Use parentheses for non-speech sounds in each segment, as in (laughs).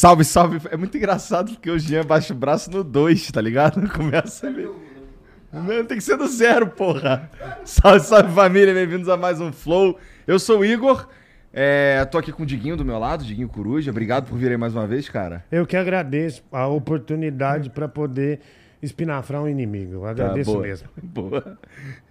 Salve, salve. É muito engraçado porque o Jean baixa o braço no 2, tá ligado? (laughs) Começa a ver. Não, tem que ser do zero, porra. Salve, salve família, bem-vindos a mais um Flow. Eu sou o Igor, é, tô aqui com o Diguinho do meu lado, Diguinho Coruja. Obrigado por vir aí mais uma vez, cara. Eu que agradeço a oportunidade para poder espinafrar um inimigo. Eu agradeço tá, boa, mesmo. (laughs) Boa.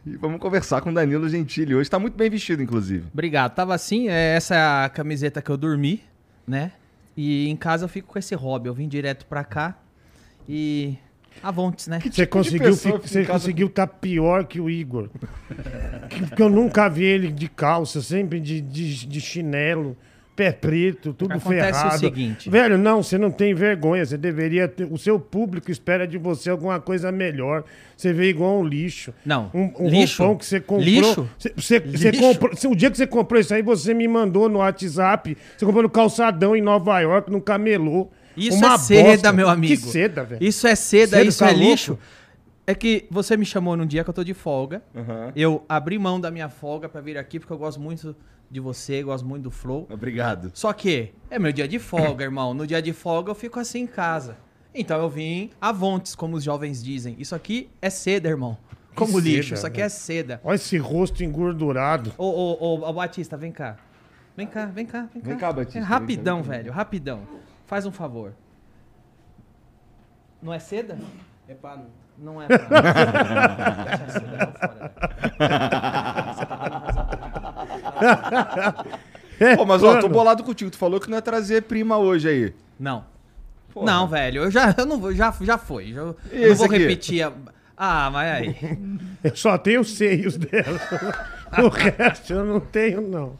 E vamos conversar com o Danilo Gentili. Hoje tá muito bem vestido, inclusive. Obrigado. Tava assim, é, essa é a camiseta que eu dormi, né? E em casa eu fico com esse hobby. Eu vim direto pra cá e. Avontes, né? Você conseguiu, você conseguiu estar tá pior que o Igor. (laughs) Porque eu nunca vi ele de calça, sempre de, de, de chinelo pé preto, tudo Acontece ferrado. o seguinte. Velho, não, você não tem vergonha. Você deveria ter. O seu público espera de você alguma coisa melhor. Você vê igual um lixo. Não. Um, um lixo? roupão que você comprou. Lixo? Você, você, você comprou. O dia que você comprou isso aí, você me mandou no WhatsApp. Você comprou no calçadão em Nova York, no camelô. Isso Uma é seda, bosta. meu amigo. Que seda, velho. Isso é seda, seda isso tá é louco? lixo. É que você me chamou num dia que eu tô de folga. Uhum. Eu abri mão da minha folga para vir aqui porque eu gosto muito de você, gosto muito do Flow. Obrigado. Só que é meu dia de folga, irmão. No dia de folga eu fico assim em casa. Então eu vim avontes, como os jovens dizem. Isso aqui é seda, irmão. Como que lixo, seda, isso aqui é né? é seda. Olha esse rosto engordurado. Ô, ô, ô, Batista, vem cá. Vem cá, vem cá, vem cá. Vem cá, Batista. É rapidão, cá, velho, rapidão. Faz um favor. Não é seda? É pano. Não é pano. (laughs) (laughs) (laughs) Pô, mas ó, tô bolado contigo. Tu falou que não ia trazer prima hoje aí. Não. Porra. Não, velho. Eu já, eu não vou, já, já foi. Já, eu não vou aqui? repetir a... Ah, mas aí. Eu só tenho os seios dela. o resto eu não tenho, não.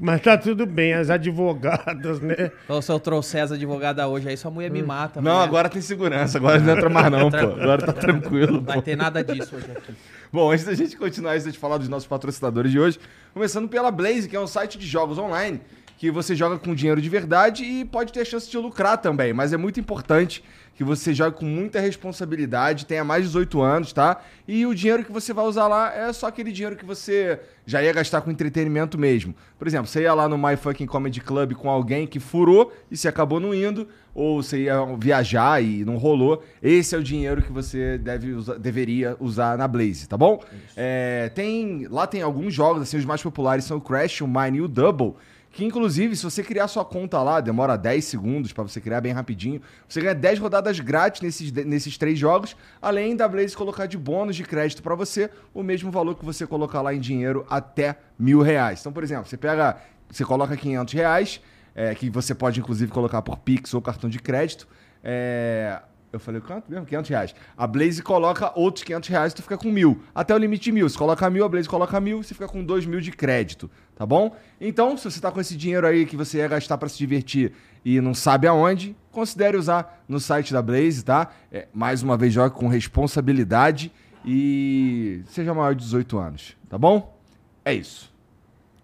Mas tá tudo bem, as advogadas, né? Então, se eu trouxer as advogadas hoje aí, sua mulher me mata. Não, mulher. agora tem segurança, agora não entra mais não, (laughs) pô. Agora tá tranquilo. Não vai ter nada disso hoje aqui. Bom, antes da gente continuar, antes de falar dos nossos patrocinadores de hoje, começando pela Blaze, que é um site de jogos online que você joga com dinheiro de verdade e pode ter a chance de lucrar também, mas é muito importante que você jogue com muita responsabilidade, tenha mais de 18 anos, tá? E o dinheiro que você vai usar lá é só aquele dinheiro que você já ia gastar com entretenimento mesmo. Por exemplo, você ia lá no My Fucking Comedy Club com alguém que furou e se acabou não indo, ou você ia viajar e não rolou. Esse é o dinheiro que você deve usar, deveria usar na Blaze, tá bom? É, tem, lá tem alguns jogos, assim, os mais populares são o Crash, o Mine e o Double. Que inclusive, se você criar sua conta lá, demora 10 segundos para você criar bem rapidinho. Você ganha 10 rodadas grátis nesses, nesses três jogos, além da Blaze colocar de bônus de crédito para você o mesmo valor que você colocar lá em dinheiro até mil reais. Então, por exemplo, você pega, você coloca 500 reais, é, que você pode inclusive colocar por Pix ou cartão de crédito. É, eu falei, quanto mesmo? 500 reais. A Blaze coloca outros 500 reais e tu fica com mil. Até o limite de mil. Se coloca mil, a Blaze coloca mil, você fica com dois mil de crédito, tá bom? Então, se você tá com esse dinheiro aí que você ia gastar para se divertir e não sabe aonde, considere usar no site da Blaze, tá? É, mais uma vez, joga com responsabilidade e seja maior de 18 anos, tá bom? É isso.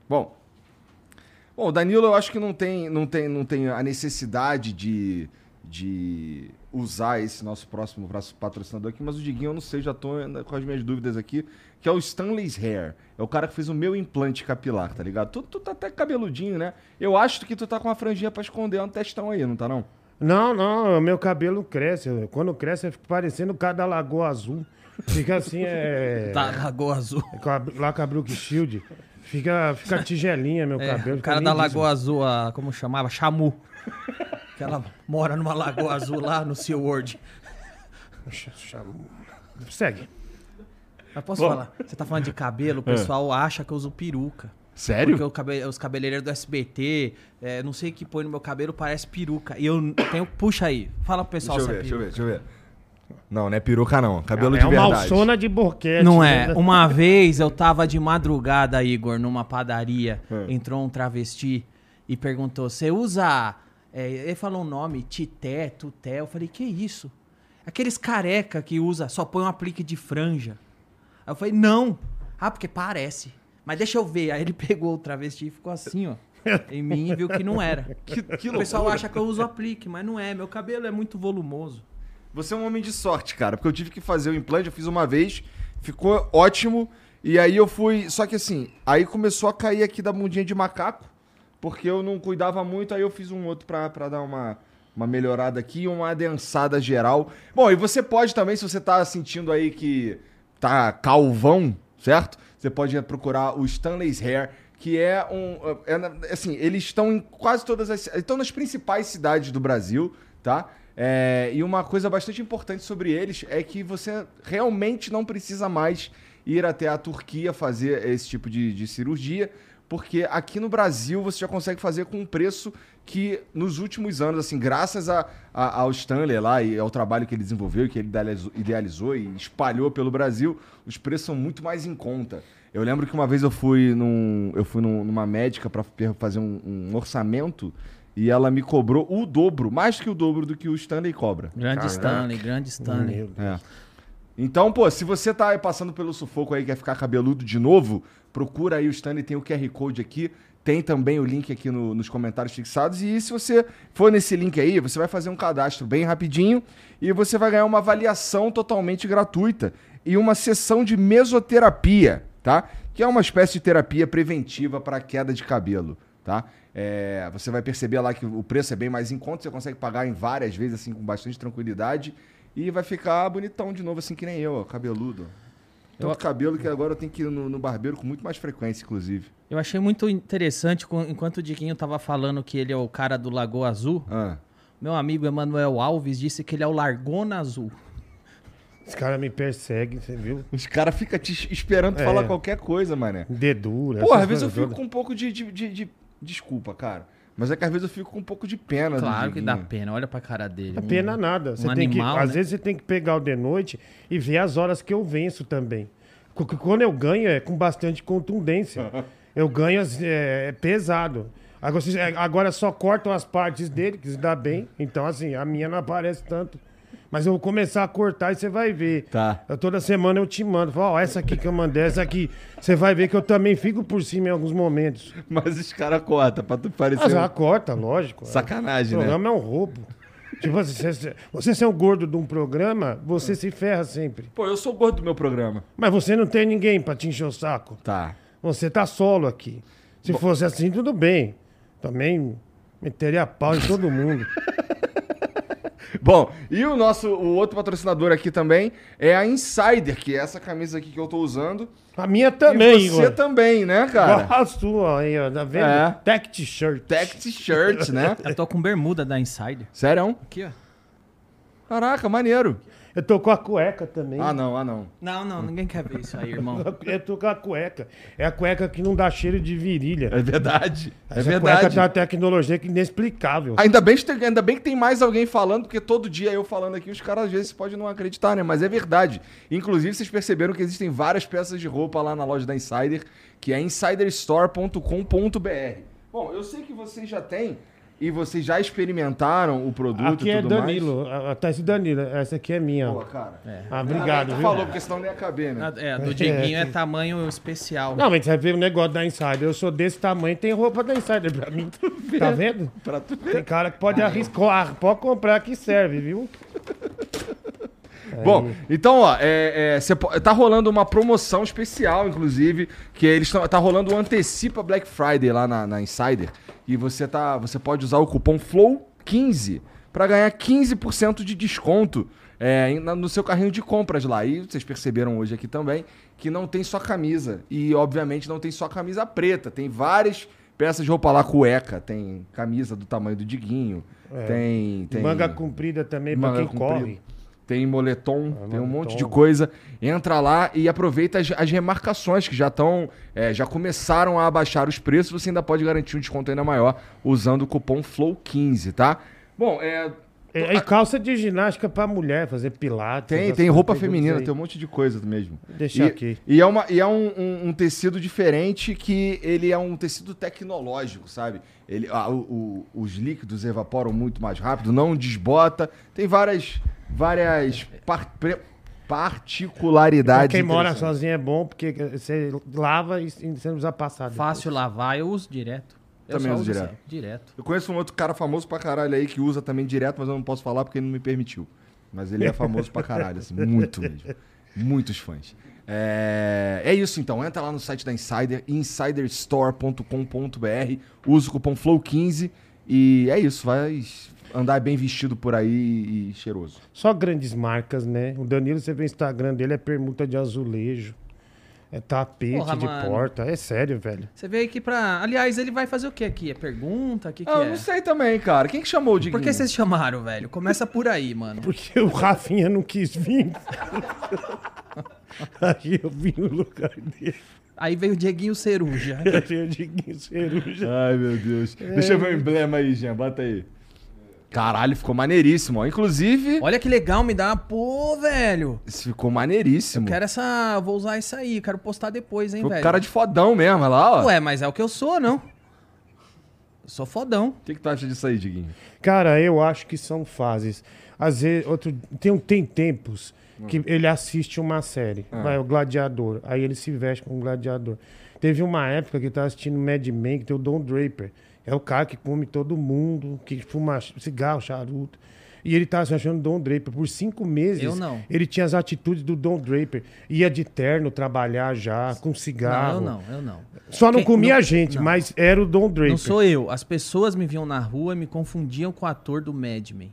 Bom. Bom, Danilo eu acho que não tem, não tem, não tem a necessidade de, de usar esse nosso próximo patrocinador aqui, mas o Diguinho eu não sei, já tô com as minhas dúvidas aqui, que é o Stanley's Hair. É o cara que fez o meu implante capilar, tá ligado? Tu, tu tá até cabeludinho, né? Eu acho que tu tá com uma franjinha pra esconder um testão aí, não tá não? Não, não, meu cabelo cresce. Quando cresce, fica parecendo o cara da Lagoa Azul. Fica assim, é. (laughs) Da Lagoa Azul. Lá com a Brook Shield. Fica, fica tigelinha meu É, cabelo. o cara da. Lagoa Azul, a, como chamava? Chamu. (laughs) que ela mora numa Lagoa Azul lá no SeaWorld. Segue. Mas posso Bom. falar? Você tá falando de cabelo, o pessoal acha que eu uso peruca. Sério? Porque cabe- os cabeleireiros do SBT, é, não sei o que põe no meu cabelo, parece peruca. E eu tenho. Puxa aí. Fala pro pessoal Deixa eu se ver, é deixa eu ver, deixa eu ver. Não, não é peruca não, cabelo é de uma verdade. alçona de boquete. Não né? é. Uma vez eu tava de madrugada, Igor, numa padaria. É. Entrou um travesti e perguntou: Você usa. É, ele falou um nome, Tité, Tuté. Eu falei: Que isso? Aqueles careca que usa, só põe um aplique de franja. Aí eu falei: Não. Ah, porque parece. Mas deixa eu ver. Aí ele (laughs) pegou o travesti e ficou assim, ó. Em mim e viu que não era. (laughs) Que, que O pessoal acha que eu uso aplique, mas não é. Meu cabelo é muito volumoso. Você é um homem de sorte, cara, porque eu tive que fazer o implante, eu fiz uma vez, ficou ótimo, e aí eu fui. Só que assim, aí começou a cair aqui da bundinha de macaco, porque eu não cuidava muito, aí eu fiz um outro pra dar uma, uma melhorada aqui, uma adensada geral. Bom, e você pode também, se você tá sentindo aí que tá calvão, certo? Você pode procurar o Stanley's Hair, que é um. é assim, eles estão em quase todas as. Estão nas principais cidades do Brasil, tá? É, e uma coisa bastante importante sobre eles é que você realmente não precisa mais ir até a Turquia fazer esse tipo de, de cirurgia, porque aqui no Brasil você já consegue fazer com um preço que nos últimos anos, assim, graças a, a- ao Stanley lá e ao trabalho que ele desenvolveu, que ele idealizou, idealizou e espalhou pelo Brasil, os preços são muito mais em conta. Eu lembro que uma vez eu fui, num, eu fui num- numa médica para fazer um, um orçamento e ela me cobrou o dobro, mais que o dobro do que o Stanley cobra. Grande Caraca. Stanley, grande Stanley. Deus. É. Então, pô, se você tá aí passando pelo sufoco aí e quer ficar cabeludo de novo, procura aí o Stanley, tem o QR Code aqui, tem também o link aqui no- nos comentários fixados. E se você for nesse link aí, você vai fazer um cadastro bem rapidinho e você vai ganhar uma avaliação totalmente gratuita e uma sessão de mesoterapia, tá? Que é uma espécie de terapia preventiva para queda de cabelo, tá? É, você vai perceber lá que o preço é bem mais em conta, você consegue pagar em várias vezes, assim, com bastante tranquilidade. E vai ficar bonitão de novo, assim que nem eu, cabeludo. Tanto cabelo que agora eu tenho que ir no, no barbeiro com muito mais frequência, inclusive. Eu achei muito interessante, enquanto o Diquinho tava falando que ele é o cara do Lagoa Azul, Ah. meu amigo Emanuel Alves disse que ele é o Largona Azul. Esse cara me persegue, você viu? Os caras ficam te es- esperando É. falar qualquer coisa, mané. Dedura. Porra, às vezes eu fico com um pouco de, de, de- de- Desculpa, cara. Mas é que às vezes eu fico com um pouco de pena Claro que dá pena, olha pra cara dele. Não Um- é pena nada. Você um tem animal, que, Às né? vezes você tem que pegar o de noite e ver as horas que eu venço também. Porque Quando eu ganho é com bastante contundência. (laughs) Eu ganho é, é pesado. Agora, é, agora só cortam as partes dele, que se dá bem. Então, assim, a minha não aparece tanto. Mas eu vou começar a cortar e você vai ver. Tá. Eu, toda semana eu te mando. Falo, ó, essa aqui que eu mandei, essa aqui. Você vai ver que eu também fico por cima em alguns momentos. Mas os caras cortam pra tu parecer. Mas um- ela corta, lógico. Sacanagem, O né? programa é um roubo. Tipo assim, você, você ser o gordo de um programa, você se ferra sempre. Pô, eu sou o gordo do meu programa. Mas você não tem ninguém pra te encher o saco. Tá. Você tá solo aqui. Se fosse assim, tudo bem. Também meteria pau em todo mundo. (laughs) Bom, e o nosso, o outro patrocinador aqui também é a Insider, que é essa camisa aqui que eu tô usando. A minha também, e você Igor. também, né, cara? (laughs) A sua aí, ó, tá vendo? É. Tech t-shirt. Tech t-shirt, né? (laughs) Eu tô com bermuda da Insider. Sério? Aqui, ó. Caraca, maneiro. Eu tô com a cueca também. Ah, não, ah, não. Não, não, ninguém quer ver isso aí, irmão. (laughs) Eu tô com a cueca. É a cueca que não dá cheiro de virilha. É verdade. É Essa cueca verdade. tem uma tecnologia que é inexplicável. Ainda bem, que tem, ainda bem que tem mais alguém falando, porque todo dia eu falando aqui, os caras às vezes podem não acreditar, né? Mas é verdade. Inclusive, vocês perceberam que existem várias peças de roupa lá na loja da Insider, que é insiderstore.com.br. Bom, eu sei que vocês já têm E vocês já experimentaram o produto Aqui e é tudo mais? Danilo. A, tá esse Danilo. Essa aqui é minha. Ó. cara. Ah, obrigado, Tu viu? falou, porque senão não ia caber, né? É, a do Dieguinho é tamanho especial. Não, mas você vê o negócio da Insider. Eu sou desse tamanho, tem roupa da Insider pra mim. (laughs) Tá vendo? Pra tu ver. Tem cara que pode arriscar, pode comprar que serve, viu? Bom, então, ó, é, é, cê tá rolando uma promoção especial, inclusive, que eles tão, tá rolando o Antecipa Black Friday lá na, na Insider. E você, tá, você pode usar o cupom FLOW15 pra ganhar 15% de desconto é, no seu carrinho de compras lá. E vocês perceberam hoje aqui também que não tem só camisa. E, obviamente, não tem só camisa preta. Tem várias peças de roupa lá, cueca. Tem camisa do tamanho do Diguinho. Tem, tem... Manga comprida também Manga quem comprida. corre. Tem moletom, tem um moletom. monte de coisa. Entra lá e aproveita as, as remarcações que já estão, já começaram a abaixar os preços. Você ainda pode garantir um desconto ainda maior usando o cupom FLOW15, tá? Bom, é, É, e calça de ginástica pra mulher, fazer pilates. tem, tem roupa feminina, tem um monte de coisa mesmo. Deixa aqui. E é, uma, e é um, um- um tecido diferente que ele é um tecido tecnológico, sabe? Ele, ah, o- o- os líquidos evaporam muito mais rápido, não desbota. Tem várias, várias par- Pra particularidades. quem mora sozinho é bom, porque você lava e você não precisa passar. depois. Fácil lavar, eu uso direto. Eu Também só uso direto. sempre, Direto. Eu conheço um outro cara famoso pra caralho aí que usa também direto, mas eu não posso falar porque ele não me permitiu. Mas ele é famoso pra caralho, assim, (laughs) muito mesmo. Muitos fãs. É, é isso então, entra lá no site da Insider, insiderstore.com.br, usa o cupom FLOW15 e é isso, vai andar bem vestido por aí e cheiroso. Só grandes marcas, né? O Danilo, você vê o Instagram dele, é permuta de azulejo. É tapete Porra, de mano. porta. É sério, velho. Você veio aqui pra. Aliás, ele vai fazer o que aqui? É pergunta? O que, que Ah, eu é? não sei também, cara. Quem que chamou o Diguinho? Por que vocês chamaram, velho? Começa por aí, mano. Porque o Rafinha não quis vir. (laughs) Aí eu vim no lugar dele. Aí veio o Dieguinho Ceruja. Eu digo ceruja. Ai, meu Deus. Deixa eu ver o emblema aí, Jean. Bota aí. Caralho, ficou maneiríssimo, ó. Inclusive, Olha que legal, me dá uma. Pô, velho. isso ficou maneiríssimo. Quero essa. Vou usar isso aí. Quero postar depois, hein, Ficou velho. cara de fodão mesmo, olha lá, ó. Ué, mas é o que eu sou, não? Eu sou fodão. O que, que tu acha disso aí, Diguinho? Cara, eu acho que são fases. Às vezes, outro, tem, tem tempos que ele assiste uma série, vai, o Gladiador. Aí ele se veste como um gladiador. Teve uma época que eu tava assistindo Mad Men, que tem o Don Draper. É o cara que come todo mundo, que fuma cigarro, charuto. E ele tava se achando Don Draper. Por cinco meses, Eu não. ele tinha as atitudes do Don Draper. Ia de terno trabalhar já, com cigarro. Não, eu não, eu não. Só não Quem- comia não- gente, não. mas era o Don Draper. Não sou eu. As pessoas me viam na rua e me confundiam com o ator do Mad Men.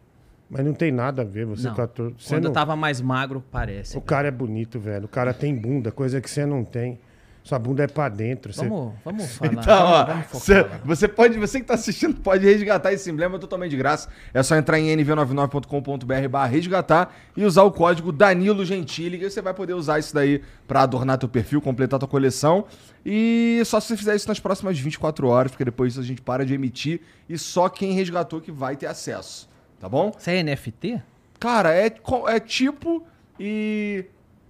Mas não tem nada a ver você Não. com ator. Você Quando eu tava mais magro, parece. O cara é bonito, velho. O cara tem bunda, coisa que você não tem. Sua bunda é pra dentro. Você... Vamos, vamos (laughs) falar. Então, vamos, ó, vamos focar você, pode, você que tá assistindo pode resgatar esse emblema totalmente de graça. É só entrar em nv99.com.br barra resgatar e usar o código Danilo Gentili, que você vai poder usar isso daí pra adornar teu perfil, completar tua coleção. E só se você fizer isso nas próximas 24 horas, porque depois a gente para de emitir e só quem resgatou que vai ter acesso. Tá bom? Você é NFT? Cara, é, é tipo e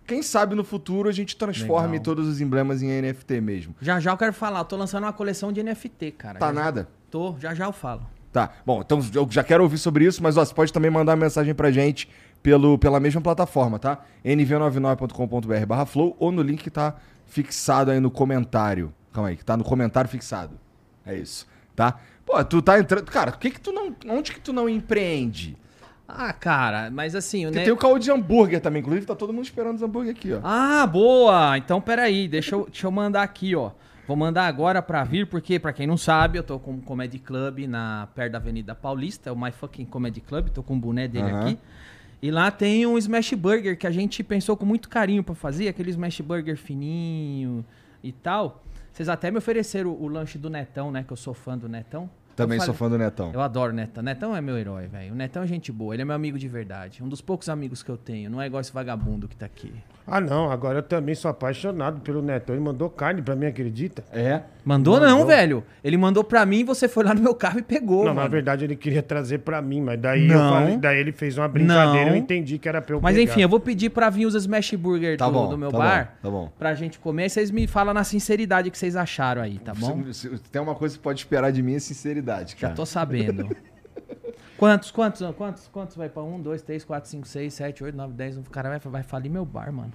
quem sabe no futuro a gente transforme Legal. todos os emblemas em NFT mesmo. Já já eu quero falar. Eu tô lançando uma coleção de NFT, cara. Tá Já- nada? Tô, já já eu falo. Tá, bom, então eu já quero ouvir sobre isso, mas ó, você pode também mandar mensagem pra gente pelo, pela mesma plataforma, tá? nv99.com.br barra flow ou no link que tá fixado aí no comentário. Calma aí, que tá no comentário fixado. É isso, tá? Pô, tu tá entrando... Cara, o que que tu não... Onde que tu não empreende? Ah, cara, mas assim... o Porque ne- tem o caô de hambúrguer também, inclusive tá todo mundo esperando os hambúrguer aqui, ó. Ah, boa! Então, peraí, deixa eu, deixa eu mandar aqui, ó. Vou mandar agora pra vir, porque, pra quem não sabe, eu tô com um comedy club na, perto da Avenida Paulista, é o My Fucking Comedy Club, tô com o boné dele Aham. aqui. E lá tem um smash burger que a gente pensou com muito carinho pra fazer, aquele smash burger fininho e tal. Vocês até me ofereceram o, o lanche do Netão, né? Que eu sou fã do Netão. Também Eu sou falei- fã do Netão. Eu adoro o Netão. Netão é meu herói, velho. O Netão é gente boa, ele é meu amigo de verdade. Um dos poucos amigos que eu tenho. Não é igual esse vagabundo que tá aqui. Ah, não. Agora eu também sou apaixonado pelo Netão. Ele mandou carne pra mim, acredita? É? Mandou, Mandou. não, velho. Ele mandou pra mim e você foi lá no meu carro e pegou. não, na mano. verdade ele queria trazer pra mim, mas daí, Não. eu falei, daí ele fez uma brincadeira Não. eu entendi que era pra eu Mas pegar. enfim, eu vou pedir pra vir os Smash Burger Tá do, bom, do meu tá bar. bom, tá bom. Pra gente comer. Aí vocês me falam na sinceridade que vocês acharam aí, tá bom? Se- se- tem uma coisa que pode esperar de mim é sinceridade. possibilidade, Já cara. tô sabendo. (laughs) Quantos, quantos, quantos, quantos vai pra um, dois, três, quatro, cinco, seis, sete, oito, nove, dez? O cara vai, vai falir meu bar, mano.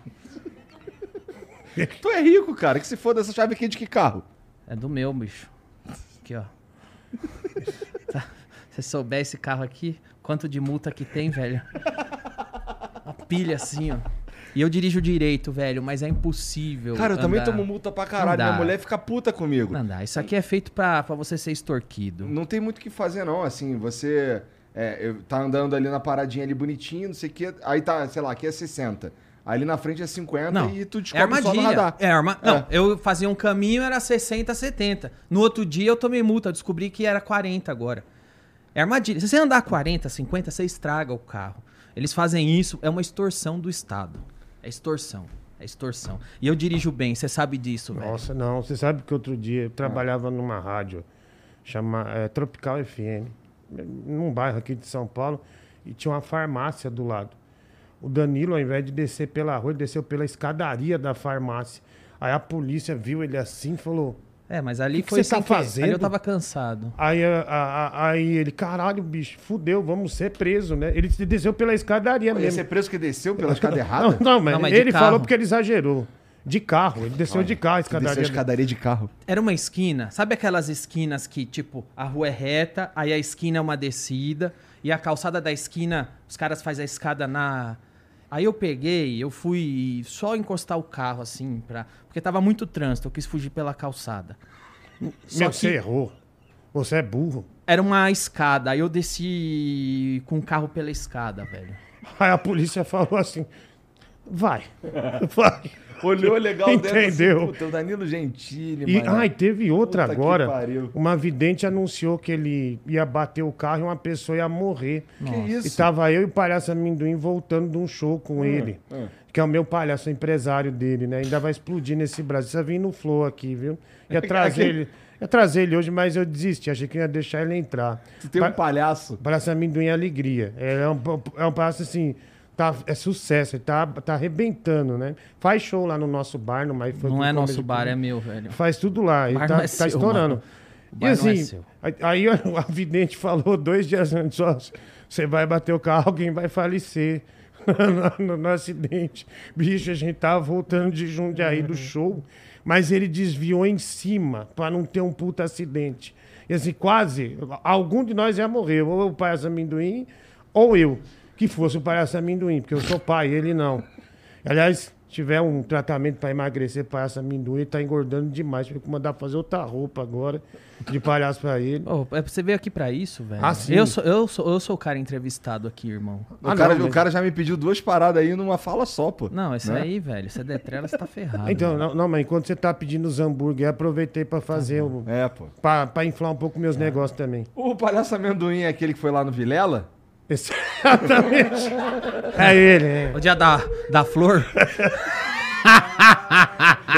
(laughs) Tu é rico, cara. Que se for dessa chave aqui de que carro? É do meu, bicho. Aqui, ó. (laughs) Tá. Se você souber esse carro aqui, quanto de multa que tem, velho? Uma pilha assim, ó. E eu dirijo direito, velho, mas é impossível. Cara, eu também andar. tomo multa pra caralho. Minha mulher fica puta comigo. Não dá. Isso aqui é feito pra, pra você ser extorquido. Não tem muito o que fazer, não. Assim, você é, eu- tá andando ali na paradinha ali bonitinho, não sei o que. Aí tá, sei lá, aqui é 60. Ali na frente é 50 Não, e tu é descobre só no armadilha. radar. É arma... É. Não, eu fazia um caminho, era 60, 70. No outro dia eu tomei multa, eu descobri que era 40 agora. É armadilha. Se você andar 40, 50, você estraga o carro. Eles fazem isso, é uma extorsão do Estado. É extorsão. É extorsão. E eu dirijo bem, você sabe disso, velho. Nossa, não. Você sabe que outro dia eu trabalhava numa rádio chama é, Tropical FM, num bairro aqui de São Paulo, e tinha uma farmácia do lado. O Danilo, ao invés de descer pela rua, ele desceu pela escadaria da farmácia. Aí a polícia viu ele assim e falou. É, mas ali que foi você tá fazendo? Ali eu tava cansado. Aí, a- a- a- aí ele, caralho, bicho, fudeu, vamos ser preso, né? Ele desceu pela escadaria Ia mesmo. ser preso que desceu pela escada (laughs) Não, errada? não, mas, Não, mas ele falou porque ele exagerou. De carro, ele desceu de carro a Desceu a escadaria. escadaria de carro. Era uma esquina, sabe aquelas esquinas que, tipo, a rua é reta, aí a esquina é uma descida, e a calçada da esquina, os caras fazem a escada na. Aí eu peguei, eu fui só encostar o carro, assim, pra... porque tava muito trânsito, eu quis fugir pela calçada. Só Meu, que você errou. Você é burro. era uma escada, aí eu desci com o carro pela escada, velho. Aí a polícia falou assim: vai, (laughs) vai. Olhou (laughs) legal Entendeu. Assim, Puta, o Danilo Gentili, E, ai, teve outra Puta que agora. pariu. Uma vidente anunciou que ele ia bater o carro e uma pessoa ia morrer. Que isso? E tava eu e o palhaço amendoim voltando de um show com ele. hum. Que é o meu palhaço, o empresário dele, né? Ainda vai explodir nesse Brasil. Você vir no Flow aqui, viu? Ia trazer ele. Ia trazer ele hoje, mas eu desisti. Achei que ia deixar ele entrar. Tu tem um Pa- palhaço. Palhaço Amendoim é Alegria. É um, é um palhaço assim. Tá, é sucesso, ele tá, tá arrebentando, né? Faz show lá no nosso bar, no My Funk Não é nosso bar, é meu, velho. Faz tudo lá. Ele tá, é tá seu, estourando. mano. O E bar é assim, seu. aí- aí a vidente falou dois dias antes, ó, você vai bater o carro, alguém vai falecer no, (laughs) no- no acidente. Bicho, a gente tava voltando de Jundiaí Uhum. do show, mas ele desviou em cima pra não ter um puta acidente. E assim, quase, algum de nós ia morrer, ou o palhaço amendoim, ou eu, que fosse o palhaço amendoim, porque eu sou pai, ele não. Aliás, tiver um tratamento pra emagrecer palhaço amendoim, ele tá engordando demais. Tive que mandar fazer outra roupa agora de palhaço pra ele. É- você veio aqui pra isso, velho? Ah, sim. Eu sou, eu, sou, eu sou o cara entrevistado aqui, irmão. O, Ah, cara, não, o cara já me pediu duas paradas aí numa fala só, pô. Não, esse Né? aí, velho, você detrela, você tá ferrado. Então, não, não, mas enquanto você tá pedindo os hambúrguer, aproveitei pra fazer o. É, pô. Pra, pra inflar um pouco meus negócios também. O palhaço amendoim é aquele que foi lá no Vilela? (laughs) Exatamente. é ele, é, O dia da, da flor. (laughs)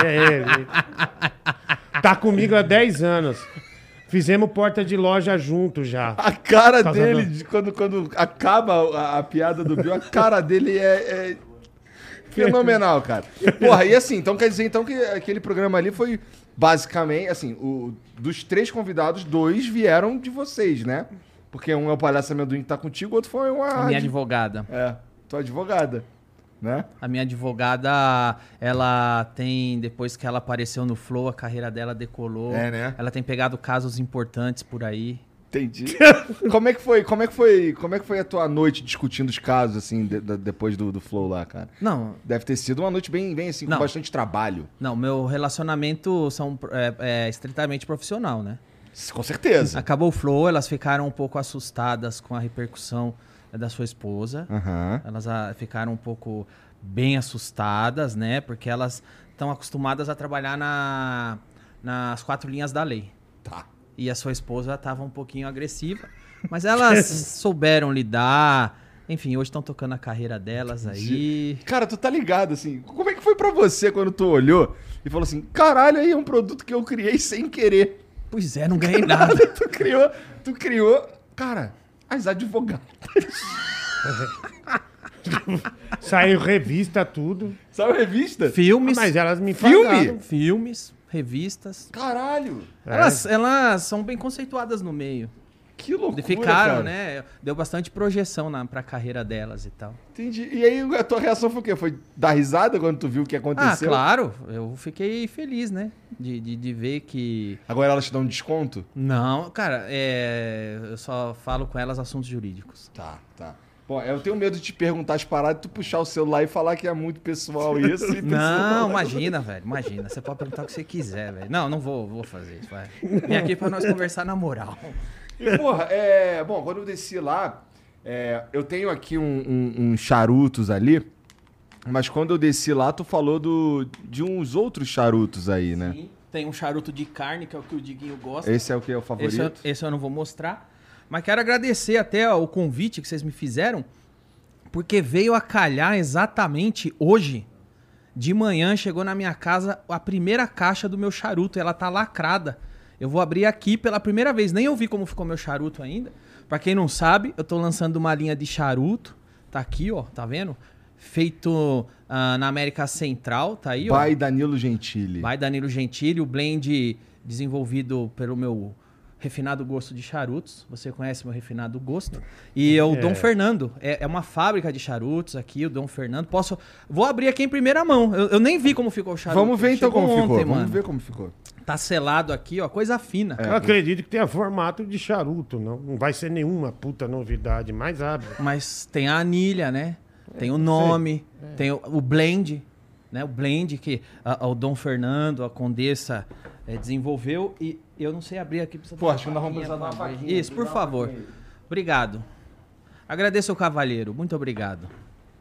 é ele. Tá comigo há 10 anos. Fizemos porta de loja junto já. A cara Tá dele, vendo? de- quando, quando acaba a, a piada do Bill, a cara dele é, é fenomenal, cara. Porra, e assim, então quer dizer então que aquele programa ali foi basicamente, assim, o, dos três convidados, dois vieram de vocês, né? Porque um é o Palhaço Amendoim que tá contigo, o outro foi uma... A minha advogada. É, tua advogada, né? A minha advogada, ela tem, depois que ela apareceu no Flow, a carreira dela decolou. É, né? Ela tem pegado casos importantes por aí. Entendi. (laughs) como é que foi, como é que foi, como é que foi a tua noite discutindo os casos, assim, de- de- depois do, do Flow lá, cara? Não, Deve ter sido uma noite bem, bem assim, com Não. bastante trabalho. não, meu relacionamento são, é, é estritamente profissional, né? Com certeza. Acabou o Flow, elas ficaram um pouco assustadas com a repercussão da sua esposa. Aham. Elas ah, ficaram um pouco bem assustadas, né? Porque elas estão acostumadas a trabalhar na, nas quatro linhas da lei. Tá. E a sua esposa estava um pouquinho agressiva. Mas elas (laughs) souberam lidar. Enfim, hoje estão tocando a carreira delas aí. Cara, tu tá ligado, assim, como é que foi pra você quando tu olhou e falou assim, caralho, aí é um produto que eu criei sem querer. Pois é, não ganhei nada. (laughs) tu criou, tu criou, cara, as advogadas. (laughs) Saiu revista, tudo. A revista? Filmes. Mas elas me Filme? pagaram. Filmes. revistas. Caralho! É. Elas, elas são bem conceituadas no meio. Que loucura, Ficaram, cara. né? Deu bastante projeção na, pra carreira delas e tal. Entendi. E aí a tua reação foi o quê? Foi dar risada quando tu viu o que Ah, aconteceu? claro. Eu fiquei feliz, né? De, de, de ver que. Agora elas te dão um desconto? Não, cara, é... eu só falo com elas assuntos jurídicos. Tá, tá. Bom, eu tenho medo de te perguntar as paradas, tu puxar o celular e falar que é muito pessoal (laughs) isso. e Não, imagina, velho. Imagina. Você pode perguntar o que você quiser, velho. Não, não vou, vou fazer isso, vai. Vim aqui pra nós conversar na moral. E, porra, é. Bom, quando eu desci lá, é, eu tenho aqui um- um- uns charutos ali. Mas quando eu desci lá, tu falou do, de uns outros charutos aí, né? Sim, Tem um charuto de carne, que é o que o Diguinho gosta. Esse é o que é o Esse eu, favorito? esse eu não vou mostrar. Mas quero agradecer até o convite que vocês me fizeram, porque veio a calhar exatamente hoje. De manhã chegou na minha casa a primeira caixa do meu charuto, ela tá lacrada. Eu vou abrir aqui pela primeira vez, nem eu vi como ficou meu charuto ainda. Pra quem não sabe, eu tô lançando uma linha de charuto. Tá aqui, ó, tá vendo? Feito ah, na América Central, tá aí, ó. Pai Danilo Gentili. By Danilo Gentili, o blend desenvolvido pelo meu refinado gosto de charutos. Você conhece meu refinado gosto. E é o É. Dom Fernando. É, é uma fábrica de charutos aqui, o Dom Fernando. Posso. Vou abrir aqui em primeira mão. Eu, eu nem vi como ficou o charuto. Vamos ver então Chegou como ficou. ontem, Vamos mano. ver como ficou. Tá selado aqui, ó. Coisa fina. Eu acredito que tenha formato de charuto, não. Não vai ser nenhuma puta novidade, mas abre. Mas tem a anilha, né? Tem o nome, tem o, o blend, né? O blend que a- a- o Dom Fernando, a Condessa, eh, desenvolveu. E eu não sei abrir aqui. Pô, acho que nós vamos precisar de pra uma abrir. faquinha. Isso, por favor. Obrigado. Agradeço ao cavalheiro. Muito obrigado.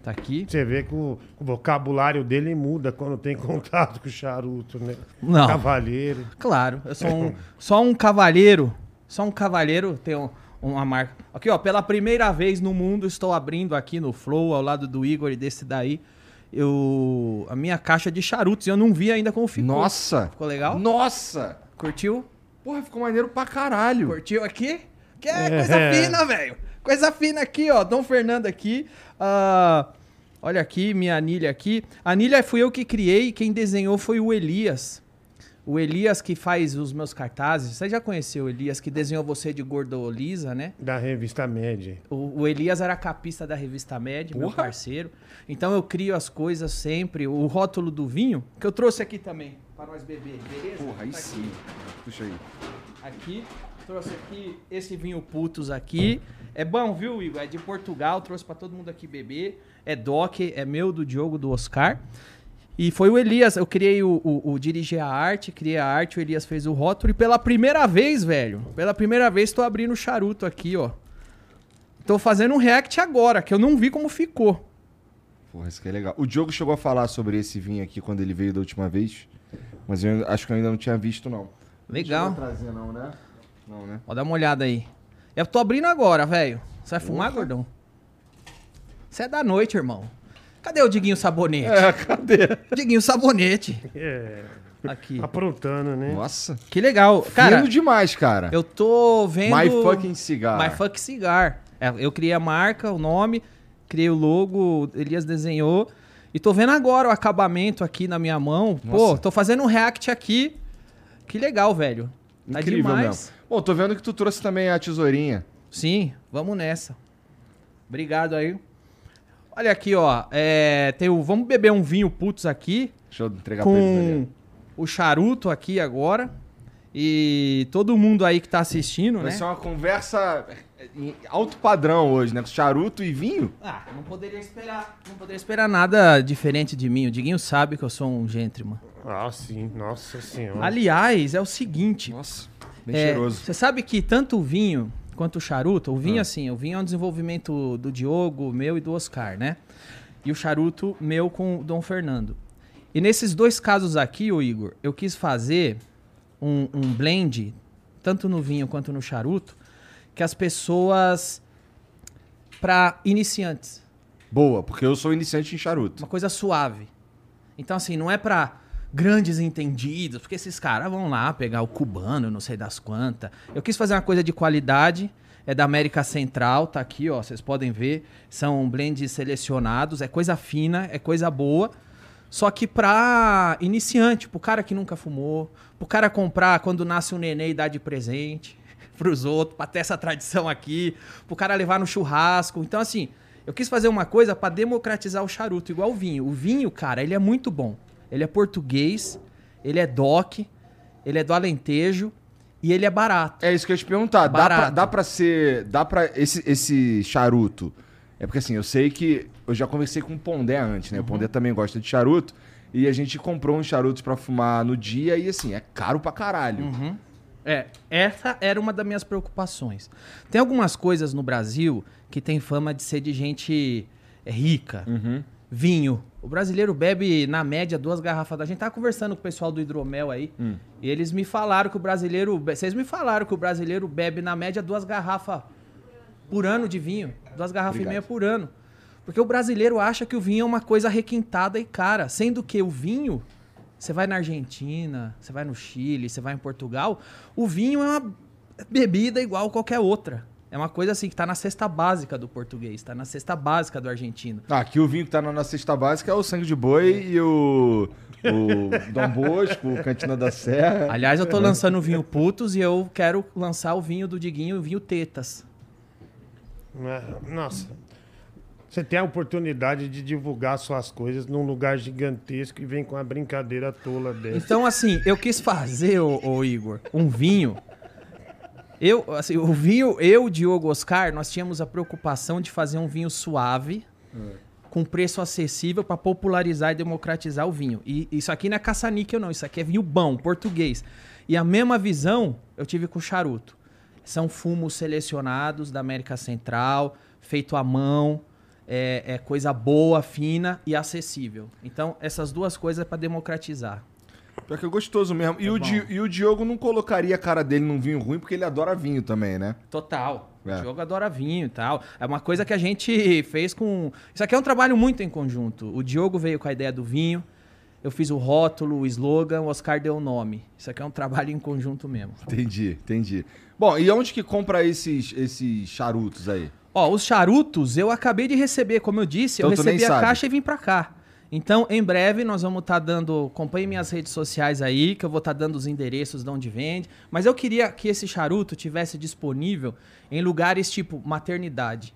Tá aqui. Você vê que o, o vocabulário dele muda quando tem (laughs) contato com o charuto, né? Não. Cavalheiro. Claro, eu sou um, só um cavalheiro. Só um cavalheiro tem um- uma marca. Aqui, ó, pela primeira vez no mundo estou abrindo aqui no Flow, ao lado do Igor e desse daí, eu a minha caixa de charutos. E eu não vi ainda como ficou. Nossa! Ficou legal? Nossa! Curtiu? Porra, ficou maneiro pra caralho. Curtiu aqui? Que é É. coisa fina, velho. Coisa fina aqui, ó. Dom Fernando aqui. Ah, olha aqui, minha anilha aqui. A anilha fui eu que criei. Quem desenhou foi o Elias. O Elias que faz os meus cartazes. Você já conheceu o Elias que desenhou você de Gordolisa, né? Da revista Média. O, o Elias era capista da revista Med, meu parceiro. Então eu crio as coisas sempre. O rótulo do vinho, que eu trouxe aqui também, para nós beber, beleza? Porra, aí Tá aqui. sim. Puxa aí. Aqui, trouxe aqui esse vinho putos aqui. É bom, viu, Igor? É de Portugal, trouxe pra todo mundo aqui beber. É DOC, é meu, do Diogo, do Oscar. E foi o Elias, eu criei o, o, o dirigir a arte, criei a arte, o Elias fez o rótulo. E pela primeira vez, velho, pela primeira vez tô abrindo o charuto aqui, ó. Tô fazendo um react agora, que eu não vi como ficou. Porra, isso que é legal. O Diogo chegou a falar sobre esse vinho aqui quando ele veio da última vez. Mas eu acho que eu ainda não tinha visto, não. Legal. Não trazer, não, né? Não, né? Ó, dá uma olhada aí. Eu tô abrindo agora, velho. Você vai fumar, Porra. gordão? Você é da noite, irmão. Cadê o Diguinho Sabonete? É, cadê? Diguinho Sabonete. É, Aqui. aprontando, né? Nossa. Que legal. Cara, Fino demais, cara. eu tô vendo... My fucking cigar. My Fuck Cigar. É, eu criei a marca, o nome, criei o logo, Elias desenhou. E tô vendo agora o acabamento aqui na minha mão. Pô, Nossa. tô fazendo um react aqui. Que legal, velho. Tá Incrível demais. mesmo. Bom, tô vendo que tu trouxe também a tesourinha. Sim, vamos nessa. Obrigado aí. Olha aqui, ó. É, tem o, vamos beber um vinho putz aqui Deixa eu entregar pra com ali. o charuto aqui agora. E todo mundo aí que tá assistindo, Vai né? ser uma conversa em alto padrão hoje, né? Com charuto e vinho. Ah, não poderia esperar. Não poderia esperar nada diferente de mim. O Diguinho sabe que eu sou um gentleman. Ah, sim. Nossa senhora. Aliás, é o seguinte. Nossa, bem É, cheiroso. Você sabe que tanto o vinho quanto o charuto, o vinho Ah. assim, o vinho é um desenvolvimento do Diogo, meu e do Oscar, né? E o charuto meu com o Dom Fernando. E nesses dois casos aqui, o Igor, eu quis fazer um, um blend, tanto no vinho quanto no charuto, que as pessoas para iniciantes, Boa, porque eu sou iniciante em charuto. uma coisa suave. Então assim, não é pra grandes entendidos, porque esses caras vão lá pegar o cubano, não sei das quantas. Eu quis fazer uma coisa de qualidade, é da América Central, tá aqui, ó, vocês podem ver, são blends selecionados, é coisa fina, é coisa boa. Só que pra iniciante, pro cara que nunca fumou, pro cara comprar quando nasce um neném e dar de presente (laughs) pros outros, pra ter essa tradição aqui, pro cara levar no churrasco. Então, assim, eu quis fazer uma coisa pra democratizar o charuto, igual o vinho. O vinho, cara, ele é muito bom. Ele é português, ele é DOC, ele é do Alentejo e ele é barato. É isso que eu ia te perguntar. Dá pra, dá pra ser. Dá pra. Esse, esse charuto. É porque assim, eu sei que. Eu já conversei com o Pondé antes, né? O Pondé também gosta de charuto. E a gente comprou uns charutos pra fumar no dia e assim, é caro pra caralho. É, essa era uma das minhas preocupações. Tem algumas coisas no Brasil que tem fama de ser de gente rica. Vinho. O brasileiro bebe, na média, duas garrafas da gente. Tava conversando com o pessoal do hidromel aí. E eles me falaram que o brasileiro. Vocês me falaram que o brasileiro bebe, na média, duas garrafas por ano de vinho. Duas garrafas Obrigado. e meia por ano. Porque o brasileiro acha que o vinho é uma coisa requintada e cara. Sendo que o vinho, você vai na Argentina, você vai no Chile, você vai em Portugal, o vinho é uma bebida igual qualquer outra. É uma coisa assim que tá na cesta básica do português, tá na cesta básica do argentino. Ah, aqui o vinho que tá na nossa cesta básica é o sangue de boi e o. O Dom Bosco, o Cantina da Serra. Aliás, eu tô lançando o vinho Putos e eu quero lançar o vinho do Diguinho, o vinho Tetas. É, Nossa. Você tem a oportunidade de divulgar suas coisas num lugar gigantesco e vem com uma brincadeira tola dessa. Então, assim, eu quis fazer, ô, ô Igor, um vinho. Eu, assim, o vinho, eu, Diogo Oscar, nós tínhamos a preocupação de fazer um vinho suave, com preço acessível para popularizar e democratizar o vinho. E isso aqui não é caça-níquel, não. Isso aqui é vinho bom, português. E a mesma visão eu tive com o charuto. São fumos selecionados da América Central, feito à mão, é, é coisa boa, fina e acessível. Então, essas duas coisas é para democratizar. Pior que é gostoso mesmo. E, o Di- e o Diogo não colocaria a cara dele num vinho ruim porque ele adora vinho também, né? Total. É. O jogo adora vinho e tal. É uma coisa que a gente fez com. Isso aqui é um trabalho muito em conjunto. O Diogo veio com a ideia do vinho. Eu fiz o rótulo, o slogan, o Oscar deu o nome. Isso aqui é um trabalho em conjunto mesmo. Entendi, entendi. Bom, e onde que compra esses, esses charutos aí? Ó, os charutos eu acabei de receber, como eu disse, eu Então nem recebi a sabe. caixa e vim pra cá. Então, em breve, nós vamos estar dando. Acompanhe minhas redes sociais aí, que eu vou estar dando os endereços de onde vende. Mas eu queria que esse charuto tivesse disponível em lugares tipo maternidade.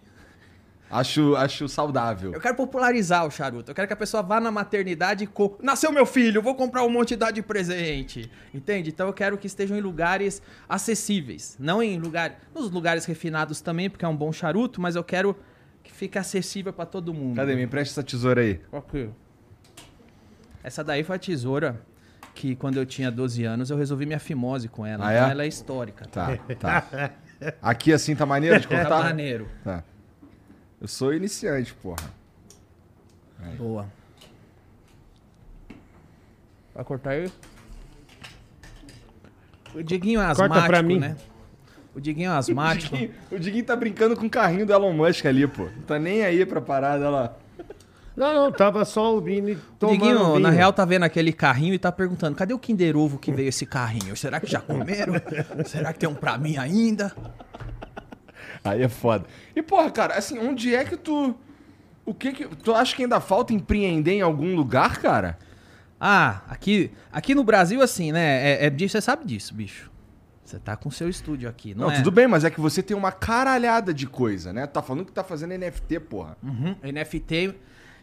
Acho, acho saudável. Eu quero popularizar o charuto. Eu quero que a pessoa vá na maternidade e. Co... Nasceu meu filho, vou comprar um monte de presente. Entende? Então eu quero que estejam em lugares acessíveis. Não em lugares. Nos lugares refinados também, porque é um bom charuto, mas eu quero que fique acessível pra todo mundo. Cadê? Me empresta essa tesoura aí. Ok. Essa daí foi a tesoura que quando eu tinha 12 anos eu resolvi minha fimose com ela. Ah, então é? ela é histórica. Tá, tá. Aqui assim tá maneiro de Tá (laughs) contar? maneiro. Tá. Eu sou iniciante, porra. Boa. Vai cortar aí? O Diguinho é Corta asmático, pra mim. né? O Diguinho é (laughs) O asmático. Diguinho, o Diguinho tá brincando com o carrinho do Elon Musk ali, pô. Não tá nem aí pra parada lá. Não, não, tava só ouvindo e O tomando Diguinho, vinho. na real, tá vendo aquele carrinho e tá perguntando: cadê o Kinder Ovo que veio esse carrinho? Será que já comeram? Será que tem um pra mim ainda? Aí é foda. E, porra, cara, assim, onde é que tu. O que que. Tu acha que ainda falta empreender em algum lugar, cara? Ah, aqui, aqui no Brasil, assim, né? É, é você sabe disso, bicho. Você tá com seu estúdio aqui, não, Não, é? tudo bem, mas é que você tem uma caralhada de coisa, né? Tá falando que tá fazendo NFT, porra. Uhum, NFT.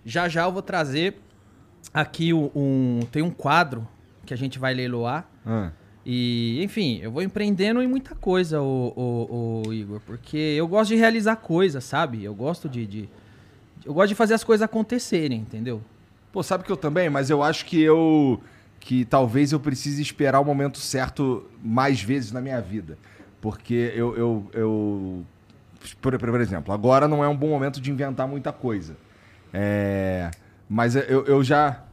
Já já eu vou trazer aqui o- um. Tem um quadro que a gente vai leiloar. Ah. E, enfim, eu vou empreendendo em muita coisa, o, o, o Igor, porque eu gosto de realizar coisas, sabe? Eu gosto de, de- Eu gosto de fazer as coisas acontecerem, entendeu? Pô, sabe que eu também? Mas eu acho que eu. Que talvez eu precise esperar o momento certo mais vezes na minha vida. Porque eu. eu, eu por, por exemplo, agora não é um bom momento de inventar muita coisa. É, mas eu, eu já.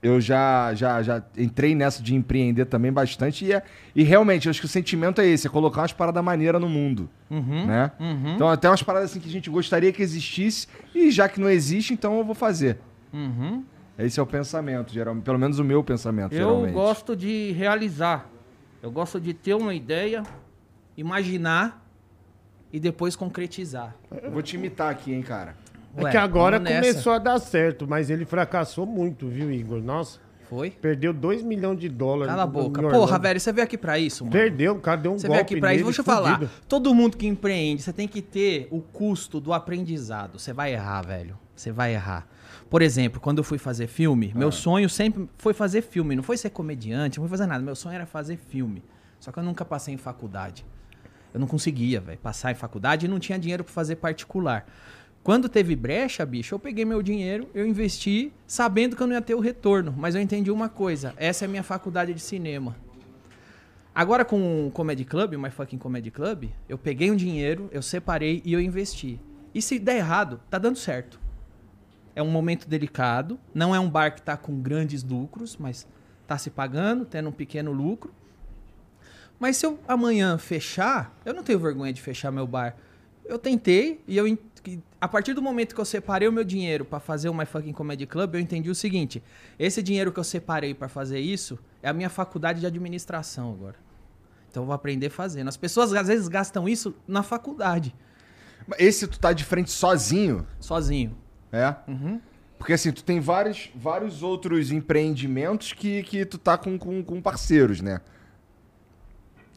Eu já, já, já entrei nessa de empreender também bastante. E, é- e realmente, eu acho que o sentimento é esse: é colocar umas paradas maneiras no mundo. né? Uhum. Então, até umas paradas assim que a gente gostaria que existisse. E já que não existe, então eu vou fazer. Uhum. Esse é o pensamento, geralmente. Pelo menos o meu pensamento, Eu geralmente. gosto de realizar. Eu gosto de ter uma ideia, imaginar e depois concretizar. Eu vou te imitar aqui, hein, cara. É Ué, que agora começou a dar certo, mas ele fracassou muito, viu, Igor? Nossa, Foi? perdeu 2 milhões de dólares. Cala a boca. Porra, velho, você veio aqui pra isso, mano. Perdeu, o cara deu um Você golpe veio aqui pra isso. Deixa eu falar. Todo mundo que empreende, você tem que ter o custo do aprendizado. Você vai errar, velho. Você vai errar. Por exemplo, quando eu fui fazer filme, Ah. meu sonho sempre foi fazer filme. Não foi ser comediante, não foi fazer nada. Meu sonho era fazer filme. Só que eu nunca passei em faculdade. Eu não conseguia, velho, passar em faculdade e não tinha dinheiro pra fazer particular. Quando teve brecha, bicho, eu peguei meu dinheiro, eu investi, sabendo que eu não ia ter o retorno. Mas eu entendi uma coisa: essa é a minha faculdade de cinema. Agora com o Comedy Club, o My Fucking Comedy Club, eu peguei um dinheiro, eu separei e eu investi. E se der errado, tá dando certo. É um momento delicado, não é um bar que tá com grandes lucros, mas tá se pagando, tendo um pequeno lucro. Mas se eu amanhã fechar, eu não tenho vergonha de fechar meu bar. Eu tentei e eu a partir do momento que eu separei o meu dinheiro pra fazer o My Fucking Comedy Club, eu entendi o seguinte: esse dinheiro que eu separei pra fazer isso é a minha faculdade de administração agora. Então eu vou aprender fazendo. As pessoas às vezes gastam isso na faculdade, Esse tu tá de frente sozinho, sozinho. é? Uhum. Porque assim, tu tem vários, vários outros empreendimentos que, que tu tá com, com, com parceiros, né?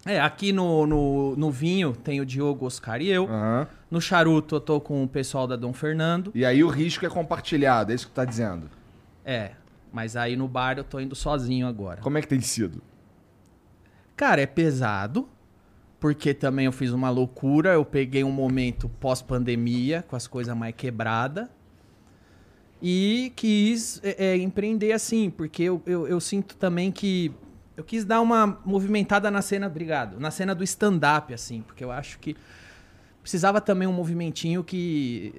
É, aqui no, no, no vinho tem o Diogo, Oscar e eu. Aham. No charuto eu tô com o pessoal da Dom Fernando. E aí o risco é compartilhado, é isso que tu tá dizendo. É, mas aí no bar eu tô indo sozinho agora. Como é que tem sido? Cara, é pesado, porque também eu fiz uma loucura. Eu peguei um momento pós-pandemia, com as coisas mais quebradas. E quis é, é, empreender assim, porque eu, eu, eu sinto também que. Eu quis dar uma movimentada na cena, obrigado, na cena do stand-up, assim, porque eu acho que precisava também um movimentinho que.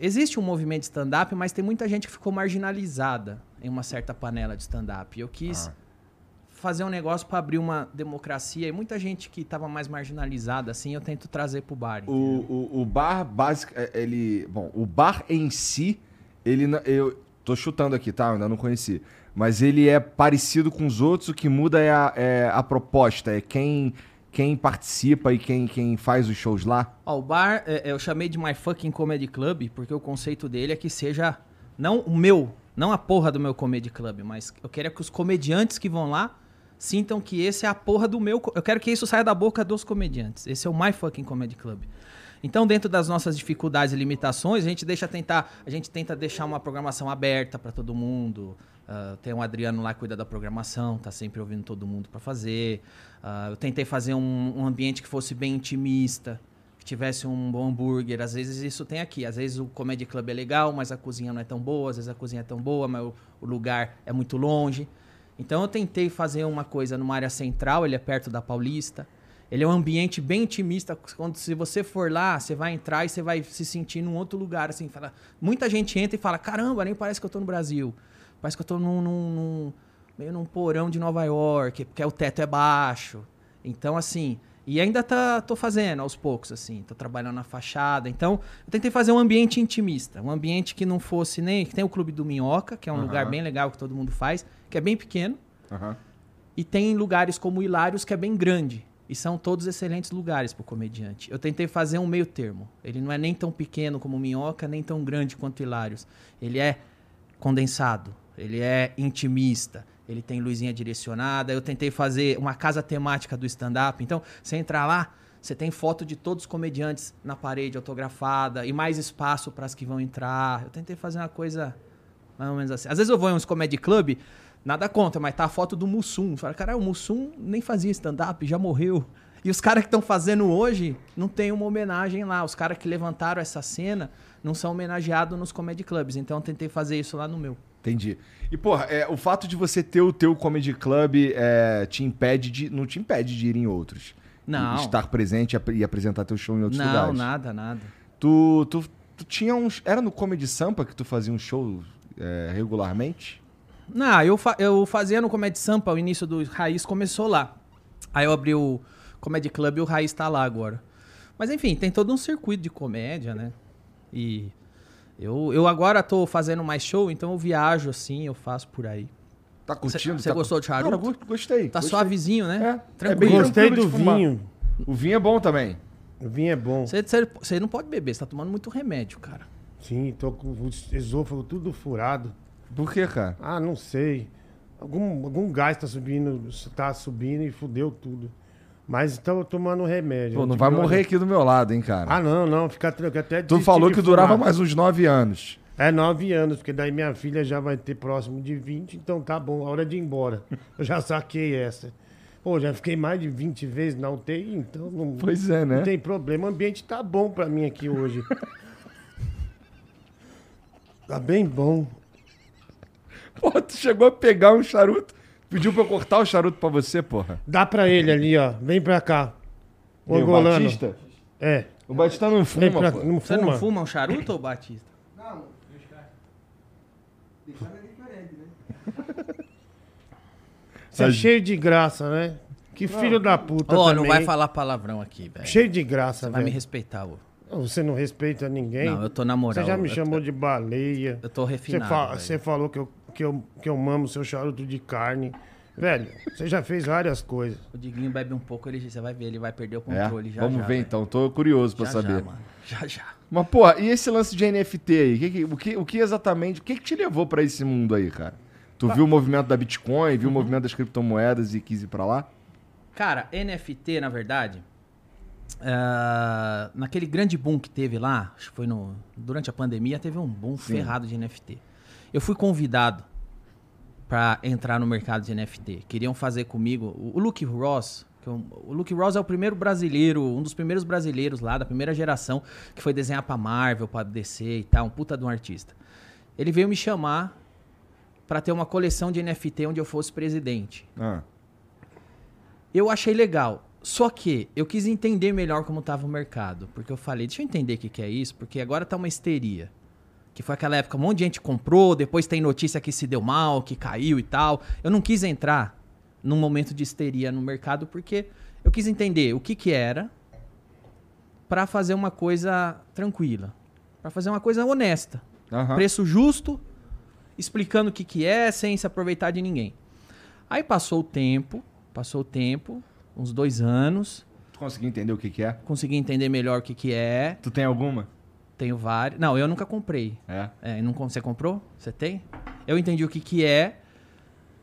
Existe um movimento de stand-up, mas tem muita gente que ficou marginalizada em uma certa panela de stand-up. Eu quis Ah. fazer um negócio pra abrir uma democracia e muita gente que tava mais marginalizada, assim, eu tento trazer pro bar. O, o, o bar básico, é, ele. Bom, o bar em si, ele. Eu tô chutando aqui, tá? Eu ainda não conheci. Mas ele é parecido com os outros, o que muda é a, é a proposta, é quem, quem participa e quem, quem faz os shows lá. Ó, o bar, é, eu chamei de My Fucking Comedy Club, porque o conceito dele é que seja, não o meu, não a porra do meu comedy club, mas eu quero que os comediantes que vão lá sintam que esse é a porra do meu. Eu quero que isso saia da boca dos comediantes. Esse é o My Fucking Comedy Club. Então, dentro das nossas dificuldades e limitações, a gente deixa tentar, a gente tenta deixar uma programação aberta para todo mundo. Ah, tem o Adriano lá que cuida da programação, tá sempre ouvindo todo mundo para fazer. Ah, eu tentei fazer um, um ambiente que fosse bem intimista, que tivesse um bom hambúrguer. Às vezes isso tem aqui. Às vezes o Comedy Club é legal, mas a cozinha não é tão boa. Às vezes a cozinha é tão boa, mas o, o lugar é muito longe. Então eu tentei fazer uma coisa numa área central, ele é perto da Paulista. Ele é um ambiente bem intimista, quando se você for lá, você vai entrar e você vai se sentir num outro lugar, assim, fala, muita gente entra e fala, caramba, nem parece que eu tô no Brasil. Parece que eu tô num, num- num- meio num porão de Nova York, porque o teto é baixo. Então, assim, e ainda tá, tô fazendo aos poucos, assim, tô trabalhando na fachada. Então, eu tentei fazer um ambiente intimista, um ambiente que não fosse nem. que tem o Clube do Minhoca, que é um Aham. lugar bem legal que todo mundo faz, que é bem pequeno. Aham. E tem lugares como Hilários, que é bem grande. E são todos excelentes lugares pro comediante. Eu tentei fazer um meio termo. Ele não é nem tão pequeno como o Minhoca, nem tão grande quanto o Hilários. Ele é condensado, ele é intimista, ele tem luzinha direcionada. Eu tentei fazer uma casa temática do stand-up. Então, você entrar lá, você tem foto de todos os comediantes na parede autografada e mais espaço para as que vão entrar. Eu tentei fazer uma coisa mais ou menos assim. Às vezes eu vou em uns comedy club, nada contra, mas tá a foto do Mussum. Fala, cara, o Mussum nem fazia stand-up, já morreu. E os caras que estão fazendo hoje não tem uma homenagem lá. Os caras que levantaram essa cena não são homenageados nos comedy clubs. Então eu tentei fazer isso lá no meu. Entendi. E, porra, é, o fato de você ter o teu comedy club é, te impede de. não te impede de ir em outros. Não. E estar presente e ap- apresentar teu show em outros não, lugares. nada, nada. Tu, tu, tu tinha uns. Era no Comedy Sampa que tu fazia um show é, regularmente? Não, eu, fa- eu fazia no Comedy Sampa, o início do Raiz começou lá. Aí eu abri o Comedy Club e o Raiz tá lá agora. Mas enfim, tem todo um circuito de comédia, né? E eu, eu agora tô fazendo mais show, então eu viajo assim, eu faço por aí. Tá curtindo? Você Tá- gostou de charuto? Go- gostei. Tá gostei. suavezinho, né? É, é Tranquilo. bem Gostei tranquilo do vinho. O vinho é bom também. O vinho é bom. Você, você- você não pode beber, você tá tomando muito remédio, cara. Sim, tô com o esôfago tudo furado. Por quê, cara? Ah, não sei. Algum, algum gás tá subindo, tá subindo e fudeu tudo. Mas tô tomando remédio. Pô, não vai morrer aqui do meu lado, hein, cara? Ah, não, não, fica tranquilo. Até tu falou que durava fumar. mais uns nove anos. É nove anos, porque daí minha filha já vai ter próximo de 20, então tá bom, a hora de ir embora. (laughs) Eu já saquei essa. Pô, já fiquei mais de 20 vezes na UTI, então não, Pois é, né? não tem problema. O ambiente tá bom pra mim aqui hoje. (laughs) tá bem bom. (laughs) Pô, tu chegou a pegar um charuto. Pediu pra eu cortar o charuto pra você, porra. Dá pra ele ali, ó. Vem pra cá. O angolano. Batista? É. O Batista não fuma, pra pô. Não Você fuma? não fuma um charuto, ô Batista? Você é cheio de graça, né? Que filho da puta Ô, também. não vai falar palavrão aqui, velho. Cheio de graça, Vai me velho. respeitar, ô. Você não respeita ninguém. Não, eu tô na moral. Você já me eu chamou tô- de baleia. Eu tô Você, refinado. fa- velho. você falou que eu, que, eu, que eu mamo seu charuto de carne. Velho, você já fez várias coisas. O Diguinho bebe um pouco, ele, você vai ver, ele vai perder o É, controle já vamos já, ver velho. então, tô curioso pra Já, saber. Já, mano. Já, já. Mas, porra, e esse lance de NFT aí? Que que- o, que, o que exatamente, o que, que te levou pra esse mundo aí, cara? Tu viu o movimento da Bitcoin, Uhum. viu o movimento das criptomoedas e quis ir pra lá? Cara, NFT, na verdade, ah, naquele grande boom que teve lá, acho que foi no, durante a pandemia, teve um boom ferrado de NFT. Eu fui convidado para entrar no mercado de NFT. Queriam fazer comigo o, Luke Ross. É o Luke Ross é o primeiro brasileiro, um dos primeiros brasileiros lá, da primeira geração, que foi desenhar pra Marvel, pra DC e tal, um puta de um artista. Ele veio me chamar para ter uma coleção de NFT onde eu fosse presidente. Ah, Eu achei legal. Só que eu quis entender melhor como estava o mercado. Porque eu falei, deixa eu entender o que, que é isso, porque agora tá uma histeria. Que foi aquela época, um monte de gente comprou, depois tem notícia que se deu mal, que caiu e tal. Eu não quis entrar num momento de histeria no mercado, porque eu quis entender o que, que era para fazer uma coisa tranquila. para fazer uma coisa honesta. aham. Preço justo, explicando o que, que é, sem se aproveitar de ninguém. Aí passou o tempo, passou o tempo, uns dois anos, Tu conseguiu entender o que que é? consegui entender melhor o que, que é. Tu tem alguma? Tenho vários. Não, eu nunca comprei. É. É, não, você comprou? Você tem? Eu entendi o que, que é,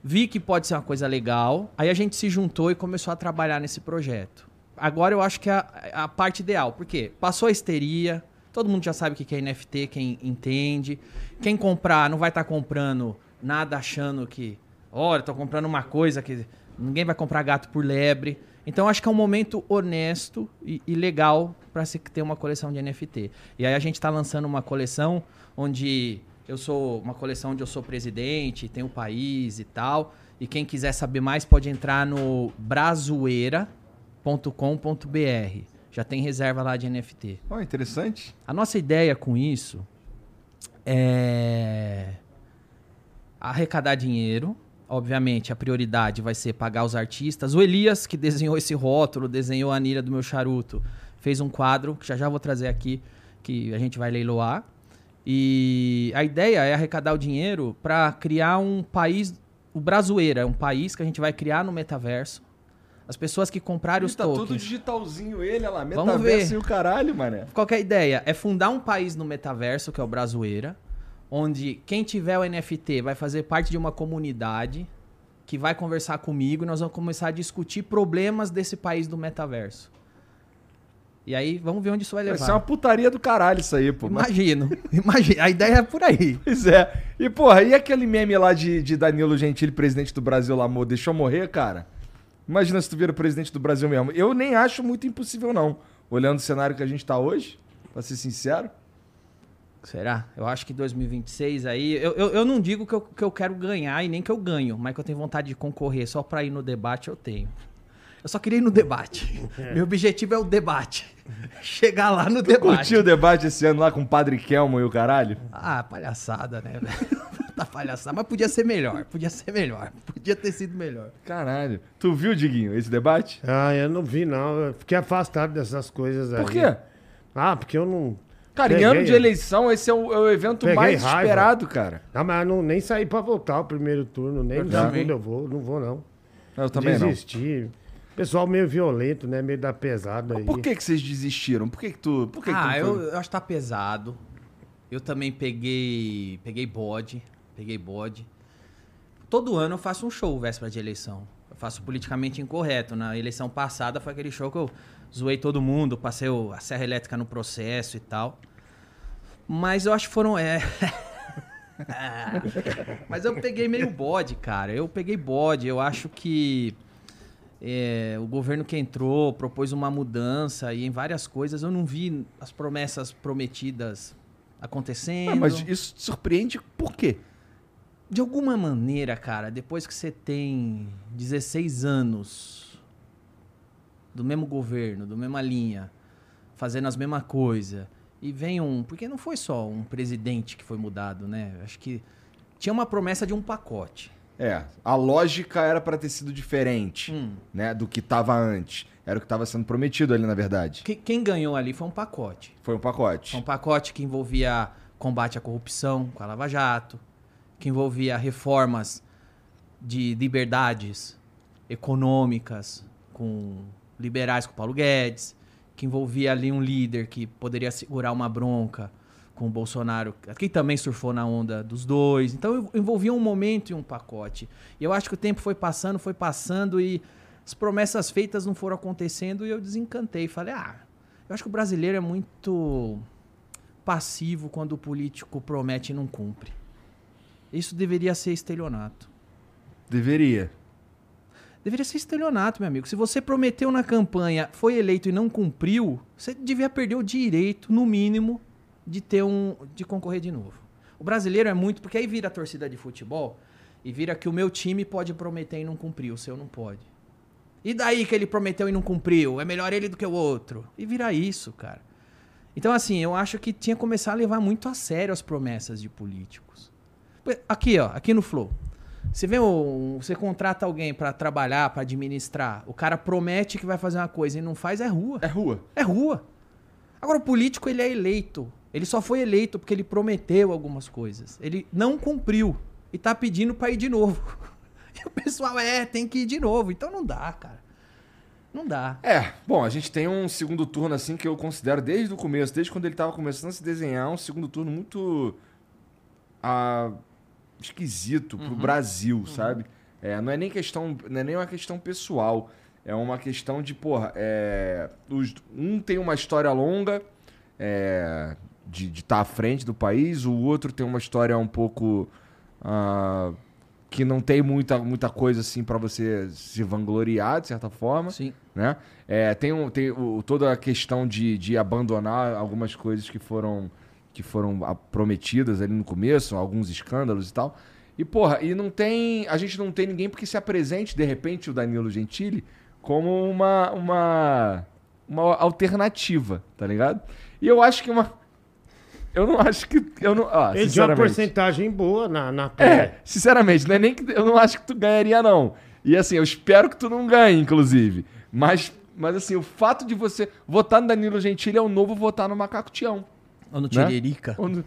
vi que pode ser uma coisa legal, aí a gente se juntou e começou a trabalhar nesse projeto. Agora eu acho que é a, a parte ideal, porque passou a histeria, todo mundo já sabe o que é NFT, quem entende. Quem comprar não vai estar comprando nada achando que, olha, tô comprando uma coisa que ninguém vai comprar gato por lebre. Então eu acho que é um momento honesto e, e legal para se ter uma coleção de NFT. E aí a gente está lançando uma coleção onde eu sou uma coleção onde eu sou presidente, tem o país e tal. E quem quiser saber mais pode entrar no brazueira.com.br. Já tem reserva lá de NFT. Ó, interessante. A nossa ideia com isso é arrecadar dinheiro. Obviamente, a prioridade vai ser pagar os artistas. O Elias, que desenhou esse rótulo, desenhou a anilha do meu charuto, fez um quadro, que já já vou trazer aqui, que a gente vai leiloar. E a ideia é arrecadar o dinheiro para criar um país. O Brazueira é um país que a gente vai criar no metaverso. As pessoas que comprarem os tá tudo tokens. digitalzinho ele, olha lá. Vamos Metaverso ver. e o caralho, mané. Qual que é a ideia? É fundar um país no metaverso, que é o Brazueira, onde quem tiver o NFT vai fazer parte de uma comunidade que vai conversar comigo e nós vamos começar a discutir problemas desse país do metaverso. E aí, vamos ver onde isso vai Vai levar. ser uma putaria do caralho isso aí, pô. Imagino, (laughs) imagino. A ideia é por aí. Pois é. E, porra, e aquele meme lá de, de Danilo Gentili, presidente do Brasil lá, amor, deixou morrer, cara? Imagina se tu vira presidente do Brasil mesmo. Eu nem acho muito impossível, não. Olhando o cenário que a gente tá hoje, pra ser sincero. Será? Eu acho que 2026 aí. Eu, eu, eu não digo que eu, que eu quero ganhar e nem que eu ganho, mas que eu tenho vontade de concorrer só pra ir no debate, eu tenho. Eu só queria ir no debate. Meu objetivo é o debate. (laughs) Chegar lá no debate. Curtiu o debate esse ano lá com o Padre Kelmo e o caralho? Ah, palhaçada, né, velho? (laughs) tá palhaçada. Mas podia ser melhor. Podia ser melhor. (laughs) Podia ter sido melhor. Caralho. Tu viu, Diguinho, esse debate? Ah, eu não vi, não. Eu fiquei afastado dessas coisas aí. Por quê? Ah, porque eu não. Cara, em ano de é. eleição, esse é o, é o evento Peguei mais raiva. esperado, cara. Não, mas eu não, nem saí pra votar o primeiro turno, nem Eu no também. segundo eu vou. Não vou, não. Eu também não. Desisti. Pessoal meio violento, né? Meio da pesada aí. Por que, que vocês desistiram? Por que, que tu. Por que, que ah, tu eu, foi- eu acho que tá pesado. Eu também peguei, peguei bode, peguei bode. Todo ano eu faço um show véspera de eleição. Eu faço politicamente incorreto. Na eleição passada foi aquele show que eu zoei todo mundo, passei o- a serra elétrica no processo e tal. Mas eu acho que foram. É. (laughs) Mas eu peguei meio bode, cara. Eu peguei bode. Eu acho que é, o governo que entrou propôs uma mudança e em várias coisas eu não vi as promessas prometidas acontecendo. Ah, mas isso te surpreende por quê? De alguma maneira, cara, depois que você tem 16 anos do mesmo governo, do mesma linha, fazendo as mesmas coisas, e vem um. Porque não foi só um presidente que foi mudado, né? Acho que tinha uma promessa de um pacote. É, a lógica era pra ter sido diferente, Hum. né, do que tava antes. Era o que tava sendo prometido ali, na verdade. Que- Quem ganhou ali foi um pacote. Foi um pacote. Foi um pacote que envolvia combate à corrupção com a Lava Jato, que envolvia reformas de liberdades econômicas com liberais com Paulo Guedes, que envolvia ali um líder que poderia segurar uma bronca com o Bolsonaro, que também surfou na onda dos dois. Então envolvia um momento e um pacote. E eu acho que o tempo foi passando, foi passando e as promessas feitas não foram acontecendo e eu desencantei. Falei, ah, eu acho que o brasileiro é muito passivo quando o político promete e não cumpre. Isso deveria ser estelionato. Deveria. Deveria ser estelionato, meu amigo. Se você prometeu na campanha, foi eleito e não cumpriu, você devia perder o direito, no mínimo, de ter um de concorrer de novo. O brasileiro é muito, porque aí vira a torcida de futebol e vira que o meu time pode prometer e não cumprir, o seu não pode. E daí que ele prometeu e não cumpriu? É melhor ele do que o outro. E vira isso, cara. Então, assim, eu acho que tinha que começar a levar muito a sério as promessas de políticos. Aqui, ó, aqui no Flow. Você vê um, você contrata alguém pra trabalhar, pra administrar, o cara promete que vai fazer uma coisa e não faz, é rua. É rua. É rua. Agora o político ele é eleito. Ele só foi eleito porque ele prometeu algumas coisas. Ele não cumpriu e tá pedindo pra ir de novo. (laughs) E o pessoal é, tem que ir de novo. Então não dá, cara. Não dá. É, bom, a gente tem um segundo turno assim que eu considero desde o começo, desde quando ele tava começando a se desenhar, um segundo turno muito ah, esquisito pro Brasil, sabe? É, não é nem questão, não é nem uma questão pessoal, é uma questão de, porra, é, os- um tem uma história longa é, de estar à frente do país, o outro tem uma história um pouco ah, que não tem muita, muita coisa assim pra você se vangloriar, de certa forma Sim. né? É, tem um, tem o- toda a questão de, de abandonar algumas coisas que foram que foram prometidas ali no começo, alguns escândalos e tal. E porra, e não tem, a gente não tem ninguém porque se apresente de repente o Danilo Gentili como uma uma uma alternativa, tá ligado? E eu acho que uma eu não acho que eu não, ah, Ele tinha uma porcentagem boa na, na É, sinceramente, não é nem que eu não acho que tu ganharia, não. E assim, eu espero que tu não ganhe, inclusive. Mas, mas assim, o fato de você votar no Danilo Gentili é o novo votar no Macaco Tião. Ou no Né? Tiririca. Quando-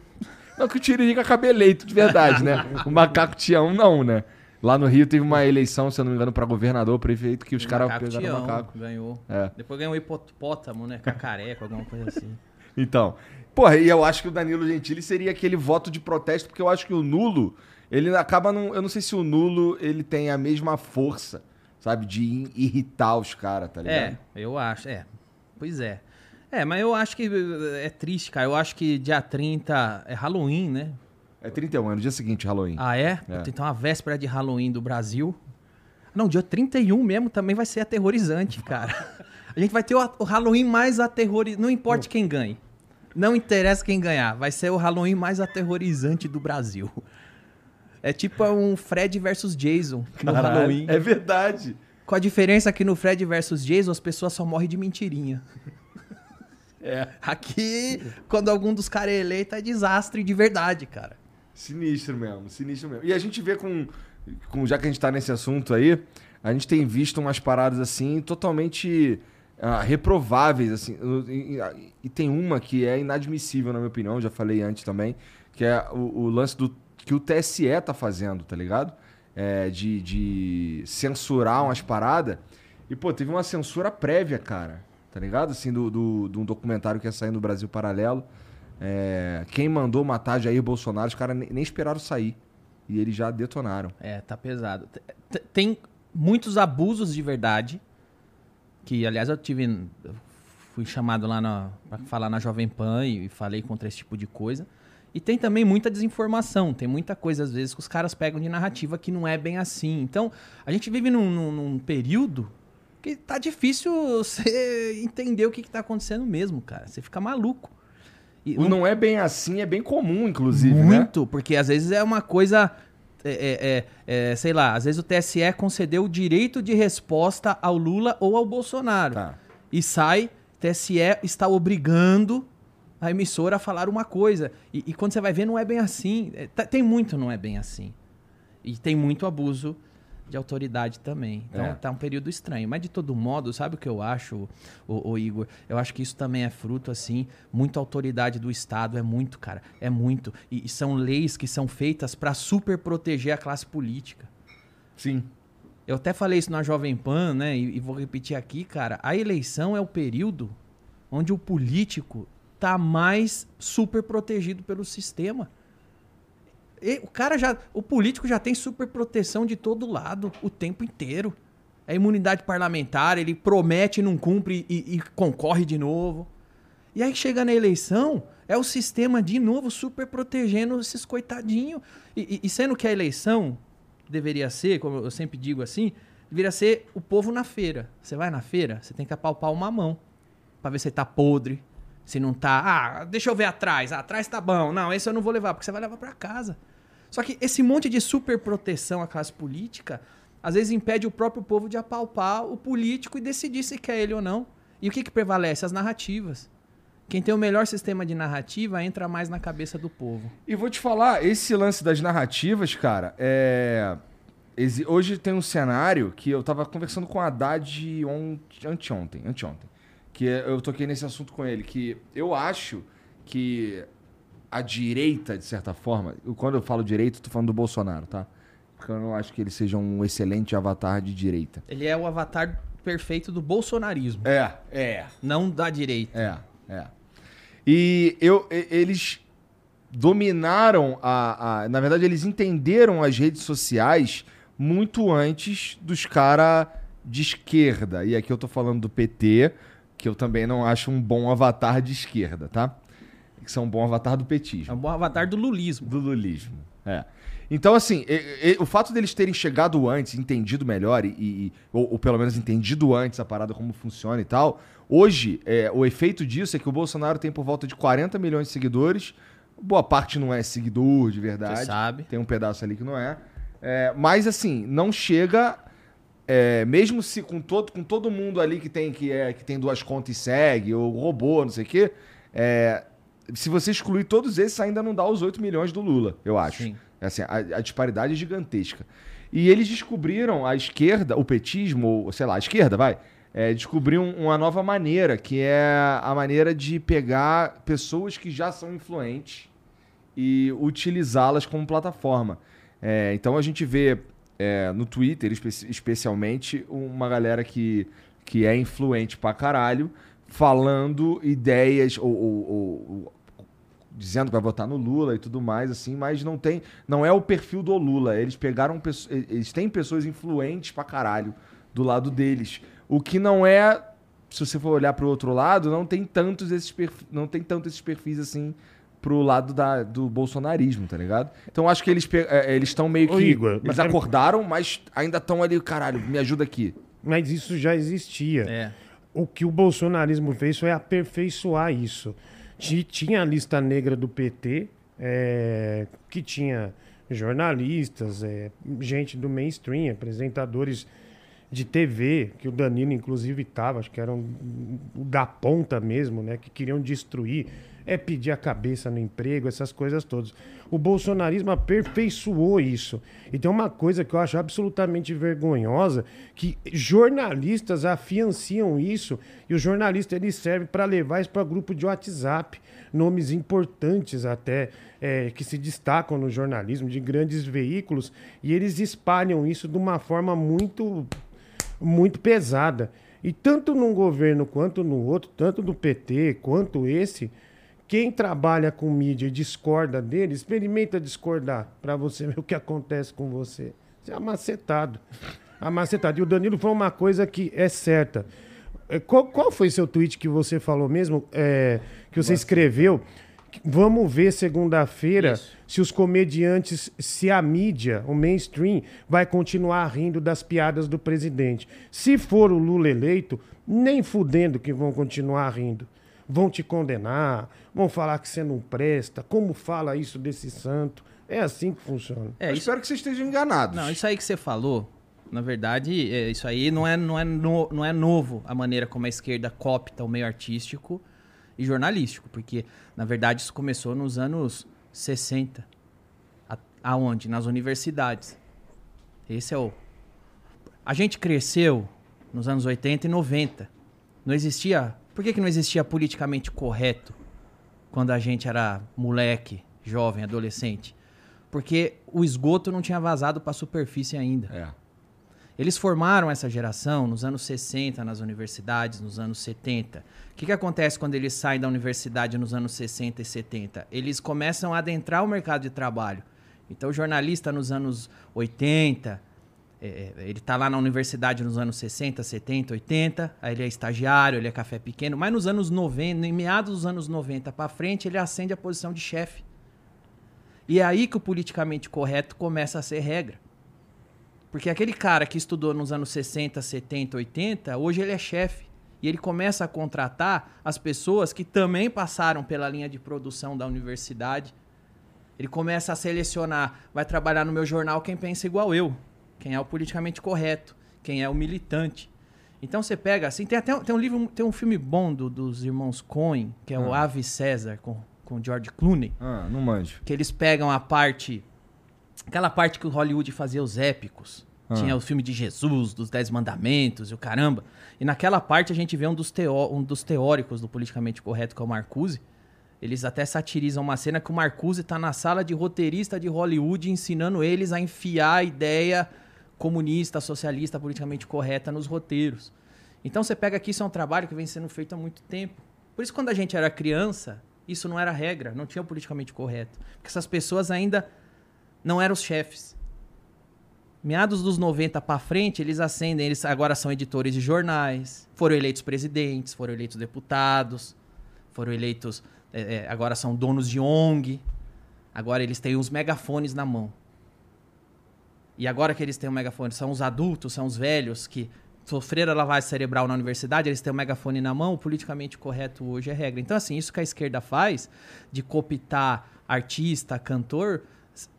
Não que o Tiririca acabe eleito de verdade, né? O Macaco Tião não, né? Lá no Rio teve uma eleição, se eu não me engano, pra governador, prefeito, que os caras pegaram o macaco. Ganhou. É. Depois ganhou o hipopótamo, né? Cacareco, alguma coisa assim. Então, porra, e eu acho que o Danilo Gentili seria aquele voto de protesto, porque eu acho que o nulo, ele acaba não, eu não sei se o nulo ele tem a mesma força, sabe, de irritar os caras, tá ligado? É, eu acho, é. Pois é. É, mas eu acho que é triste, cara. Eu acho que dia 30 é Halloween, né? É 31 anos, dia seguinte, Halloween. Ah, é? É. Então a véspera de Halloween do Brasil. Não, dia 31 mesmo também vai ser aterrorizante, cara. (laughs) A gente vai ter o, Halloween mais aterrorizante. Não importa quem ganhe. Não interessa quem ganhar. Vai ser o Halloween mais aterrorizante do Brasil. É tipo um Fred versus Jason no Caralho, Halloween. É verdade. Com a diferença que no Fred versus Jason as pessoas só morrem de mentirinha. É. Aqui, quando algum dos caras é eleito, é desastre de verdade, cara. Sinistro mesmo, sinistro mesmo. E a gente vê com, com já que a gente tá nesse assunto aí, a gente tem visto umas paradas assim totalmente ah, reprováveis assim. E, e- e tem uma que é inadmissível na minha opinião, já falei antes também, que é o, o lance do que o TSE tá fazendo, tá ligado? É, de, de censurar umas paradas. E pô, teve uma censura prévia, cara. Tá ligado? Assim, do, do, de um documentário que ia sair no Brasil Paralelo. É, quem mandou matar Jair Bolsonaro, os caras nem, nem esperaram sair. E eles já detonaram. É, tá pesado. Tem muitos abusos de verdade. Que, aliás, eu tive. eu fui chamado lá na, pra falar na Jovem Pan e, e falei contra esse tipo de coisa. E tem também muita desinformação. Tem muita coisa, às vezes, que os caras pegam de narrativa que não é bem assim. Então, a gente vive num, num- num período que tá difícil (laughs) você entender o que, que tá acontecendo mesmo, cara. Você fica maluco. E O não é bem assim, é bem comum, inclusive, né? muito, porque às vezes é uma coisa. É, é, é, é, sei lá, às vezes o TSE concedeu o direito de resposta ao Lula ou ao Bolsonaro. Tá. E sai, TSE está obrigando a emissora a falar uma coisa. E, e quando você vai ver, não é bem assim. É, tá- tem muito não é bem assim. E tem muito abuso de autoridade também. Então É. tá um período estranho. Mas de todo modo, sabe o que eu acho, o, o Igor? Eu acho que isso também é fruto, assim, muita autoridade do Estado. É muito, cara. É muito. E, e são leis que são feitas para super proteger a classe política. Sim. Eu até falei isso na Jovem Pan, né? E, e vou repetir aqui, cara. A eleição é o período onde o político tá mais super protegido pelo sistema. E o cara já. O político já tem super proteção de todo lado o tempo inteiro. É imunidade parlamentar, ele promete, não cumpre e, e concorre de novo. E aí chega na eleição, é o sistema de novo super protegendo esses coitadinhos. E, e- e sendo que a eleição deveria ser, como eu sempre digo assim, deveria ser o povo na feira. Você vai na feira, você tem que apalpar uma mão pra ver se tá podre, se não tá. Ah, deixa eu ver atrás. Ah, atrás tá bom. Não, esse eu não vou levar, porque você vai levar pra casa. Só que esse monte de super proteção à classe política, às vezes impede o próprio povo de apalpar o político e decidir se quer ele ou não. E o que, que prevalece? As narrativas. Quem tem o melhor sistema de narrativa entra mais na cabeça do povo. E vou te falar, esse lance das narrativas, cara, é. Hoje tem um cenário que eu tava conversando com a Haddad ont... anteontem, anteontem. Que eu toquei nesse assunto com ele, que eu acho que a direita, de certa forma, quando eu falo direita, eu tô falando do Bolsonaro, tá? Porque eu não acho que ele seja um excelente avatar de direita. Ele é o avatar perfeito do bolsonarismo, É, é. não da direita. É, é. E eu, eles dominaram a, a- Na verdade, eles entenderam as redes sociais muito antes dos caras de esquerda. E aqui eu tô falando do PT, que eu também não acho um bom avatar de esquerda, tá? Que são um bom avatar do É petismo. um bom avatar do lulismo. Do lulismo. É. Então, assim, e- e- o fato deles terem chegado antes, entendido melhor, e, e- ou, ou pelo menos entendido antes a parada como funciona e tal, hoje, é, o efeito disso é que o Bolsonaro tem por volta de 40 milhões de seguidores. Boa parte não é seguidor de verdade. Você sabe. Tem um pedaço ali que não é. É, mas, assim, não chega. é, mesmo se com todo, com todo mundo ali que tem, que, é, que tem duas contas e segue, ou robô, não sei o quê, é, se você excluir todos esses, ainda não dá os 8 milhões do Lula, eu acho. Sim. Assim, a, a disparidade é gigantesca. E eles descobriram, a esquerda, o petismo, ou sei lá, a esquerda, vai, é, descobriu uma nova maneira, que é a maneira de pegar pessoas que já são influentes e utilizá-las como plataforma. É, então a gente vê é, no Twitter, espe- especialmente, uma galera que, que é influente pra caralho, falando ideias ou, ou- ou- ou dizendo que vai votar no Lula e tudo mais, assim, mas não tem. Não é o perfil do Lula. Eles pegaram. Eles têm pessoas influentes pra caralho do lado deles. O que não é. Se você for olhar pro outro lado, não tem tantos esses perfis, não tem tanto esses perfis assim pro lado da, do bolsonarismo, tá ligado? Então acho que eles é, eles estão meio que Ô, Igor, eles mas é- acordaram, mas ainda estão ali, caralho, me ajuda aqui. Mas isso já existia. É. O que o bolsonarismo fez foi aperfeiçoar isso. Ti- Tinha a lista negra do PT, é, que tinha jornalistas, é, gente do mainstream, apresentadores de TV, que o Danilo inclusive estava, acho que eram da ponta mesmo, né? Que queriam destruir, é pedir a cabeça no emprego, essas coisas todas. O bolsonarismo aperfeiçoou isso. E tem uma coisa que eu acho absolutamente vergonhosa, que jornalistas afianciam isso, e o jornalista ele serve para levar isso para grupo de WhatsApp, nomes importantes até, é, que se destacam no jornalismo, de grandes veículos, e eles espalham isso de uma forma muito muito pesada. E tanto num governo quanto no outro, tanto do PT quanto esse, quem trabalha com mídia e discorda dele, experimenta discordar para você (laughs) ver o que acontece com você. Você é amacetado. Amacetado. E o Danilo foi uma coisa que é certa. É, Qual, qual foi seu tweet que você falou mesmo? É, que você escreveu? Vamos ver segunda-feira se os comediantes, se a mídia, o mainstream, vai continuar rindo das piadas do presidente. Se for o Lula eleito, nem fudendo que vão continuar rindo. Vão te condenar, vão falar que você não presta, como fala isso desse santo. É assim que funciona. É, Eu isso, espero que vocês estejam enganados. não, isso aí que você falou, na verdade, é, isso aí não é, não, é no- não é novo a maneira como a esquerda copta o meio artístico e jornalístico, porque, na verdade, isso começou nos anos 60. A- aonde? Nas universidades. Esse é o. A gente cresceu nos anos 80 e 90. Não existia. Por que, que não existia politicamente correto quando a gente era moleque, jovem, adolescente? Porque o esgoto não tinha vazado para a superfície ainda. É. Eles formaram essa geração nos anos 60 nas universidades, nos anos 70. O que, que acontece quando eles saem da universidade nos anos 60 e 70? Eles começam a adentrar o mercado de trabalho. Então, o jornalista nos anos 80, é, é, ele está lá na universidade nos anos 60, 70, 80, aí ele é estagiário, ele é café pequeno, mas nos anos 90, em meados dos anos 90 para frente, ele ascende a posição de chefe. E é aí que o politicamente correto começa a ser regra. Porque aquele cara que estudou nos anos 60, 70, 80, hoje ele é chefe. E ele começa a contratar as pessoas que também passaram pela linha de produção da universidade. Ele começa a selecionar, vai trabalhar no meu jornal quem pensa igual eu, quem é o politicamente correto, quem é o militante. Então você pega assim, tem até tem um livro, tem um filme bom do- dos irmãos Coen, que é o Ah. Ave César com com George Clooney Ah, não manjo. que eles pegam a parte. Aquela parte que o Hollywood fazia os épicos. Ah. Tinha o filme de Jesus, dos Dez Mandamentos e o caramba. E naquela parte a gente vê um dos, teó um dos teóricos do politicamente correto, que é o Marcuse. Eles até satirizam uma cena que o Marcuse tá na sala de roteirista de Hollywood ensinando eles a enfiar a ideia comunista, socialista, politicamente correta nos roteiros. Então você pega aqui, isso é um trabalho que vem sendo feito há muito tempo. Por isso, quando a gente era criança, isso não era regra, não tinha o politicamente correto. Porque essas pessoas ainda não eram os chefes. Meados dos 90 pra frente, eles ascendem, eles agora são editores de jornais, foram eleitos presidentes, foram eleitos deputados, foram eleitos. é, é, agora são donos de ONG. Agora eles têm os megafones na mão. E agora que eles têm o megafone, são os adultos, são os velhos que sofreram a lavagem cerebral na universidade, eles têm o megafone na mão, o politicamente correto hoje é regra. Então, assim, isso que a esquerda faz, de cooptar artista, cantor,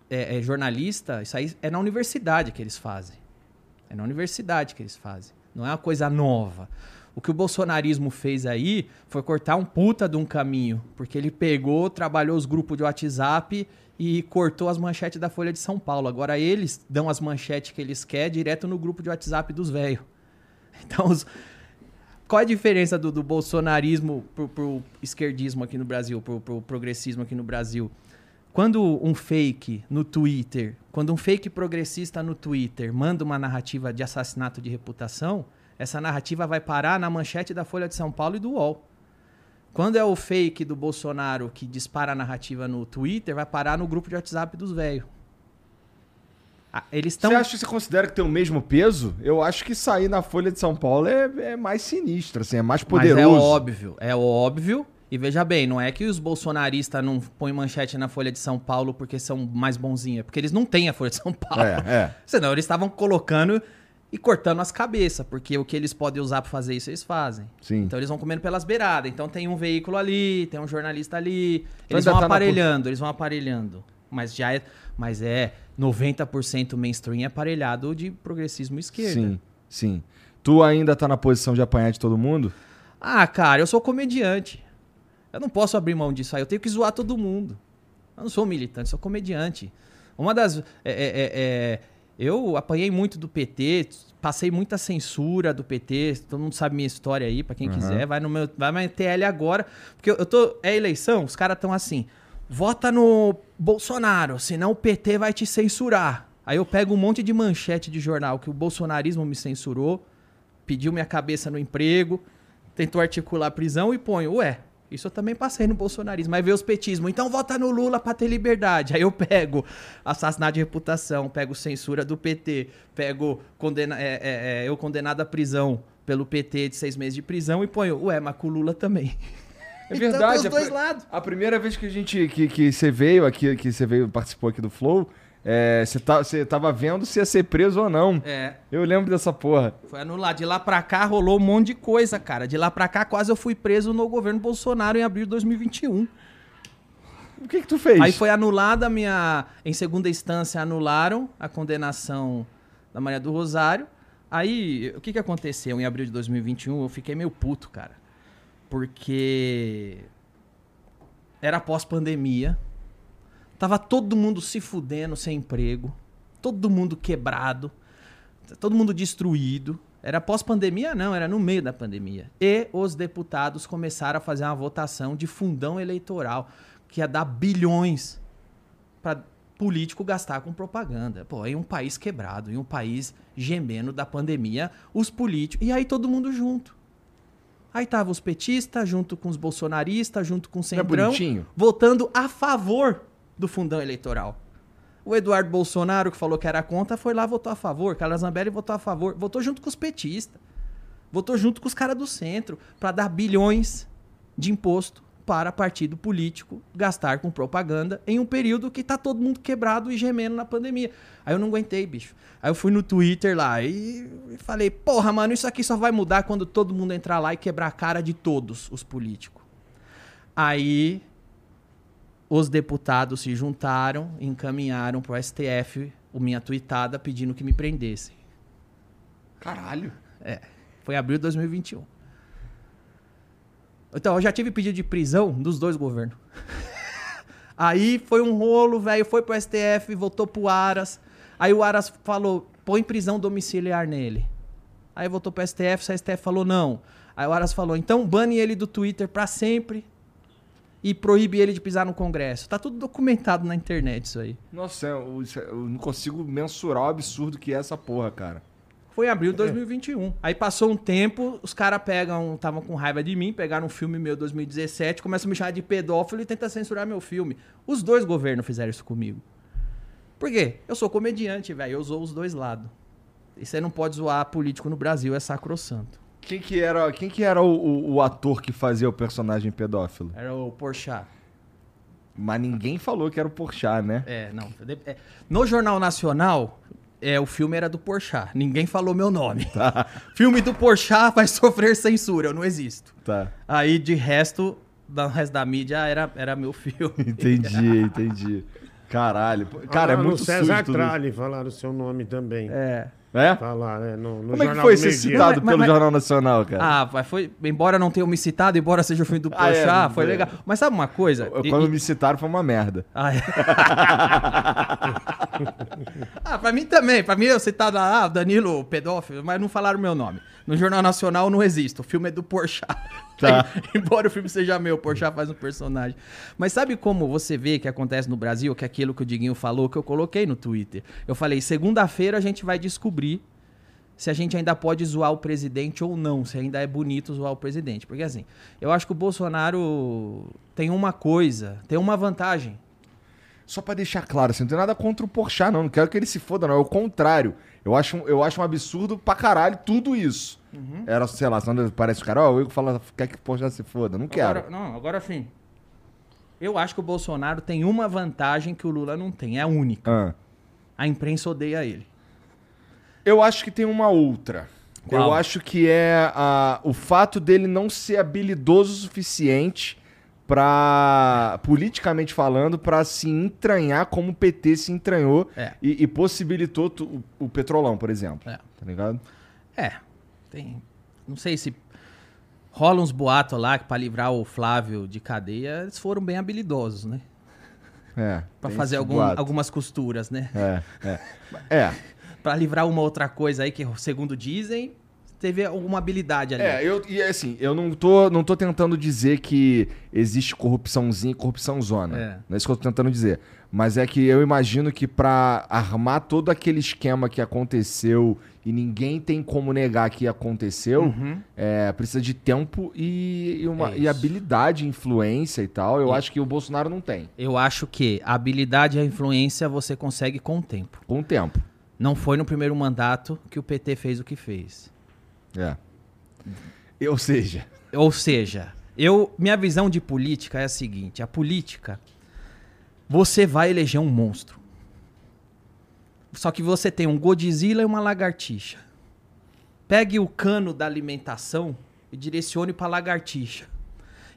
é, é, jornalista, isso aí é na universidade que eles fazem. É na universidade que eles fazem. Não é uma coisa nova. O que o bolsonarismo fez aí foi cortar um puta de um caminho, porque ele pegou, trabalhou os grupos de WhatsApp e cortou as manchetes da Folha de São Paulo. Agora eles dão as manchetes que eles querem direto no grupo de WhatsApp dos velhos. (laughs) Então, os- qual é a diferença do, do bolsonarismo pro, pro esquerdismo aqui no Brasil, pro, pro progressismo aqui no Brasil? Quando um fake no Twitter, quando um fake progressista no Twitter manda uma narrativa de assassinato de reputação, essa narrativa vai parar na manchete da Folha de São Paulo e do UOL. Quando é o fake do Bolsonaro que dispara a narrativa no Twitter, vai parar no grupo de WhatsApp dos velhos. Ah, Eles estão. Você acha que você considera que tem o mesmo peso? Eu acho que sair na Folha de São Paulo é, é mais sinistro, assim, é mais poderoso. Mas é óbvio, é óbvio. E veja bem, não é que os bolsonaristas não põem manchete na Folha de São Paulo porque são mais bonzinhos, é porque eles não têm a Folha de São Paulo. É, é. (laughs) Senão eles estavam colocando e cortando as cabeças, porque o que eles podem usar pra fazer isso, eles fazem. Sim. Então eles vão comendo pelas beiradas. Então tem um veículo ali, tem um jornalista ali. Então Eles vão tá na aparelhando, eles vão aparelhando. Mas já é, mas é 90% mainstream é aparelhado de progressismo esquerda. Sim, sim. Tu ainda tá na posição de apanhar de todo mundo? Ah, cara, eu sou comediante. Eu não posso abrir mão disso aí. Eu tenho que zoar todo mundo. Eu não sou militante, sou comediante. Uma das. é, é, é, é, eu apanhei muito do PT, passei muita censura do PT. Todo mundo sabe minha história aí, pra quem Aham. quiser. Vai no meu. Vai na TL agora. Porque eu, eu tô. É eleição, os caras estão assim. Vota no Bolsonaro, senão o PT vai te censurar. Aí eu pego um monte de manchete de jornal que o bolsonarismo me censurou, pediu minha cabeça no emprego, tentou articular prisão e ponho, ué, Isso eu também passei no bolsonarismo. Mas veio os petismos. Então vota no Lula pra ter liberdade. Aí eu pego assassinato de reputação, pego censura do PT, pego condena é, é, é, eu condenado à prisão pelo PT de seis meses de prisão e ponho, ué, mas com o Lula também. É Então, verdade. a dois pri- lados. A primeira vez que a gente que, que você veio aqui, que você veio participou aqui do Flow, é, você, tá, você tava vendo se ia ser preso ou não. É, Eu lembro dessa porra. foi anulado. De lá pra cá rolou um monte de coisa, cara. De lá pra cá quase eu fui preso no governo Bolsonaro em abril de 2021. O que que tu fez? Aí foi anulada a minha. Em segunda instância, anularam a condenação da Maria do Rosário. Aí, o que, que aconteceu em abril de 2021? Eu fiquei meio puto, cara. Porque. Era pós-pandemia. Tava todo mundo se fudendo sem emprego. Todo mundo quebrado. Todo mundo destruído. Era pós-pandemia? Não, era no meio da pandemia. E os deputados começaram a fazer uma votação de fundão eleitoral que ia dar bilhões para político gastar com propaganda. Pô, em um país quebrado, em um país gemendo da pandemia, os políticos. E aí todo mundo junto. Aí tava os petistas, junto com os bolsonaristas, junto com o é Centrão, bonitinho? votando a favor do fundão eleitoral. O Eduardo Bolsonaro, que falou que era contra, foi lá votou a favor. Carla Zambelli votou a favor. Votou junto com os petistas. Votou junto com os caras do centro para dar bilhões de imposto para partido político gastar com propaganda em um período que tá todo mundo quebrado e gemendo na pandemia. Aí eu não aguentei, bicho. Aí eu fui no Twitter lá e falei: "Porra, mano, isso aqui só vai mudar quando todo mundo entrar lá e quebrar a cara de todos os políticos". Aí os deputados se juntaram e encaminharam pro STF o minha tweetada pedindo que me prendessem. Caralho. É, foi em abril de 2021. Então, eu já tive pedido de prisão dos dois governos. (laughs) Aí foi um rolo, velho, foi pro STF, voltou pro Aras. Aí o Aras falou, põe prisão domiciliar nele. Aí voltou pro STF, o STF falou não. Aí o Aras falou, então bane ele do Twitter pra sempre e proíbe ele de pisar no Congresso. Tá tudo documentado na internet isso aí. Nossa, eu, isso é- eu não consigo mensurar o absurdo que é essa porra, cara. Foi em abril de 2021. Aí passou um tempo, os caras pegam, estavam com raiva de mim, pegaram um filme meu 2017, começam a me chamar de pedófilo e tentam censurar meu filme. Os dois governos fizeram isso comigo. Por quê? Eu sou comediante, velho, eu usou os dois lados. E você não pode zoar político no Brasil, é sacrossanto. Quem que era, quem que era o, o- o ator que fazia o personagem pedófilo? Era o Porchat. Mas ninguém falou que era o Porchat, né? É, não. é. No Jornal Nacional, é, o filme era do Porchat. Ninguém falou meu nome. (laughs) filme do Porchat vai sofrer censura, eu não existo. Tá. Aí, de resto, do resto da mídia, era, era meu filme. (laughs) Entendi, entendi. Caralho. Cara, é muito César Tralli falaram o seu nome também. É. É? Falaram, é, no, no Como é que foi ser citado Mas- pelo mas- Jornal Nacional, cara? Ah, foi. Embora não tenha me citado, embora seja o filme do Ah, é, foi é. legal. Mas sabe uma coisa? Eu- E- Quando e- me citaram foi uma merda. (laughs) Ah, é. (laughs) ah, pra mim também. Pra mim eu citado lá, ah, Danilo, pedófilo, mas não falaram meu nome. No Jornal Nacional não existo. O filme é do Porchat. (laughs) Tá. (laughs) Embora o filme seja meu, o Porchat faz um personagem. Mas sabe como você vê que acontece no Brasil, que é aquilo que o Diguinho falou, que eu coloquei no Twitter? Eu falei, segunda-feira a gente vai descobrir se a gente ainda pode zoar o presidente ou não, se ainda é bonito zoar o presidente. Porque assim, eu acho que o Bolsonaro tem uma coisa, tem uma vantagem. Só pra deixar claro, assim, não tem nada contra o Porchat, não. Não quero que ele se foda, não. É o contrário. Eu acho, um- eu acho um absurdo pra caralho tudo isso. Uhum. Era, sei lá, parece o cara, ó, o Igor fala, quer que o Porchat se foda. Não quero. Agora, não, agora sim. Eu acho que o Bolsonaro tem uma vantagem que o Lula não tem, é a única. Ah. A imprensa odeia ele. Eu acho que tem uma outra. Qual? Eu acho que é a, o fato dele não ser habilidoso o suficiente pra, politicamente falando, pra se entranhar como o PT se entranhou É. e, e possibilitou tu- o, o petrolão, por exemplo. É. Tá ligado? É, tem. Não sei se rola uns boatos lá que pra livrar o Flávio de cadeia, eles foram bem habilidosos, né? É. (laughs) Tem fazer algum- algumas costuras, né? É, é. É. (laughs) Pra livrar uma outra coisa aí que, segundo dizem, teve alguma habilidade ali. É, eu, e assim, eu não tô, não tô tentando dizer que existe corrupçãozinha e corrupção zona. É. Não é isso que eu tô tentando dizer. Mas é que eu imagino que pra armar todo aquele esquema que aconteceu e ninguém tem como negar que aconteceu, é, precisa de tempo e, e uma, É e habilidade, influência e tal. Eu E- acho que o Bolsonaro não tem. Eu acho que a habilidade e a influência você consegue com o tempo. Com o tempo. Não foi no primeiro mandato que o PT fez o que fez. É. E, Ou seja, Ou seja, eu minha visão de política é a seguinte: a política você vai eleger um monstro. Só que você tem um Godzilla e uma lagartixa. Pegue o cano da alimentação e direcione para lagartixa.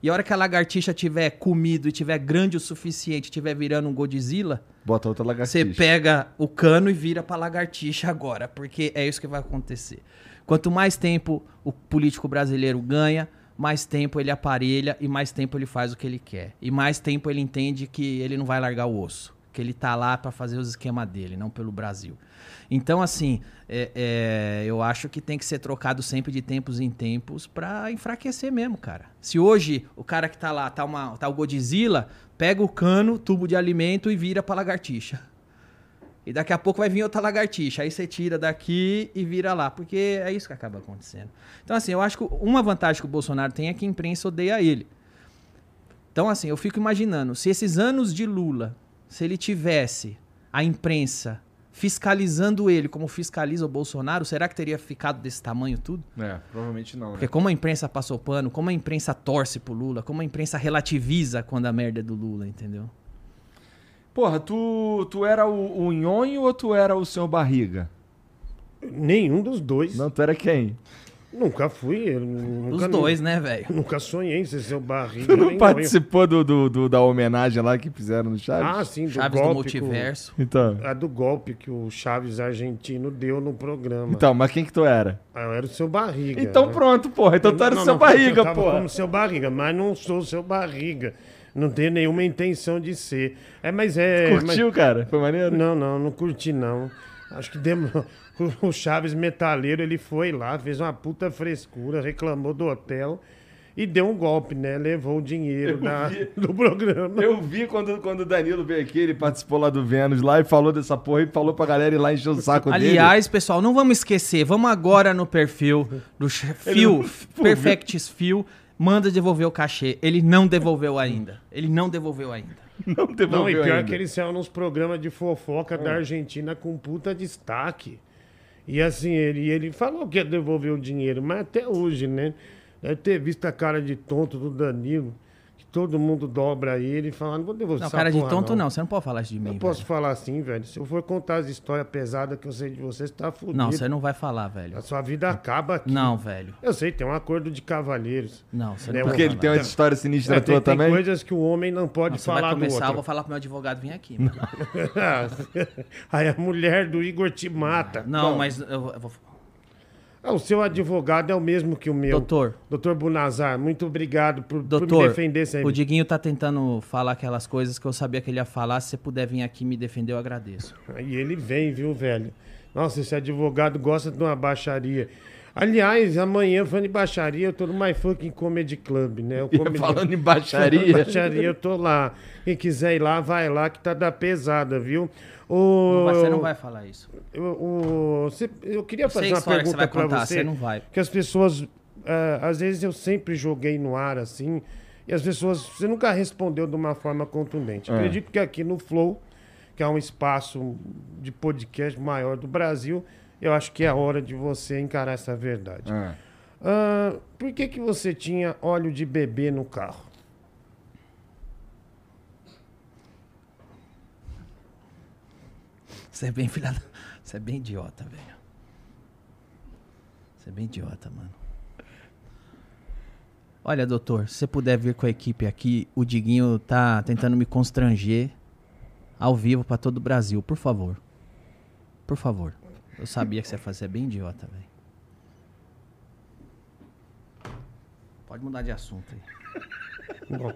E a hora que a lagartixa tiver comido e tiver grande o suficiente, tiver virando um Godzilla, bota outra você lagartixa. pega o cano e vira pra lagartixa agora, porque é isso que vai acontecer. Quanto mais tempo o político brasileiro ganha, mais tempo ele aparelha e mais tempo ele faz o que ele quer. E mais tempo ele entende que ele não vai largar o osso, que ele tá lá pra fazer os esquemas dele, não pelo Brasil. Então, assim, é- é, eu acho que tem que ser trocado sempre de tempos em tempos pra enfraquecer mesmo, cara. Se hoje o cara que tá lá, tá, uma, tá o Godzilla, pega o cano, tubo de alimento e vira pra lagartixa. E daqui a pouco vai vir outra lagartixa. Aí você tira daqui e vira lá. Porque é isso que acaba acontecendo. Então, assim, eu acho que uma vantagem que o Bolsonaro tem é que a imprensa odeia ele. Então, assim, eu fico imaginando, se esses anos de Lula, se ele tivesse a imprensa fiscalizando ele como fiscaliza o Bolsonaro, será que teria ficado desse tamanho tudo? É, provavelmente não. Porque como a imprensa passou pano, como a imprensa torce pro Lula, como a imprensa relativiza quando a merda é do Lula, entendeu? Porra, tu, tu era o, o nhonho ou tu era o senhor barriga? Nenhum dos dois. Não, tu era quem? Nunca fui. eu Nunca, Os dois, né, velho? Nunca sonhei em ser seu barriga. Tu não participou do, do- do- da homenagem lá que fizeram no eu. Chaves? Ah, sim, do Chaves do golpe. que o- multiverso. Então. A do golpe que o Chaves argentino deu no programa. Então, mas quem que tu era? Ah, eu era o seu barriga. Então né? pronto, porra. Então tu era o seu não, barriga, eu tava porra. como seu barriga, mas não sou seu barriga. Não tenho nenhuma intenção de ser. É, mas é. Curtiu, cara? Foi mas- maneiro? Não, não, não curti não. Acho que demo... (laughs) o Chaves Metaleiro, ele foi lá, fez uma puta frescura, reclamou do hotel e deu um golpe, né? Levou o dinheiro da- (laughs) do programa. Eu vi quando, quando o Danilo veio aqui, ele participou lá do Vênus lá e falou dessa porra e falou pra galera ir lá encher o saco dele. Aliás, pessoal, não vamos esquecer, vamos agora no perfil do Phil, (laughs) Pô, Perfectis Phil, manda devolver o cachê. Ele não devolveu ainda. Ele não devolveu ainda. não (laughs) Não, devolveu e pior ainda. que ele saiu nos programas de fofoca da Argentina com puta destaque. E assim, ele, ele falou que ia devolver o dinheiro, mas até hoje, né? Deve ter visto a cara de tonto do Danilo, todo mundo dobra ele e fala, não vou devolver Não, cara de tonto não. Você não pode falar isso de mim. Não posso falar assim, velho. Se eu for contar as histórias pesadas que eu sei de você, você tá fudido. Não, você não vai falar, velho. A sua vida acaba aqui. Não, velho. Eu sei, tem um acordo de cavalheiros. Não, você É, não Porque vai ele falar. tem uma história sinistra É, tua tem, tem também? coisas que o homem não pode Não, você falar vai do começar, eu vou falar pro meu advogado vir aqui. (laughs) mano. Aí a mulher do Igor te mata. Não, mas eu, eu vou... Ah, o seu advogado é o mesmo que o meu. Doutor, Doutor Bunazar, muito obrigado por, por me doutor, defender sempre. o Diguinho tá tentando falar aquelas coisas que eu sabia que ele ia falar. Se você puder vir aqui me defender, eu agradeço. E ele vem, viu, velho? Nossa, esse advogado gosta de uma baixaria. Aliás, amanhã, falando em baixaria, eu tô no My Fucking Comedy Club, né? O (laughs) comedy... Falando em baixaria. baixaria, eu tô lá. Quem quiser ir lá, vai lá, que tá da pesada, viu? O... Mas Você não vai falar isso. Eu, o- você- eu queria fazer uma você pergunta vai pra contar, você. você não vai. Que as pessoas, ah, às vezes eu sempre joguei no ar assim, e as pessoas, você nunca respondeu de uma forma contundente. É. Acredito que aqui no Flow, que é um espaço de podcast maior do Brasil, eu acho que é a hora de você encarar essa verdade. Ah, por que, que você tinha óleo de bebê no carro? Você é bem filha. Você é bem idiota, velho. Você é bem idiota, mano. Olha, doutor, se você puder vir com a equipe aqui, o Diguinho tá tentando me constranger ao vivo pra todo o Brasil, por favor. Por favor. Eu sabia que você ia fazer, é bem idiota, velho. Pode mudar de assunto aí. Bom,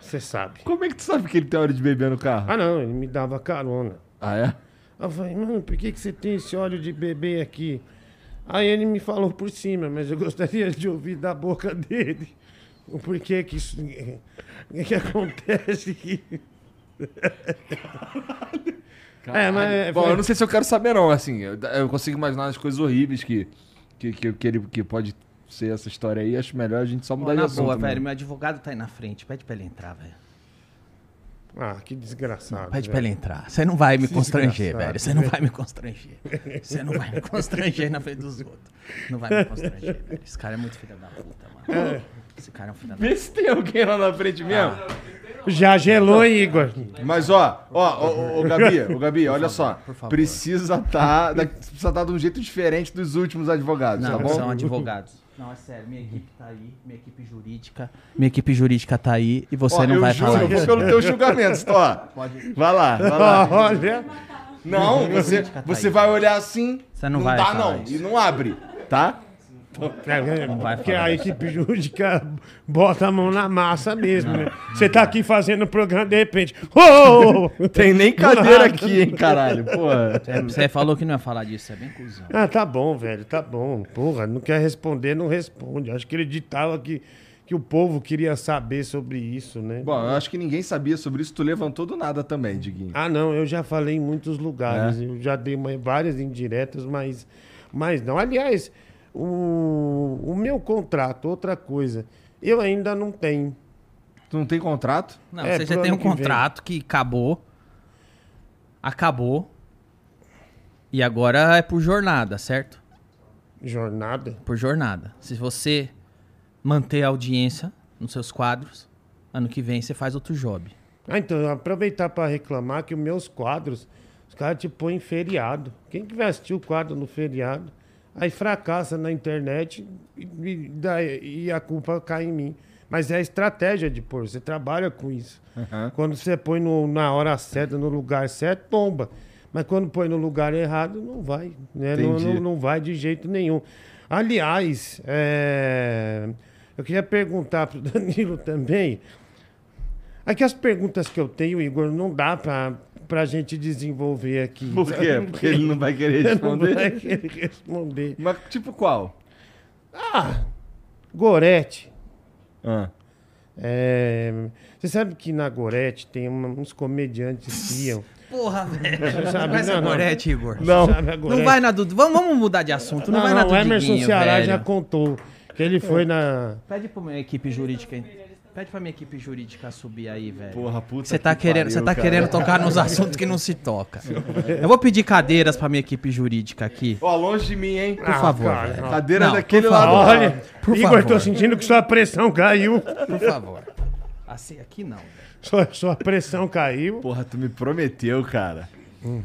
você sabe. Como é que tu sabe que ele tem hora de beber no carro? Ah, não, ele me dava carona. Ah, é? Eu falei, mano, por que, que você tem esse óleo de bebê aqui? Aí ele me falou por cima, mas eu (laughs) gostaria de ouvir da boca dele o porquê que isso. (laughs) O que acontece (laughs) que. É, mas- Bom, eu não sei se eu quero saber, não. Assim, eu, eu consigo imaginar as coisas horríveis que, que, que, que ele, que pode ser essa história aí. Acho melhor a gente só Pô, mudar de na assunto. boa, mesmo. velho, meu advogado tá aí na frente. Pede pra ele entrar, velho. Ah, que desgraçado. Pede velho. pra ele entrar. Você não vai me constranger, Desgraçado, velho. Você não vai me constranger. Você não vai me constranger na frente dos outros. Não vai me constranger, velho. Esse cara é muito filho da puta, mano. Esse cara é um filho da puta. Vê se tem alguém lá na frente mesmo. Já gelou, hein, Igor? Mas ó, ó, ô, ô, Gabi, ô, Gabi, olha só. por favor. Precisa tá, da- precisa tá de um jeito diferente dos últimos advogados, Não, tá bom? são advogados. Não, é sério, minha equipe tá aí, minha equipe jurídica. Minha equipe jurídica tá aí e você Ó, não eu vai juro, falar eu vou isso. pelo teu julgamento, ó. Pode. Vai lá, vai lá. (laughs) Olha. Não, você, tá você vai olhar assim, Você não não vai dá falar não, isso. e não abre, tá? É, porque a equipe jurídica bota a mão na massa mesmo, né? Você tá aqui fazendo o programa, de repente. Oh! Tem nem cadeira aqui, hein, caralho, porra. Você- falou que não ia falar disso, é bem cuzão. Ah, tá bom, velho, tá bom. Porra, não quer responder, não responde. Acho que ele ditava que, que o povo queria saber sobre isso, né? Bom, eu acho que ninguém sabia sobre isso, tu levantou do nada também, Diguinho. Ah, não, eu já falei em muitos lugares. É? Eu já dei uma- várias indiretas, mas, mas não. Aliás, o, o meu contrato, outra coisa, eu ainda não tenho. Tu não tem contrato? Não, É, você já tem um que vem. contrato que acabou. Acabou. E agora é por jornada, certo? Jornada. Por jornada. Se você manter a audiência nos seus quadros, ano que vem você faz outro job. Ah, então, eu aproveitar para reclamar que os meus quadros, os caras te põem em feriado. Quem que vai assistir o quadro no feriado, aí fracassa na internet e, e e a culpa cai em mim. Mas é a estratégia de pôr, você trabalha com isso. Quando você põe no- na hora certa, no lugar certo, tomba. Mas quando põe no lugar errado, não vai. Né? Não, não, não vai de jeito nenhum. Aliás, é, eu queria perguntar para o (laughs) Danilo também. Aqui as perguntas que eu tenho, Igor, não dá pra, pra gente desenvolver aqui. Por quê? Porque ele não vai querer (laughs) Não vai responder. querer responder. Mas tipo qual? Gorete. Ah. é, Você sabe que na Gorete tem uma- uns comediantes que iam. Porra, velho. sabe, não, não. Gorete, Igor. Não. Sabe a Não vai na Dudu. Vamos, vamos mudar de assunto. Não, Não, vai na não, o Emerson Ceará velho. já contou que ele foi na. Pede pra minha equipe jurídica. Pede pra minha equipe jurídica subir aí, velho. Porra, puta Você tá que querendo, pariu, você tá cara. querendo tocar nos (laughs) assuntos que não se toca. Eu vou pedir cadeiras pra minha equipe jurídica aqui. Ó, longe de mim, hein? Por favor, Cara, velho. Cadeira Não, daquele por lado. favor. Olha, Por Igor, favor. tô sentindo que sua pressão caiu. Por favor. Assim, aqui não, velho. Sua, sua pressão caiu. Porra, tu me prometeu, cara.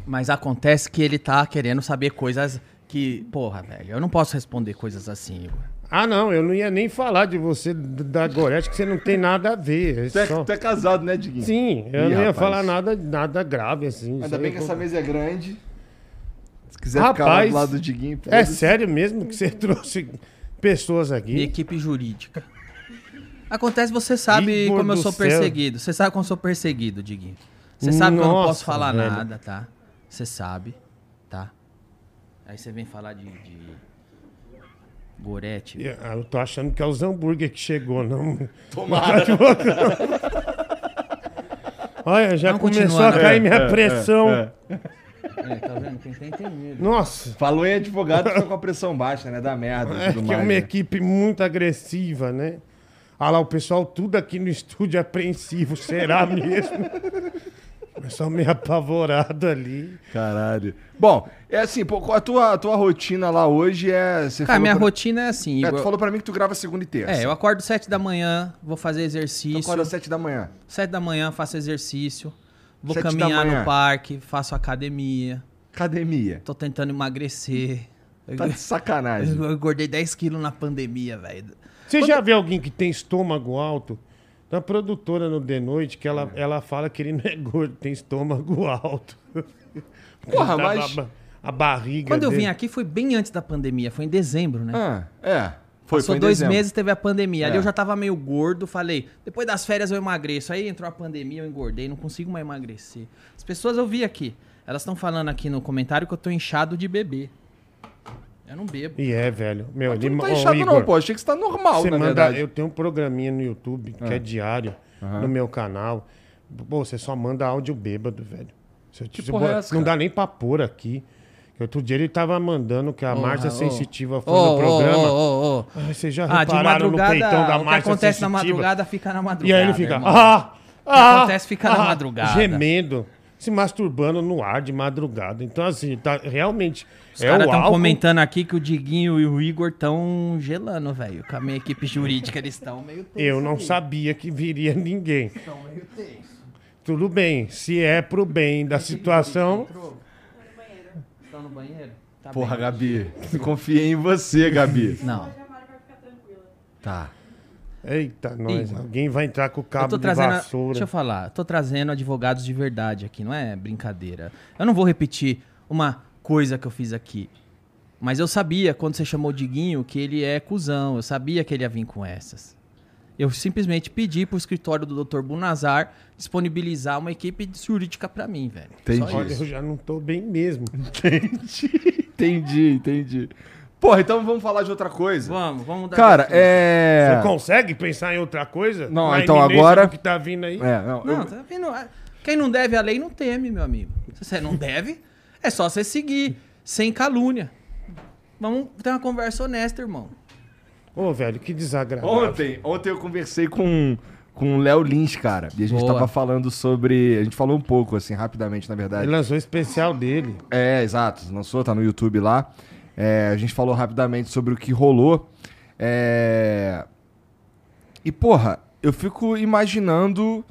Mas acontece que ele tá querendo saber coisas que. Porra, velho, eu não posso responder coisas assim, Igor. Ah, não, eu não ia nem falar de você, da Gorete, que você não tem nada a ver. é Tu é, só- tu é casado, né, Diguinho? Sim, eu Ih, não ia rapaz. falar nada, nada grave assim. Ainda bem que essa mesa é grande. Se quiser ficar lá Rapaz, do lado do Diguinho, É sério mesmo que você (laughs) trouxe pessoas Minha aqui? equipe jurídica. Acontece, você sabe Igor como eu sou céu. perseguido. Você sabe como eu sou perseguido, Diguinho. Você sabe que eu não Nossa, posso falar velho. nada, tá? Você sabe, tá? Aí você vem falar de. de... Gorete. Ah, Eu tô achando que é os hambúrguer que chegou, não. (laughs) Tomara. (laughs) Olha, já Vamos começou a né? cair minha pressão. é. É, tá vendo? Quem tem, tem medo. Nossa, Falou em advogado, (laughs) fica com a pressão baixa, né? Dá merda é tudo que é mais. uma né? equipe muito agressiva, né? Olha lá, o pessoal tudo aqui no estúdio apreensivo. Será mesmo? Pessoal meio apavorado ali. Caralho. Bom, é assim, pô, a tua, a tua rotina lá hoje é. Você Cara, minha pra... rotina é assim. É, tu falou pra mim que tu grava segunda e terça. É, eu acordo sete da manhã, vou fazer Tu exercício. acorda às sete da manhã. Sete da manhã faço exercício. Vou Sete caminhar no parque, faço academia. Academia. Tô tentando emagrecer. Eu, Tá de sacanagem. (laughs) eu engordei 10 quilos na pandemia, velho. Você já viu alguém que tem estômago alto? Tem uma produtora no The Noite que ela, ela fala que ele não é gordo, tem estômago (laughs) alto. Porra, mas. A, a barriga. Quando eu dele. vim aqui foi bem antes da pandemia, foi em dezembro, né? Ah, é. Foi, Passou foi dois dezembro. meses, teve a pandemia. Ali É. eu já tava meio gordo, falei, depois das férias eu emagreço. Aí entrou a pandemia, eu engordei, não consigo mais emagrecer. As pessoas eu vi aqui, elas estão falando aqui no comentário que eu tô inchado de beber. Eu não bebo. E é, velho. Meu, Tu ele não tá inchado, Igor, não, pô. Achei que você tá normal, Você na manda, verdade. eu tenho um programinha no YouTube que é diário no meu canal. Pô, você só manda áudio bêbado, velho. Você, Que você- porra é essa, não cara? dá nem pra pôr aqui. Outro dia ele tava mandando que a Márcia ô. Sensitiva foi Ô, no programa. ô, ô. Ai, vocês já Ah, de repararam no peitão da o que acontece na Sensitiva? madrugada fica na madrugada. E aí ele fica. irmão. Ah, O que acontece fica na madrugada. Gemendo. Se masturbando no ar de madrugada. Então, assim, tá, realmente. Os é caras estão álcool. comentando aqui que o Diguinho e o Igor estão gelando, velho. Com a minha equipe jurídica, eles estão meio tenso Eu não sabia que viria ninguém. Estão meio tenso. Tudo bem. Se é pro bem da situação. Estão no banheiro? Tá Porra, bem. Gabi. (laughs) Confiei em você, Gabi. Não. Tá. Eita, nós. Igor. Alguém vai entrar com o Eu cabo de trazendo. vassoura. Deixa eu falar. eu Tô trazendo advogados de verdade aqui, não é brincadeira. Eu não vou repetir uma coisa que eu fiz aqui. Mas eu sabia, quando você chamou o Diguinho, que ele é cuzão. Eu sabia que ele ia vir com essas. Eu simplesmente pedi pro escritório do Dr. Bunazar disponibilizar uma equipe jurídica pra mim, velho. Só Entendi. Olha, eu já não tô bem mesmo. Entendi, (laughs) entendi. Porra, então vamos falar de outra coisa. Vamos, vamos dar. Cara, assunto. é. Você consegue pensar em outra coisa? Não, Na então iminência agora- do que tá vindo aí? É, não, Não, eu- tá vendo? Quem não deve a lei não teme, meu amigo. Se você não deve, é só você seguir, sem calúnia. Vamos ter uma conversa honesta, irmão. Ô, velho, que desagradável. Ontem, ontem eu conversei com, com o Léo Lins, cara. E a gente Boa. tava falando sobre. A gente falou um pouco, assim, rapidamente, na verdade. Ele lançou o especial dele. É, exato. Lançou, tá no YouTube lá. É, a gente falou rapidamente sobre o que rolou. É... E, porra, eu fico imaginando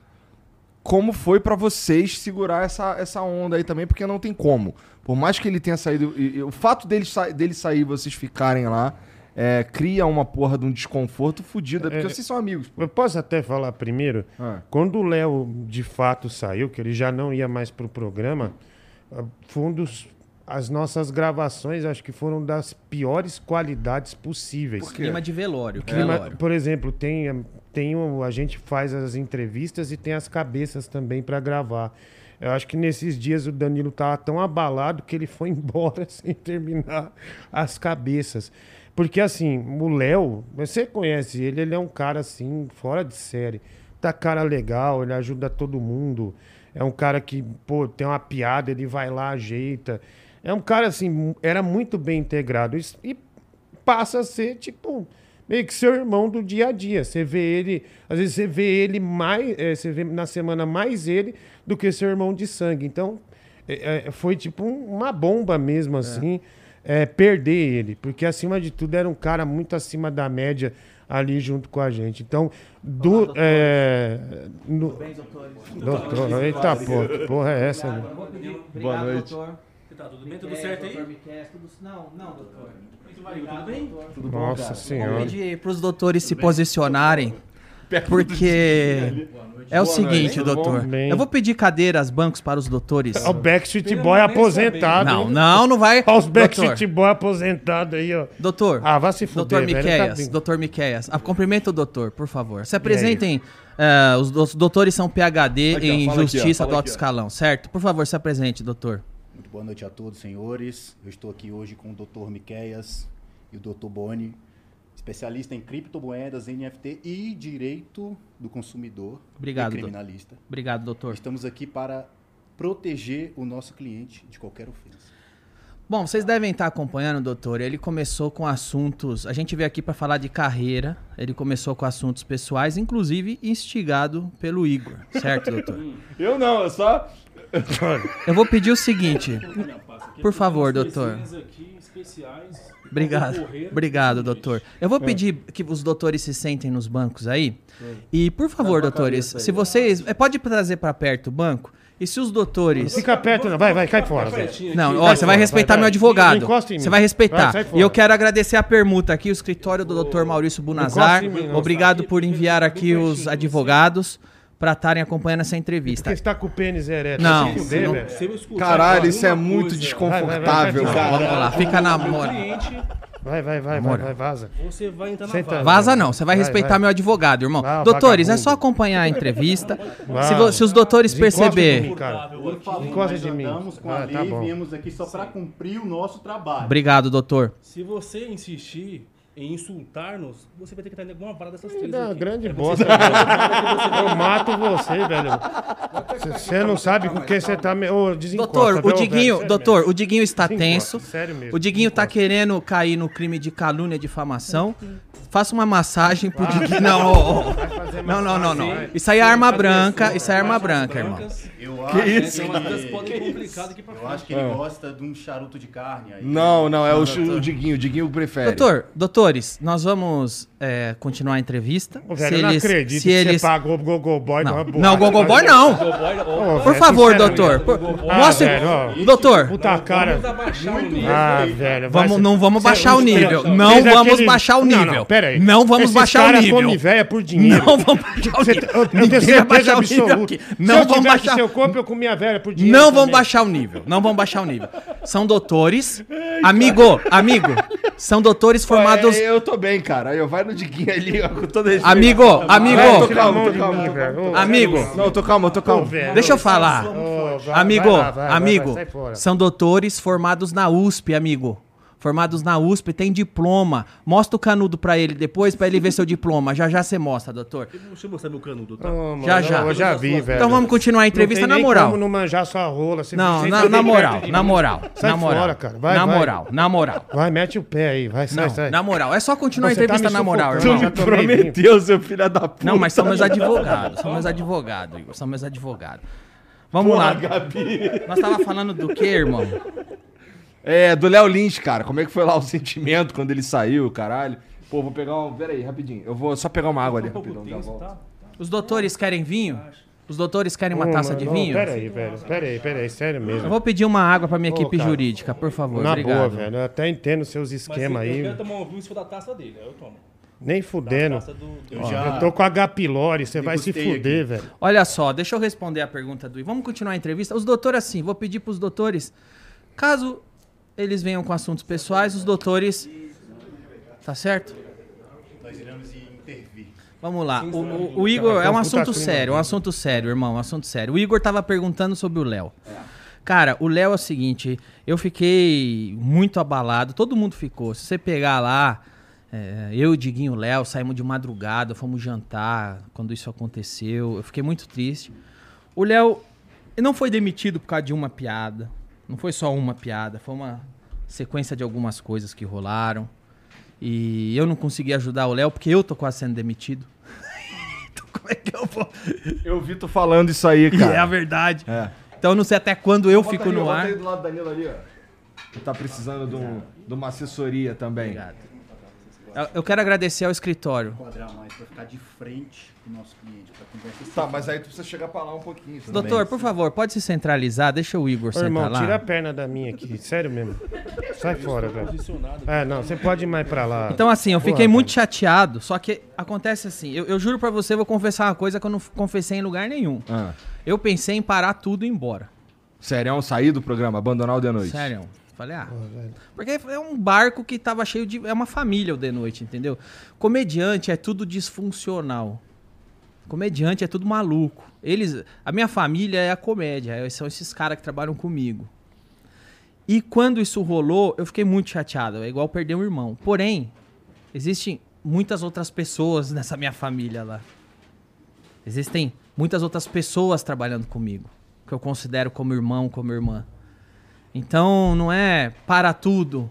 como foi pra vocês segurar essa, essa onda aí também, porque não tem como. Por mais que ele tenha saído. e- e o fato dele, sa dele sair e vocês ficarem lá é, cria uma porra de um desconforto fudido, porque É. vocês são amigos. pô. Eu posso até falar primeiro? Ah. Quando o Léo de fato saiu, que ele já não ia mais pro programa, ah, foi um dos. As nossas gravações, acho que foram das piores qualidades possíveis. Clima de velório. Clima- velório. por exemplo, tem, tem o- a gente faz as entrevistas e tem as cabeças também para gravar. Eu acho que nesses dias o Danilo tava tão abalado que ele foi (laughs) embora sem terminar as cabeças. Porque assim, o Léo, você conhece ele, ele é um cara assim, fora de série. Tá cara legal, ele ajuda todo mundo. É um cara que, pô, tem uma piada, ele vai lá, ajeita. É um cara assim, era muito bem integrado. E passa a ser, tipo, meio que seu irmão do dia a dia. Você vê ele, às vezes você vê ele mais, eh, você vê na semana mais ele do que seu irmão de sangue. Então, eh, eh, foi tipo um- uma bomba mesmo, assim, eh, perder ele. Porque, acima de tudo, era um cara muito acima da média ali junto com a gente. Então, do. eh, no- doutor, eita porra, que porra é essa? meu? Boa noite. Tá tudo bem? Tudo certo aí? Não, não, doutor. Tudo bem? Nossa senhora. pedir para os doutores se posicionarem, porque é o seguinte, doutor. Eu vou pedir cadeiras, bancos para os doutores. O Backstreet Boy aposentado. Não, não, não vai. Olha os Doutor, Backstreet Boy aposentados aí, ó. doutor. Ah, vai se fuder, Doutor tá Miqueias, doutor Miqueias, ah, cumprimenta o doutor, por favor. Se apresentem, eh, os, doutores são PHD Aqui, ó, em fala aqui, ó, Justiça do Alto aqui. Escalão, certo? Por favor, se apresente, doutor. Boa noite a todos, senhores. Eu estou aqui hoje com o Dr. Miqueias e o Dr. Boni, especialista em criptomoedas, NFT e direito do consumidor Obrigado, e doutor. criminalista. Obrigado, doutor. Estamos aqui para proteger o nosso cliente de qualquer ofensa. Bom, vocês devem estar acompanhando, doutor. Ele começou com assuntos. A gente veio aqui para falar de carreira. Ele começou com assuntos pessoais, inclusive instigado pelo Igor, certo, doutor? (laughs) Eu não, eu só. Eu vou pedir o seguinte. Por favor, doutor. Obrigado. Obrigado, doutor. Eu vou pedir que os doutores se sentem nos bancos aí. E, por favor, doutores, se vocês. é, Pode trazer para perto o banco? E se os doutores. Fica perto, não. Vai, vai, cai fora. Não, ó, você vai respeitar vai, meu vai. advogado. Encosta em mim. Você vai respeitar. Vai, e eu quero agradecer a permuta aqui, o escritório do Dr. Maurício Bunazar. Mim. Obrigado por enviar aqui os advogados para estarem acompanhando essa entrevista. Porque você tá com o pênis ereto. Não, se fuder, não-. Se eu escutar Caralho, isso é muito coisa, desconfortável, Vai, vai, vai, cara. Vamos lá, fica na moral. Vai, vai, vai, vai, vai, vaza. você vai entrar na Senta vaga. aí. Vaza não, você vai Vai, respeitar vai. meu advogado, irmão. Ah, Doutores, é vagabundo. só acompanhar a entrevista. Se, vo- se os doutores perceber. mim, cara. Por favor, Encosta nós de mim. andamos com Ah, a tá lei e viemos aqui só para cumprir o nosso trabalho. Obrigado, doutor. Se você insistir, em insultar-nos, você vai ter que estar em alguma vara dessas três. Dá uma aqui. grande É bosta. (laughs) Eu mato você, velho. Você não sabe com quem você tá. me- desencosta, Doutor, o Diguinho, velho? Doutor, o Diguinho está tenso. Sério mesmo. O Diguinho tá desencosta. querendo cair no crime de calúnia e difamação. Faça uma massagem pro Diguinho. Não, ô, ô. Não, não, não, não. Isso aí é arma branca, isso é arma branca, irmão. Eu Que acho isso? Umas coisas que complicar daqui pra Eu acho que ele gosta de um charuto de carne. Aí. Não, não, é o, o Diguinho. O Diguinho prefere. Doutor, doutores, nós vamos é, continuar a entrevista. Ô, velho, eu não acredito se que eles... você pagou o Gogo Boy de Não, boa. não, não. Gogoboy, ó, Ô, Por velho, favor, doutor. por- Gogoboy. Ah, Mostre. velho. Doutor, Puta cara. Vamos abaixar o nível. Ah, velho. vamos, ser- não vamos Cê- baixar o nível. Não vamos baixar o Não, nível. Não, pera aí. Não vamos Esses baixar o cara nível. come véia por dinheiro. Não vamos (laughs) baixar o nível. eu, Ninguém tenho certeza absoluta. Não tivesse baixar. seu corpo, eu comia velha por dinheiro. Não também. baixar o nível. Não vamos baixar o nível. São doutores. Amigo, amigo. São doutores formados. É, eu tô bem, cara. Aí eu vai no Diguinho ali, ó, com todo respeito. Amigo, amigo. Vai, tô calmo, tô calmo. mim, velho. Ô, Amigo. Não, eu tô calmo, eu tô calmo. Velho. Deixa eu falar. Ô, vai- Amigo, vai lá, amigo, são doutores formados na USP, amigo. Formados na USP, tem diploma. Mostra o canudo pra ele depois, pra ele ver seu diploma. Já já você mostra, doutor. Deixa eu mostrar meu canudo, tá? Ô, mano, Já, já. Eu já vi, velho. Então vamos continuar a entrevista Não tem na nem moral. como não manjar sua rola. Você- Não, você na, tá na moral, na moral, Sai na moral. fora, cara. Vai, na vai. moral, na moral. Vai, mete o pé aí. Vai, sai, Não, sai. na moral. É só continuar a Você tá entrevista me na moral, irmão. vinho. Prometeu, seu filho da puta. Não, mas são meus advogados. São meus advogados, Igor. São meus advogados. Vamos lá. Nós tava falando do que, irmão? É, do Léo Lins, cara. Como é que foi lá o (laughs) sentimento quando ele saiu, caralho? Pô, vou pegar um. Pera aí, rapidinho. Eu vou só pegar uma água ali, Um rapidão. já tenso, volto. tá? Os doutores querem vinho? Os doutores querem uma taça de não, vinho? Pera aí, velho. Pera aí, pera aí. Sério mesmo. Eu vou pedir uma água pra minha Ô, equipe cara. jurídica, por favor. Na Obrigado. boa, velho. Eu até entendo seus Mas esquemas eu aí. quero tomar um vinho se for da taça dele, eu tomo. Nem fudendo. do... do- Eu já- Eu tô com H. pylori, você vai se fuder, velho. Olha só, deixa eu responder a pergunta do. Vamos continuar a entrevista? Os doutores, assim, vou pedir pros doutores, caso eles venham com assuntos pessoais, os doutores. Tá certo? Nós iremos intervir. Vamos lá. O, o- o Igor é um assunto sério, um assunto sério, irmão, um assunto sério. O Igor tava perguntando sobre o Léo. Cara, o Léo é o seguinte, eu fiquei muito abalado, todo mundo ficou. Se você pegar lá, é, eu, Diguinho Léo saímos de madrugada, fomos jantar quando isso aconteceu. Eu fiquei muito triste. O Léo não foi demitido por causa de uma piada. Não foi só uma piada, foi uma sequência de algumas coisas que rolaram. E eu não consegui ajudar o Léo porque eu tô quase sendo demitido. (laughs) então como é que eu vou? Eu vi tu falando isso aí, (laughs) E é a cara. verdade. É. Então eu não sei até quando eu Bota fico aí, no bota ar. aí do lado do Danilo ali, ó. Tu tá precisando de, um- de uma assessoria também. Obrigado. Eu- quero agradecer ao escritório. Quadrar mais pra ficar de frente pro nosso cliente, conversa Tá, mas aí tu precisa chegar pra lá um pouquinho. tudo Doutor, bem? por favor, pode se centralizar, deixa o Igor Ô, sentar irmão, lá. tira a perna da minha aqui. (laughs) Sério mesmo. Sai fora, velho. É, não, você pode ir mais pra lá. Então, assim, eu Porra, fiquei muito chateado, só que acontece assim, eu, eu juro pra você, eu vou confessar uma coisa que eu não confessei em lugar nenhum. Ah. Eu pensei em parar tudo e ir embora. Sério, sair do programa, abandonar o de noite. Sério. Falei, ah. Porque é um barco que tava cheio de. É uma família o de noite, entendeu? Comediante é tudo disfuncional. Comediante é tudo maluco. Eles. A minha família é a comédia. é- São esses caras que trabalham comigo. E quando isso rolou, eu fiquei muito chateado. É igual perder um irmão. Porém, existem muitas outras pessoas nessa minha família lá. Existem muitas outras pessoas trabalhando comigo. Que eu considero como irmão, como irmã. Então, não é para tudo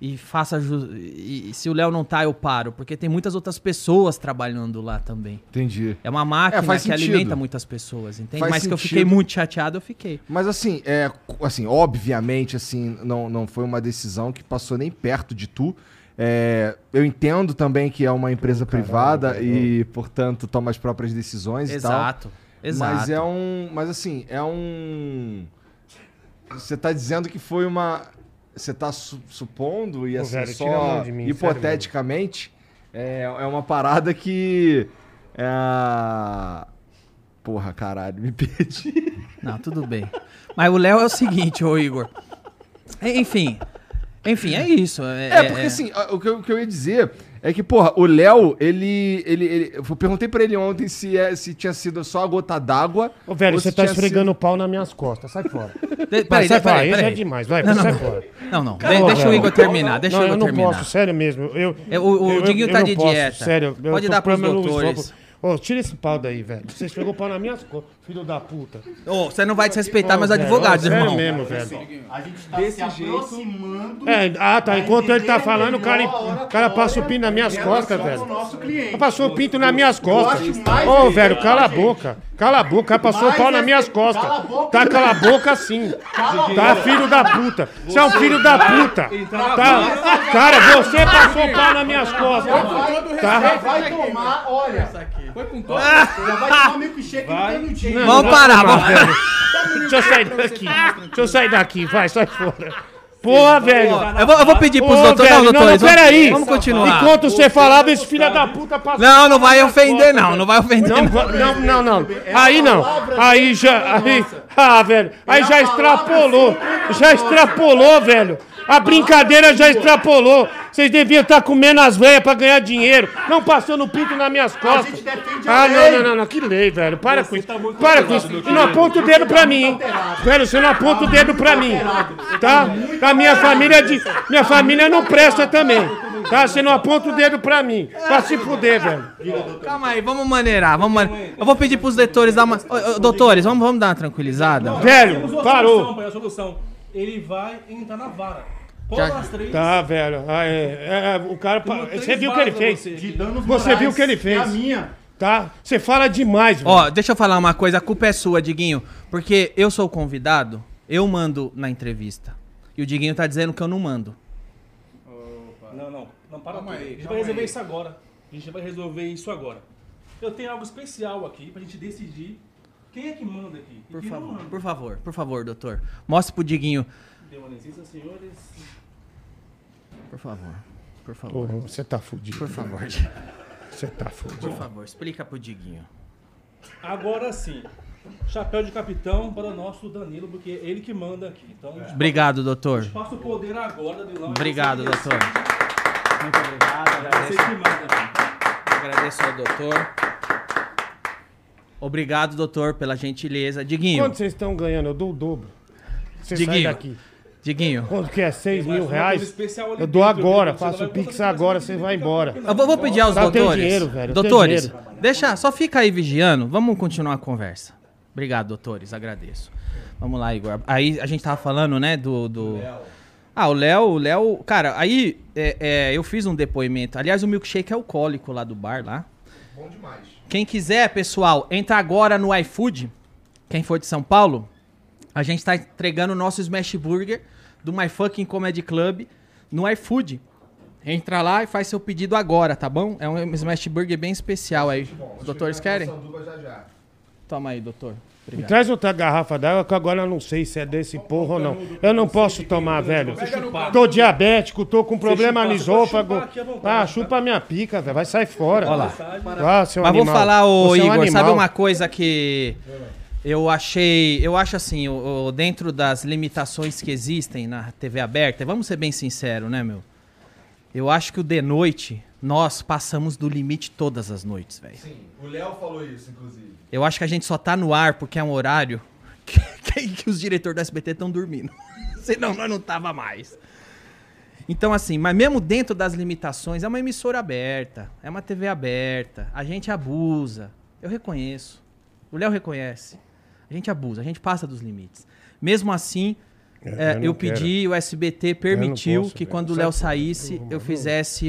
e faça. ju- E, se o Léo não tá, eu paro. Porque tem muitas outras pessoas trabalhando lá também. Entendi. É uma máquina É, faz que sentido. alimenta muitas pessoas, entende? Faz Mas que eu sentido. fiquei muito chateado, eu fiquei. Mas assim, é, assim, obviamente, assim, não, não foi uma decisão que passou nem perto de tu. É, eu entendo também que é uma empresa privada e, portanto, toma as próprias decisões e tal. Exato. Exato. Mas é um. Mas assim, é um. Você tá dizendo que foi uma. Você tá su- supondo, e assim, velho, só mim, hipoteticamente, é, é uma parada que. É. Porra, caralho, me (laughs) perdi. Não, tudo bem. Mas o Léo é o seguinte, ô Igor. Enfim. Enfim, é isso. É, É, porque é- assim, a- o que, eu, o que eu ia dizer É que, porra, o Léo, ele, ele, ele- Eu perguntei pra ele ontem se, é, se tinha sido só a gota d'água. Ô, velho, ou você se tá tinha esfregando o pau nas minhas costas. Sai fora. (laughs) De- Vai, Peraí, sai fora. peraí, Aí já é peraí. demais. Vai, Não, sai não. fora. Não, não. De- deixa o velho. Igor terminar. Deixa não, o Igor eu não terminar. posso, sério mesmo. Eu, É, o- o Diguinho tá não de posso, dieta. Sério, eu Pode tô dar pros problema no doutores. Ô, tira esse pau daí, velho. Você esfregou o pau nas minhas costas, filho da puta. Ô, você não vai desrespeitar meus velho, advogados, ô, irmão. Sério mesmo, velho. A gente tá se aproximando. É, ah, tá. Enquanto ele tá falando, o cara, o cara passa o pinto nas minhas costas, velho. Passou o pinto nas minhas costas. Ô, legal, velho, cala a boca. Cala a boca. O cara passou o pau nas é- minhas costas. cala a boca. Tá, cala a boca sim. Tá, filho da puta. Você é um filho da puta. Tá. Cara, você passou o pau nas minhas costas. Tá. vai tomar, olha. Foi com todo. Já vai tomar milkshake no no dia. Vamos parar, vamos Deixa eu sair daqui. Deixa eu sair daqui. Vai, sai fora. Porra, velho. Eu vou, eu vou pedir pros Ô, doutores. velho, Não, não, doutores. não, vamos- peraí. Vamos continuar. Enquanto você falava, esse filho da puta passou. Não, não vai ofender, não. Não vai ofender. Não, não. não, não, não. Aí não. Aí já. Aí, ah, velho. Aí já extrapolou. Já extrapolou, velho. A brincadeira já extrapolou. Vocês deviam estar comendo as veias pra ganhar dinheiro. Não passando o pinto nas minhas costas. gente defende a Ah, não, lei. não, não, não. Que lei, velho. Para com isso. tá muito Para com isso. E não aponta o dedo pra mim, hein? Velho, você não aponta o dedo pra mim. Tá? A minha família de. Minha família não presta também. Tá? Você não aponta o dedo pra mim. Pra se fuder, velho. Calma aí, vamos maneirar. Vamos Eu vou pedir pros doutores dar uma. Ô, ô, doutores, vamos, vamos dar uma tranquilizada? Velho, parou. solução, pai, a solução. Ele vai entrar na vara. Qual Já- das três? Tá, velho. Ah, é, é, é, o cara. Você viu o que ele fez? você. De danos Você viu o que ele É a fez. minha. Tá? Você fala demais, velho. Ó, deixa eu falar uma coisa, a culpa é sua, Diguinho. Porque eu sou o convidado, eu mando na entrevista. E o Diguinho tá dizendo que eu não mando. Não, não. Não, para Calma aí, A gente vai resolver aí. isso agora. A gente vai resolver isso agora. Eu tenho algo especial aqui pra gente decidir quem é que manda aqui. e Por favor, manda. por favor, por favor, doutor. Mostre pro Diguinho. Licença, senhores. Por favor. Por favor. Você tá fudido. Por favor. Você tá fudido. Por favor, explica pro Diguinho. Agora sim. Chapéu de capitão para o nosso Danilo, porque é ele que manda aqui. Então, a gente Obrigado, doutor. passa o poder agora, Danilão. Obrigado, você que doutor. Muito obrigado, Você que manda aqui. Agradeço ao doutor. Obrigado, doutor, pela gentileza. Diguinho, Quanto vocês estão ganhando? Eu dou o dobro. Você sai Diguinho. daqui. Diguinho. Quanto que é? 6 Mas mil reais? Eu dou agora. Faço o Pix agora, você vai embora. Eu vou, vou pedir aos Tá, doutores. dinheiro, velho, doutores, dinheiro. deixa, só fica aí vigiando. Vamos continuar a conversa. Obrigado, doutores, agradeço. Vamos lá, Igor. Aí a gente tava falando, né, do. do... Ah, o Léo, o Léo. Cara, aí é, é, eu fiz um depoimento. Aliás, o milkshake é alcoólico lá do bar lá. Bom demais. Quem quiser, pessoal, entra agora no iFood. Quem for de São Paulo, a gente tá entregando o nosso Smash Burger do My Fucking Comedy Club no iFood. Entra lá e faz seu pedido agora, tá bom? É um Smash Burger bem especial aí. Os doutores querem? Já, já. Toma aí, doutor. Me Obrigado. Traz outra garrafa d'água que agora eu não sei se é desse porra ou não. Eu não posso tomar, velho. Tô diabético, tô com problema no esôfago. Ah, tá? chupa minha pica, velho. Vai sair fora. Olha lá. Ah, seu Mas vou animal. falar, ô é um Igor, sabe uma coisa que eu achei. Eu acho assim, o, o- dentro das limitações que existem na TV aberta, vamos ser bem sinceros, né, meu? Eu acho que o de noite, nós passamos do limite todas as noites, velho. Sim, o Léo falou isso, inclusive. Eu acho que a gente só tá no ar porque é um horário (laughs) que, que- que os diretores do SBT estão dormindo. (laughs) Senão nós não tava mais. Então, assim, mas mesmo dentro das limitações, é uma emissora aberta, é uma TV aberta, a gente abusa. Eu reconheço. O Léo reconhece. A gente abusa, a gente passa dos limites. Mesmo assim, É, é, eu eu, pedi, o SBT permitiu posso, que velho. quando o Léo saísse, eu não. fizesse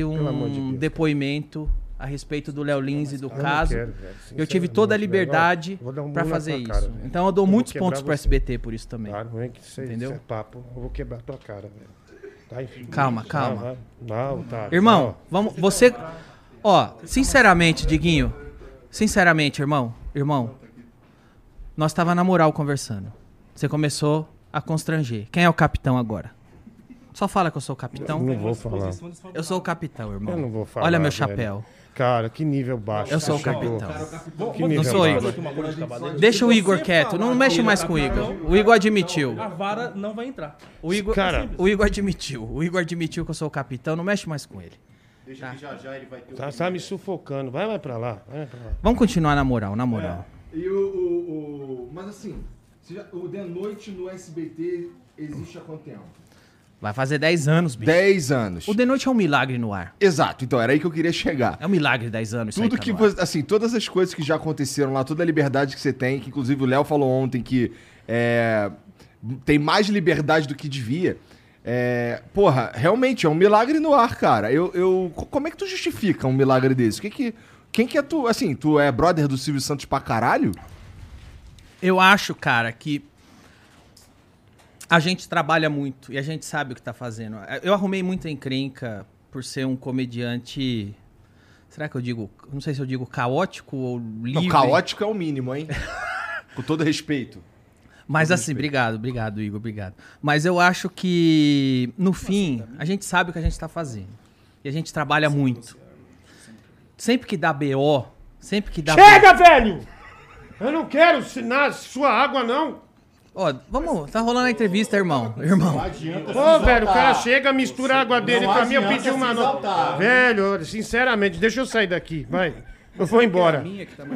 de um Deus, depoimento a respeito do Léo Lins e do Eu caso. quero. Eu tive toda a liberdade um na fazer isso. cara, então eu dou vou muitos pontos pro você. SBT por isso também. Tá, não é que isso, Entendeu? é papo. Eu vou quebrar tua cara, velho. Tá, enfim. Calma, calma. Não, tá. Irmão, vamos, você Ó, sinceramente, Diguinho, sinceramente, irmão, irmão, nós tava na moral conversando. Você começou a constranger. Quem é o capitão agora? Só fala que eu sou o capitão. Não vou falar. Eu sou o capitão, irmão. Eu não vou falar. Olha meu velho. chapéu. Cara, que nível baixo. Eu sou o chegou. capitão. Que nível Não sou baixo. Igor. Deixa o Igor quieto. Não mexe mais com o Igor. O Igor admitiu. A vara não vai entrar. O Igor, Cara, o Igor admitiu. O Igor admitiu que eu sou o capitão. Não mexe mais com ele. Deixa Tá. que já já ele vai ter o Tá, tá me sufocando. Vai, vai pra lá. Vai pra lá. Vamos continuar na moral, na moral. E o, o, o- Mas assim, já- o The Noite no SBT existe há quanto tempo? Vai fazer 10 anos, bicho. 10 anos. O The Noite é um milagre no ar. Exato, então era aí que eu queria chegar. É um milagre 10 anos. isso aí Tudo tá que no ar. você, assim, todas as coisas que já aconteceram lá, toda a liberdade que você tem, que inclusive o Léo falou ontem que é, tem mais liberdade do que devia. É, porra, realmente é um milagre no ar, cara. Eu, eu, co- como é que tu justifica um milagre desse? Que que, quem que é tu? Assim, tu é brother do Silvio Santos pra caralho? Eu acho, cara, que a gente trabalha muito e a gente sabe o que tá fazendo. Eu arrumei muita encrenca por ser um comediante. Será que eu digo. Não sei se eu digo caótico ou livre. Não, caótico é o mínimo, hein? (laughs) Com todo respeito. Mas assim, obrigado, obrigado, Igor, obrigado. Mas eu acho que, no fim, a gente sabe o que a gente tá fazendo. E a gente trabalha muito. Sempre que dá BO, sempre que dá. Chega, velho! Eu não quero na sua água, não. Ó, vamos, tá rolando a entrevista, irmão. Irmão. Não adianta Ô, velho, o cara chega, mistura a água dele Não pra mim, eu pedi uma nota. Velho, sinceramente, deixa eu sair daqui, vai. Eu vou embora.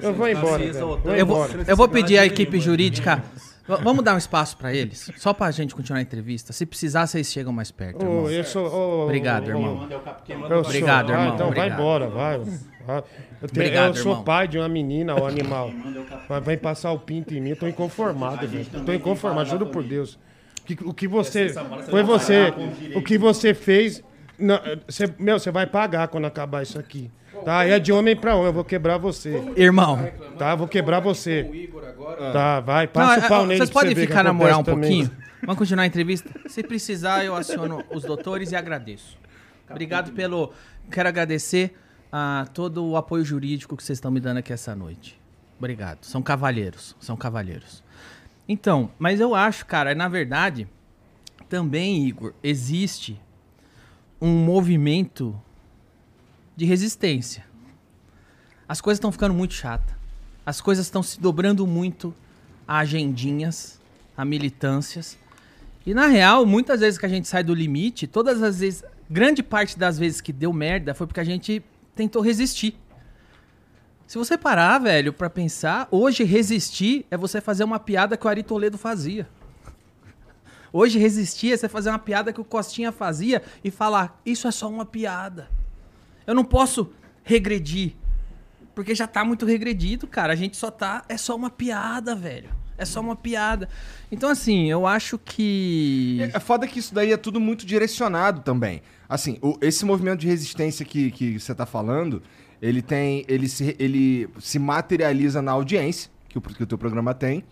Eu vou embora. Vou Eu vou, eu vou pedir à equipe jurídica. Vamos dar um espaço pra eles, só pra gente continuar a entrevista. Se precisar, vocês chegam mais perto, irmão. Ô, eu sou. ô, Obrigado, irmão. Obrigado, ah, irmão, Então vai embora, vai. Eu, tenho- Obrigado, eu sou irmão. pai de uma menina, (laughs) o animal. Vai, vai passar o pinto em mim, eu tô inconformado, velho. Eu tô inconformado, juro por Deus. O que, o que você. Foi você. O que você fez. não, você- meu, você vai pagar quando acabar isso aqui. Tá? É de homem pra homem, eu vou quebrar você. Irmão, Tá? Eu vou quebrar você. Tá, vai, não, passa é, o pau ó, nele. vocês podem ficar na moral um pouquinho? Vamos continuar a entrevista? Se precisar, eu aciono os doutores e agradeço. Obrigado pelo. Quero agradecer a todo o apoio jurídico que vocês estão me dando aqui essa noite. Obrigado. São cavalheiros. São cavalheiros. Então, mas eu acho, cara, na verdade, também, Igor, existe um movimento de resistência. As coisas estão ficando muito chatas. As coisas estão se dobrando muito a agendinhas, a militâncias. E na real, muitas vezes que a gente sai do limite, todas as vezes, grande parte das vezes que deu merda foi porque a gente tentou resistir. Se você parar, velho, pra pensar, hoje resistir é você fazer uma piada que o Ari Toledo fazia. Hoje resistir é você fazer uma piada que o Costinha fazia e falar, isso é só uma piada. Eu não posso regredir. Porque já tá muito regredido, cara. A gente só tá. É só uma piada, velho. É só uma piada. Então, assim, eu acho que. É foda que isso daí é tudo muito direcionado também. Assim, o- esse movimento de resistência que, que você tá falando, ele tem. Ele se, ele se materializa na audiência que o, que o teu programa tem.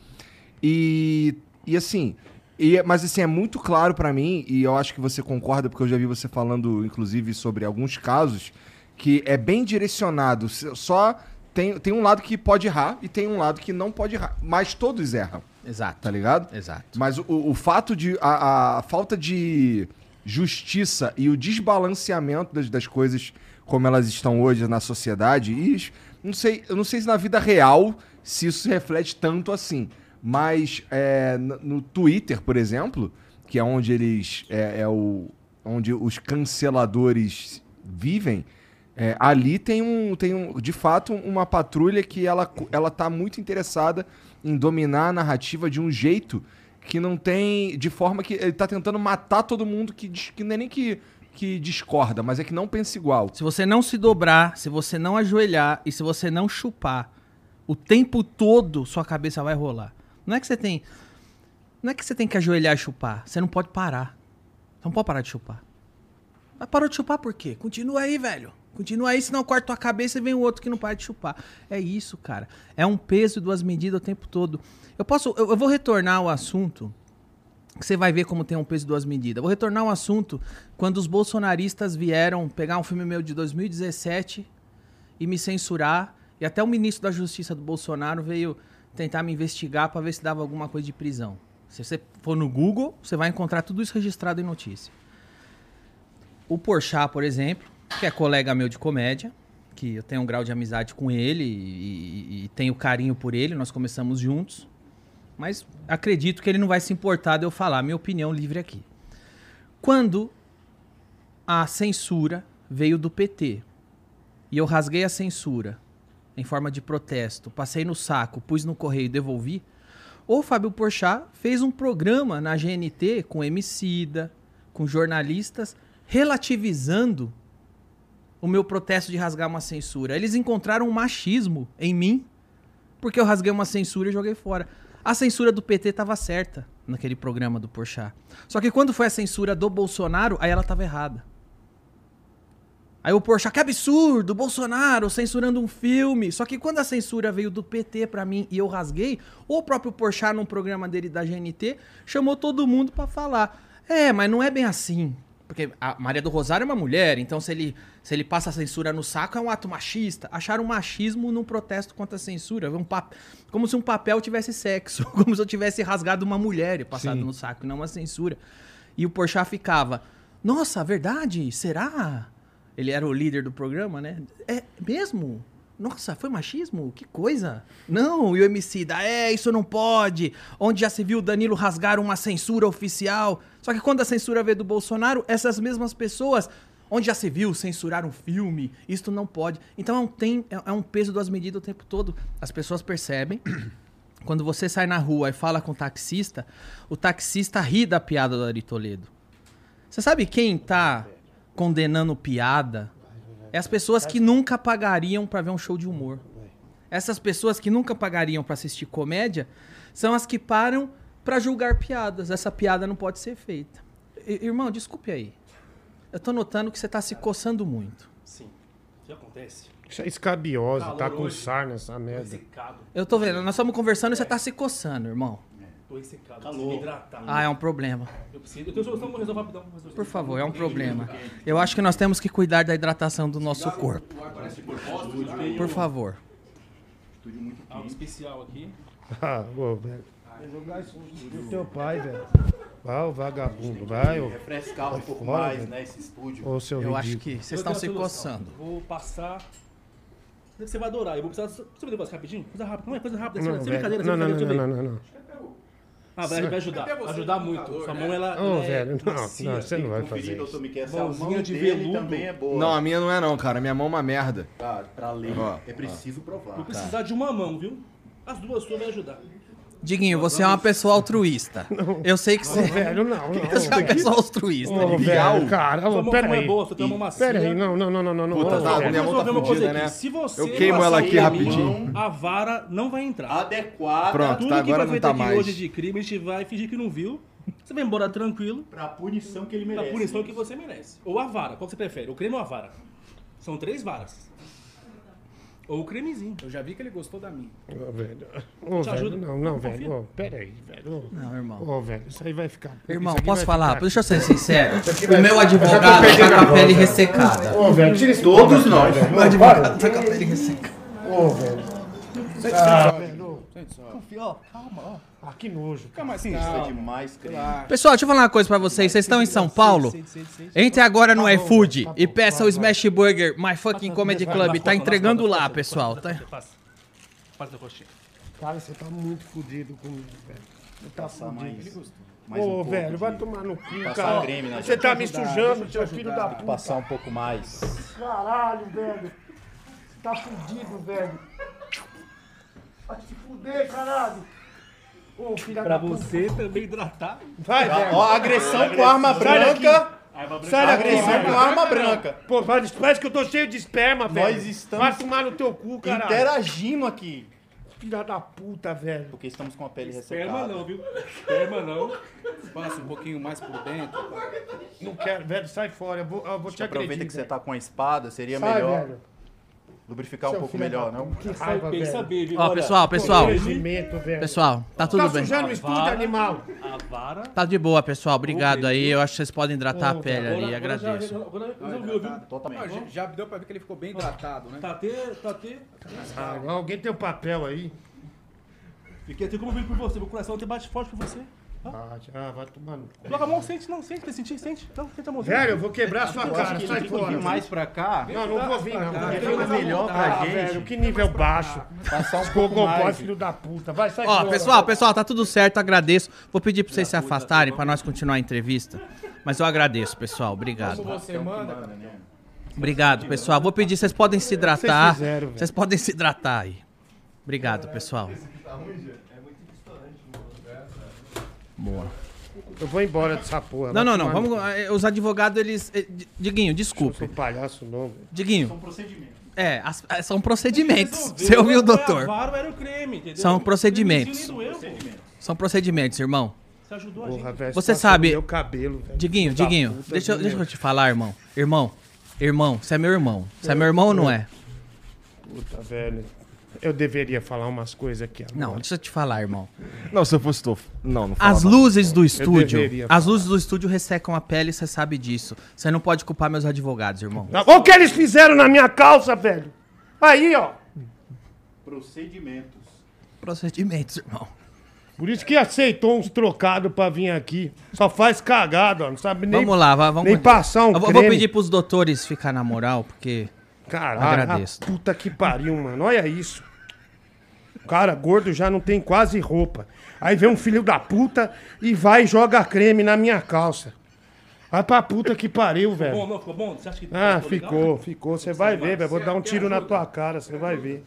E. E assim. E, mas assim, é muito claro pra mim, e eu acho que você concorda, porque eu já vi você falando, inclusive, sobre alguns casos, que é bem direcionado. Só tem, tem um lado que pode errar e tem um lado que não pode errar. Mas todos erram, Exato. tá ligado? Exato. Mas o, o fato de. A, a falta de justiça e o desbalanceamento das, das coisas como elas estão hoje na sociedade, e não sei, eu não sei se na vida real se isso se reflete tanto assim. Mas é, no, Twitter, por exemplo, que é onde eles. É, é o, onde os canceladores vivem. é, ali tem um, tem um, de fato, uma patrulha que ela, ela tá muito interessada em dominar a narrativa de um jeito que não tem. De forma que ele tá tentando matar todo mundo que, que não é nem que, que discorda, mas é que não pensa igual. Se você não se dobrar, se você não ajoelhar e se você não chupar, o tempo todo sua cabeça vai rolar. Não é que você tem. Não é que você tem que ajoelhar e chupar. Você não pode parar. Você não pode parar de chupar. Mas parou de chupar por quê? Continua aí, velho. Continua aí, senão corta tua cabeça e vem o outro que não para de chupar. É isso, cara. É um peso e duas medidas o tempo todo. Eu posso. Eu, eu vou retornar ao assunto. Que você vai ver como tem um peso e duas medidas. Vou retornar ao assunto quando os bolsonaristas vieram pegar um filme meu de 2017 e me censurar. E até o ministro da Justiça do Bolsonaro veio tentar me investigar para ver se dava alguma coisa de prisão. Se você for no Google, você vai encontrar tudo isso registrado em notícia. O Porchat, por exemplo, que é colega meu de comédia, que eu tenho um grau de amizade com ele e, e- e tenho carinho por ele, nós começamos juntos. Mas acredito que ele não vai se importar de eu falar minha opinião livre aqui. Quando a censura veio do PT e eu rasguei a censura em forma de protesto, passei no saco, pus no correio e devolvi, o Fábio Porchat fez um programa na GNT com Emicida, com jornalistas, relativizando o meu protesto de rasgar uma censura. Eles encontraram um machismo em mim, porque eu rasguei uma censura e joguei fora. A censura do PT estava certa naquele programa do Porchat. Só que quando foi a censura do Bolsonaro, aí ela estava errada. Aí o Porchat, que absurdo, Bolsonaro censurando um filme. Só que quando a censura veio do PT pra mim e eu rasguei, o próprio Porchat num programa dele da GNT chamou todo mundo pra falar. É, mas não é bem assim. Porque a Maria do Rosário é uma mulher, então se ele, se ele passa a censura no saco é um ato machista. Acharam machismo num protesto contra a censura. Um pap... Como se um papel tivesse sexo. (laughs) Como se eu tivesse rasgado uma mulher e passado Sim. no saco, não uma censura. E o Porchat ficava, nossa, verdade? Será? Ele era o líder do programa, né? É mesmo? Nossa, foi machismo? Que coisa. Não, e o MC da, é, isso não pode. Onde já se viu o Danilo rasgar uma censura oficial. Só que quando a censura veio do Bolsonaro, essas mesmas pessoas, onde já se viu censurar um filme, isto não pode. Então é um, tem, é, é um peso das medidas o tempo todo. As pessoas percebem. (clears throat) Quando você sai na rua e fala com o taxista, o taxista ri da piada do Ari Toledo. Você sabe quem tá condenando piada? É as pessoas que nunca pagariam pra ver um show de humor. Essas pessoas que nunca pagariam pra assistir comédia são as que param pra julgar piadas. Essa piada não pode ser feita. I- irmão, desculpe aí. Eu tô notando que você tá se coçando muito. Sim. O que acontece? Isso é escabiose, Calor tá com hoje. sarna essa merda. Eu tô vendo, nós estamos conversando e você tá se coçando, irmão. Tô ressecado. Calor. Hidratar. Ah, é um problema. Eu preciso. Eu tenho solução, vou resolver rapidão. resolver. Por favor, é um problema. Eu acho que nós temos que cuidar da hidratação do nosso corpo. Por favor. Algo especial aqui. (laughs) Ah, ô, velho. Jogar isso teu pai, velho. Vai, ô vagabundo, vai, ô, Refrescar um pouco fora, mais, velho. né, esse estúdio. ô seu Eu acho que vocês estão a se solução. coçando. Vou passar. Você vai adorar. Eu vou precisar. Você vai negócio rapidinho? Coisa rápida. Não é coisa rápida. Não, brincadeira, Não, não, não, não, não, não. Ah, vai, vai ajudar. Vai ajudar muito. Sua mão, ela. Ô, ela é velho, não, macia. não, você não vai fazer doutor isso. Miquel, se a Mãozinha mão de veludo. também é boa. Não, a minha não é não, cara. Minha mão é uma merda. Pra, pra ler, Ó, é preciso provar. Vou precisar de uma mão, viu? As duas suas vai ajudar. Diguinho, você é uma pessoa altruísta. (laughs) Eu sei que você, Velho, não, (laughs) não. você é uma pessoa altruísta. Ô, velho, cara, ô, uma macia. Pera aí, não, não, não, não, não, não. Puta, ô, tá, velho. minha mão tá aqui. né? Se você Eu queimo ela aqui rapidinho. mão, A vara não vai entrar. Adequada Pronto. Tudo tá, agora não tá aqui mais. hoje de crime, a gente vai fingir que não viu. Você vai embora tranquilo, pra punição que ele merece. punição que você merece. Ou a vara, qual que você prefere? O creme ou a vara? São três varas. Ou o cremezinho. Eu já vi que ele gostou da minha. Ô, velho. Ô, Te velho, ajuda? não, não, Confia. velho. Ô, pera aí, velho. Ô, Não, irmão. Ô, velho, isso aí vai ficar. Irmão, isso aqui posso vai falar? ficar- Deixa eu ser sincero. vai- O meu advogado tá com a pele ressecada. Ô, velho, tira isso Todos nós. velho. Meu advogado tá com a pele ressecada. Ô, velho. Ah, velho. Sente só. Confia, ó, calma, ó. Ah, que nojo. Fica mais Isso é calmo. demais. Relaxa. Pessoal, deixa eu falar uma coisa pra vocês. Vocês estão em São Paulo? Entre agora no Tá iFood tá e peça vai, o vai. Smash Burger My Fucking Comedy Club. Tá entregando lá, pessoal. Tá? Passa. Passa da coxinha. Cara, você tá muito fudido comigo, velho. Você tá Passar mais, fudido. mais um Ô, pouco velho, de- vai tomar no cu, Passar cara. creme Você tá me sujando, seu filho da puta. Passar um pouco mais. Caralho, velho. Você tá fudido, velho. Vai te fuder, caralho. Ô, filha Pra da puta. você também hidratar. Vai, velho. Ó, agressão com arma branca. Sai daqui, Agressão com arma branca. Pô, parece parece que eu tô cheio de esperma, velho. Nós estamos Vai tomar no teu cu, caralho. Interagindo aqui. Filha da puta, velho. Porque estamos com a pele Esperma ressecada. não, viu? Esperma não. Passa um pouquinho mais por dentro. Não quero, velho, sai fora. Eu vou, eu vou te Aproveita que você tá com a espada, seria Sai, melhor velho. Lubrificar um Seu pouco filho melhor, da não? Que raiva, bem velho. saber, viu? Ó, pessoal, pessoal. Pessoal, tá tudo Tá bem. sujando o estúdio, animal. A vara. Tá de boa, pessoal. Obrigado aí. Eu acho que vocês podem hidratar a Ô, pele ali. Agora- agora já- Agradeço. Totalmente. já, já deu pra ver que ele ficou bem hidratado, né? Tá Tatê, Tatê. Ah, alguém tem o papel aí? Fiquei até comovido por você. Meu coração até bate forte por você. Ah, vai tomar no cu. Coloca a mão, sente, não, sente, quer sentir, sente. Não, sente a mãozinha. Velho, eu vou quebrar sua cara, que sai fora. vir mais pra cá. Não, não vou vir, não. Porque Vou fica melhor pra Ah, gente. velho, que nível baixo. Passar um pouco mais. filho da puta. Vai, sai Ó, fora. pessoal, pessoal, tá tudo certo. Agradeço. Vou pedir pra vocês se afastarem pra nós continuar a entrevista. Mas eu agradeço, pessoal. Obrigado. Como você manda. Obrigado, pessoal. Vou pedir, vocês podem se hidratar. Vocês podem se hidratar aí. Obrigado, pessoal. Boa. Eu vou embora dessa porra. Não, não, não. Vamos, eh, os advogados, eles. eh, Di- Diguinho, cu. Eu sou palhaço não, velho. Diguinho. São procedimentos. É, as- eh, são procedimentos. Você ouviu, não foi doutor? a vara, era o creme, entendeu? São O procedimentos. pô. São procedimentos, irmão. Você ajudou a Porra, gente. velho. Você passou sabe- Meu cabelo, velho. Diguinho, Diguinho, puta, deixa, eu- deixa eu te falar, irmão. Irmão, irmão, você é meu irmão. Você é meu irmão ou não é? Puta, velho. Eu deveria falar umas coisas aqui agora. Não, deixa eu te falar, irmão. Não, se eu fosse tu. Não, não fala As não. luzes do estúdio, as luzes do estúdio ressecam a pele, você sabe disso. Você não pode culpar meus advogados, irmão. Não, Olha o que eles fizeram na minha calça, velho. Aí, ó. Procedimentos. Procedimentos, irmão. Por isso que aceitou uns trocados pra vir aqui. Só faz cagada, ó. Não sabe nem, Vamos lá, va- vamos. nem passar um eu creme. vou pedir pros doutores ficar na moral, porque. Caralho, Agradeço. puta que pariu, mano. Olha isso. Cara gordo já não tem quase roupa. Aí vem um filho da puta e vai e joga creme na minha calça. Vai pra puta que pariu, Bom, velho. não, ficou bom? Você acha que Ah, ficou ficou, ficou. Você vai ver, velho. Vou dar um tiro na tua cara, você vai ver.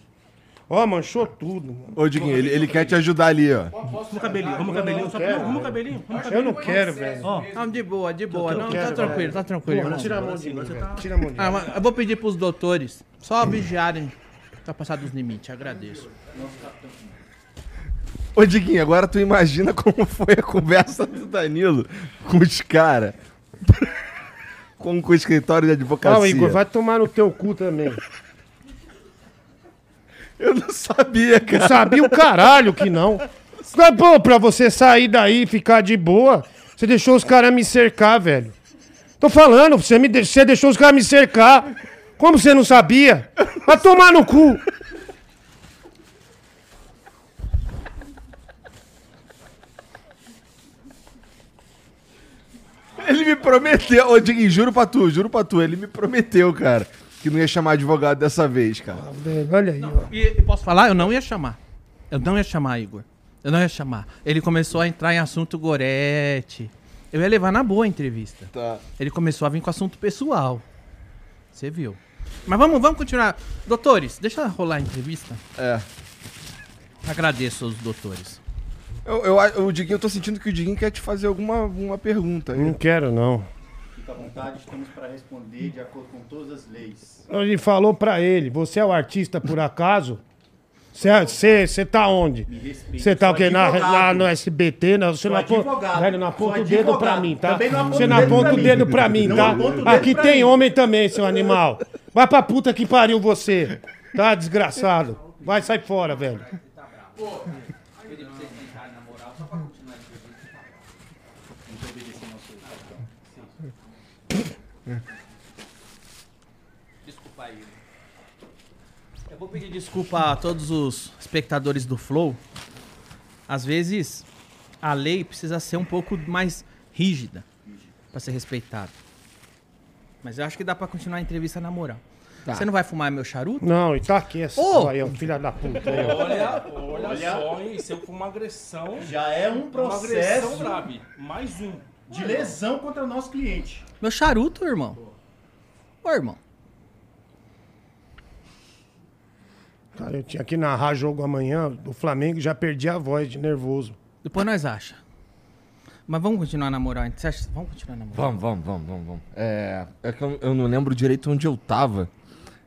Ó, manchou tudo, mano. Ô, Diguinho, ele, ele quer te ajudar ali, ó. Vamos cabelinho, vamos cabelinho. Só quero, vamos cabelinho. Vamos Eu não quero, velho. Não, de boa, de boa. Não, tá tranquilo, tá tranquilo, tira a mão de mim, velho. Tira a mão de Ah, mim. mas eu vou pedir pros doutores só vigiarem pra passar dos limites. Agradeço. Ô, Diguinho, agora tu imagina como foi a conversa do Danilo com os caras. (laughs) com, com o escritório de advocacia. Ó, Igor, vai tomar no teu cu também. Eu não sabia, Eu cara. sabia o caralho que não. Mas, Pô, pra você sair daí e ficar de boa, você deixou os caras me cercar, velho. Tô falando, você, me de- você deixou os caras me cercar. Como você não sabia? Vai tomar no cu. Ele me prometeu. Ô, Diguinho, juro pra tu, juro pra tu. Ele me prometeu, cara, que não ia chamar advogado dessa vez, cara. Velho, Olha aí, ó. E, e posso falar? Eu não ia chamar. Eu não ia chamar, Igor. Eu não ia chamar. Ele começou a entrar em assunto Gorete. Eu ia levar na boa a entrevista. Tá. Ele começou a vir com assunto pessoal. Você viu. Mas vamos, vamos continuar. Doutores, deixa rolar a entrevista. É. Agradeço aos doutores. Eu, eu, a- o Diguinho, eu tô sentindo que o Diguinho quer te fazer alguma, alguma pergunta. Não quero, não. Fica à vontade, estamos para responder de acordo com todas as leis. Ele falou pra ele, você é o artista por acaso? Você tá onde? Você tá o quê? Na, na- no SBT? Não, você não aponta, velho, não aponta o dedo pra mim, tá? Você não aponta o dedo pra mim, tá? Aqui tem homem também, seu animal. Vai pra puta que pariu você. Tá, desgraçado. Vai, sai fora, velho. Desculpa pedir desculpa a todos os espectadores do Flow. Às vezes, a lei precisa ser um pouco mais rígida pra ser respeitada. Mas eu acho que dá pra continuar a entrevista na moral. Você não vai fumar meu charuto? Não, e tá aqui essa Ô! aí, ó, filha da puta. Aí, ó. Olha, olha, só, hein? Isso foi uma agressão. Já é um Uma agressão processo grave. Mais um. de lesão contra o nosso cliente. Meu charuto, irmão. Ô, irmão. Cara, eu tinha que narrar jogo amanhã do Flamengo e já perdi a voz de nervoso. Depois nós acha. Mas vamos continuar na moral. Você acha? Vamos continuar na moral. Vamos, vamos, vamos, vamos, vamos. É, é que eu, eu não lembro direito onde eu tava.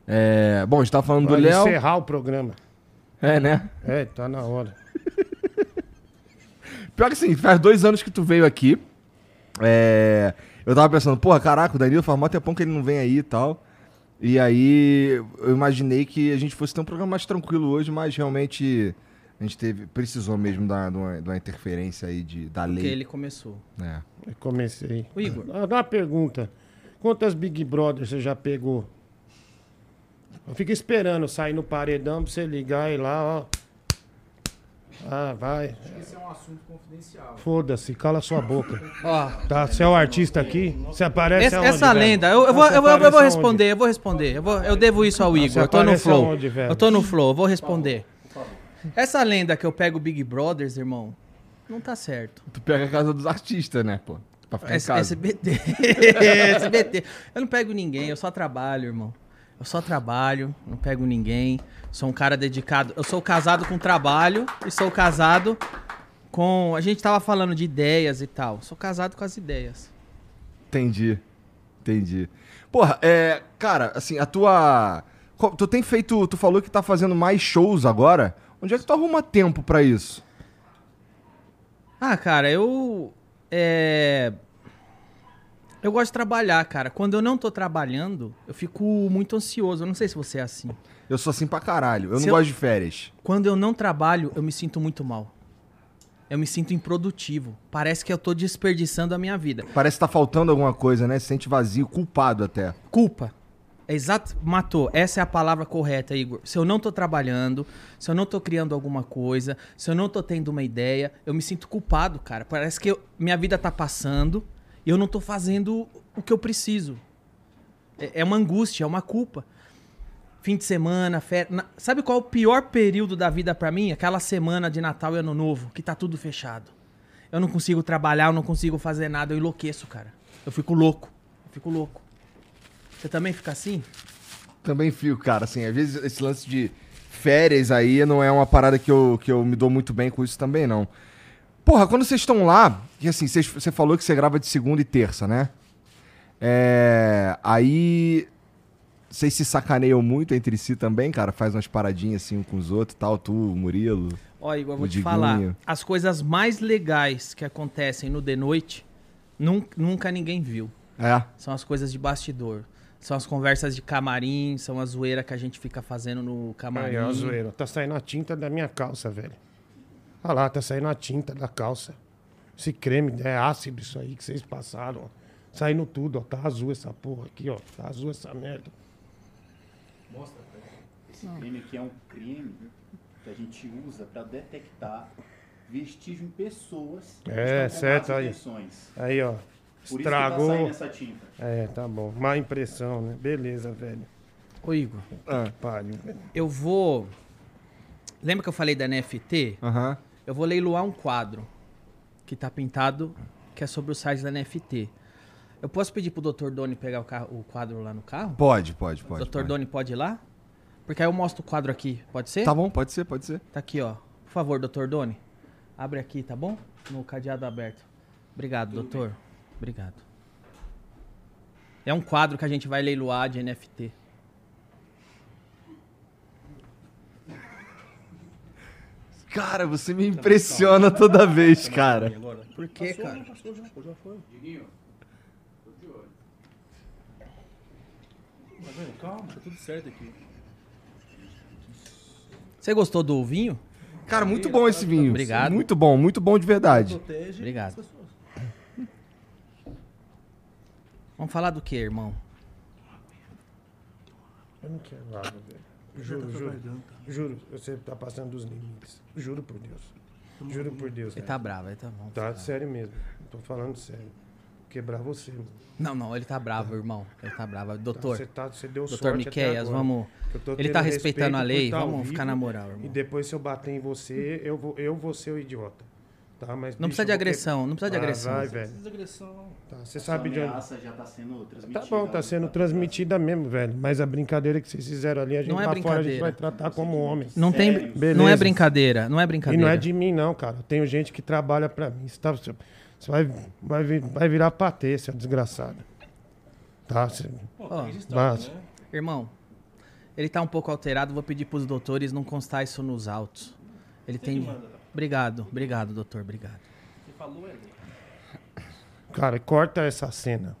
É, bom, a gente tava falando do Vai Léo. encerrar o programa. É, né? É, tá na hora. (laughs) Pior que assim, faz dois anos que tu veio aqui. É, eu tava pensando, porra, caraca, o Danilo faz mó tempão que ele não vem aí e tal. E aí eu imaginei que a gente fosse ter um programa mais tranquilo hoje, mas realmente a gente teve, precisou mesmo da, de, uma, de uma interferência aí de, da Porque lei. ele começou. É. Eu comecei. O Igor. Ah, dá uma pergunta. Quantas Big Brother você já pegou? Eu fico esperando sair no paredão pra você ligar e lá, ó. Ah, vai. Esse é um assunto confidencial. Foda-se, cala sua boca. Ó, Tá, você é o artista aqui? Você aparece Essa, aonde, essa velho? lenda, eu, eu vou, eu, vou, eu vou responder, eu vou responder. Eu, vou, eu devo isso ao Igor. Eu tô no aparece flow. aonde, velho? eu tô no flow, eu vou responder. Essa lenda que eu pego Big Brothers, irmão, não tá certo. Tu pega a casa dos artistas, né, pô? Pra ficar em S- casa. SBT. SBT. (laughs) Eu não pego ninguém, eu só trabalho, irmão. Eu só trabalho, não pego ninguém. Sou um cara dedicado. Eu sou casado com trabalho e sou casado com. A gente tava falando de ideias e tal. Sou casado com as ideias. Entendi. Entendi. Porra, é. Cara, assim, a tua. Tu tem feito. Tu falou que tá fazendo mais shows agora. Onde é que tu arruma tempo pra isso? Ah, cara, eu. É. Eu gosto de trabalhar, cara. Quando eu não tô trabalhando, eu fico muito ansioso. Eu não sei se você é assim. Eu sou assim pra caralho. Eu Se não eu- gosto de férias. Quando eu não trabalho, eu me sinto muito mal. Eu me sinto improdutivo. Parece que eu tô desperdiçando a minha vida. Parece que tá faltando alguma coisa, né? Se sente vazio, culpado até. Culpa. É exato. Matou. Essa é a palavra correta, Igor. Se eu não tô trabalhando, se eu não tô criando alguma coisa, se eu não tô tendo uma ideia, eu me sinto culpado, cara. Parece que eu- minha vida tá passando eu não tô fazendo o que eu preciso. É, é uma angústia, é uma culpa. Fim de semana, férias. Sabe qual é o pior período da vida pra mim? Aquela semana de Natal e Ano Novo, que tá tudo fechado. Eu não consigo trabalhar, eu não consigo fazer nada, eu enlouqueço, cara. Eu fico louco. Eu fico louco. Você também fica assim? Também fico, cara, assim, às vezes esse lance de férias aí não é uma parada que eu, que eu me dou muito bem com isso também, não. Porra, quando vocês estão lá, que assim, você falou que você grava de segunda e terça, né? É. Aí. Vocês se sacaneiam muito entre si também, cara? Faz umas paradinhas assim um com os outros e tal, tu, o Murilo. Ó, Igor, eu vou te Diguinho. falar. As coisas mais legais que acontecem no de noite, nun- nunca ninguém viu. É. São as coisas de bastidor. São as conversas de camarim, são as zoeiras que a gente fica fazendo no camarim. Aí, ó, zoeira. Tá saindo a tinta da minha calça, velho. Olha lá, tá saindo a tinta da calça. Esse creme é ácido isso aí que vocês passaram, ó. Saindo tudo, ó. Tá azul essa porra aqui, ó. Tá azul essa merda. Esse creme aqui é um creme que a gente usa para detectar vestígio em pessoas que É, certo, aí. intenções. Aí, ó. Por isso que tá Estragou. essa tinta. É, tá bom. Má impressão, né? Beleza, velho. Ô, Igor, Ah, Pariu, eu vou. Lembra que eu falei da NFT? Aham. Eu vou leiloar um quadro que tá pintado, que é sobre o site da NFT. Eu posso pedir pro Dr. Doni pegar o, carro- o quadro lá no carro? Pode, pode, pode. Dr. pode. Doni pode ir lá? Porque aí eu mostro o quadro aqui. Pode ser? Tá bom, pode ser, pode ser. Tá aqui, ó. Por favor, doutor Doni. Abre aqui, tá bom? No cadeado aberto. Obrigado, doutor. Obrigado. É um quadro que a gente vai leiloar de NFT. Cara, você me impressiona toda vez, cara. Por quê, Passou, cara? não, passou já, pô, já foi. Tá? Calma, tá tudo certo aqui. Você gostou do vinho? Cara, muito bom esse vinho. Obrigado. Muito bom, muito bom de verdade. Obrigado. Vamos falar do que, irmão? Eu não quero água, velho. Juro, juro. Juro, você tá passando dos limites. Juro por Deus. Juro por Deus, Ele velho. tá bravo, ele tá bom. Tá sério mesmo. Tô falando sério. Quebrar você, mano. Não, não, ele tá bravo, irmão. Ele tá bravo. Doutor, Você, tá, você deu doutor sorte até Miqueias, agora. vamos... Eu tô Ele tá respeitando a lei, tá vamos ficar na moral, E irmão. depois se eu bater em você, eu vou, eu vou ser o idiota. Tá? Mas, Não bicho, precisa de agressão, não precisa de Ah, agressão. Vai, velho. Precisa de agressão. Tá, Você A sabe de onde... já está sendo transmitida. Tá bom, tá sendo transmitida mesmo, velho. Mas a brincadeira que vocês fizeram ali, a gente Não é lá fora a gente brincadeira. vai tratar como homem. Não tem... Sério? Não é Beleza. brincadeira, não é E brincadeira. não é de mim, não, cara. Tenho gente que trabalha pra mim. Você, tá- você vai, vai, vir- vai virar patê, seu desgraçado. Tá? Você- Pô, tem né? Irmão, ele tá um pouco alterado, vou pedir pros doutores não constar isso nos autos. Ele Quem tem... Obrigado, obrigado, doutor, obrigado. Você falou, é. Cara, corta essa cena.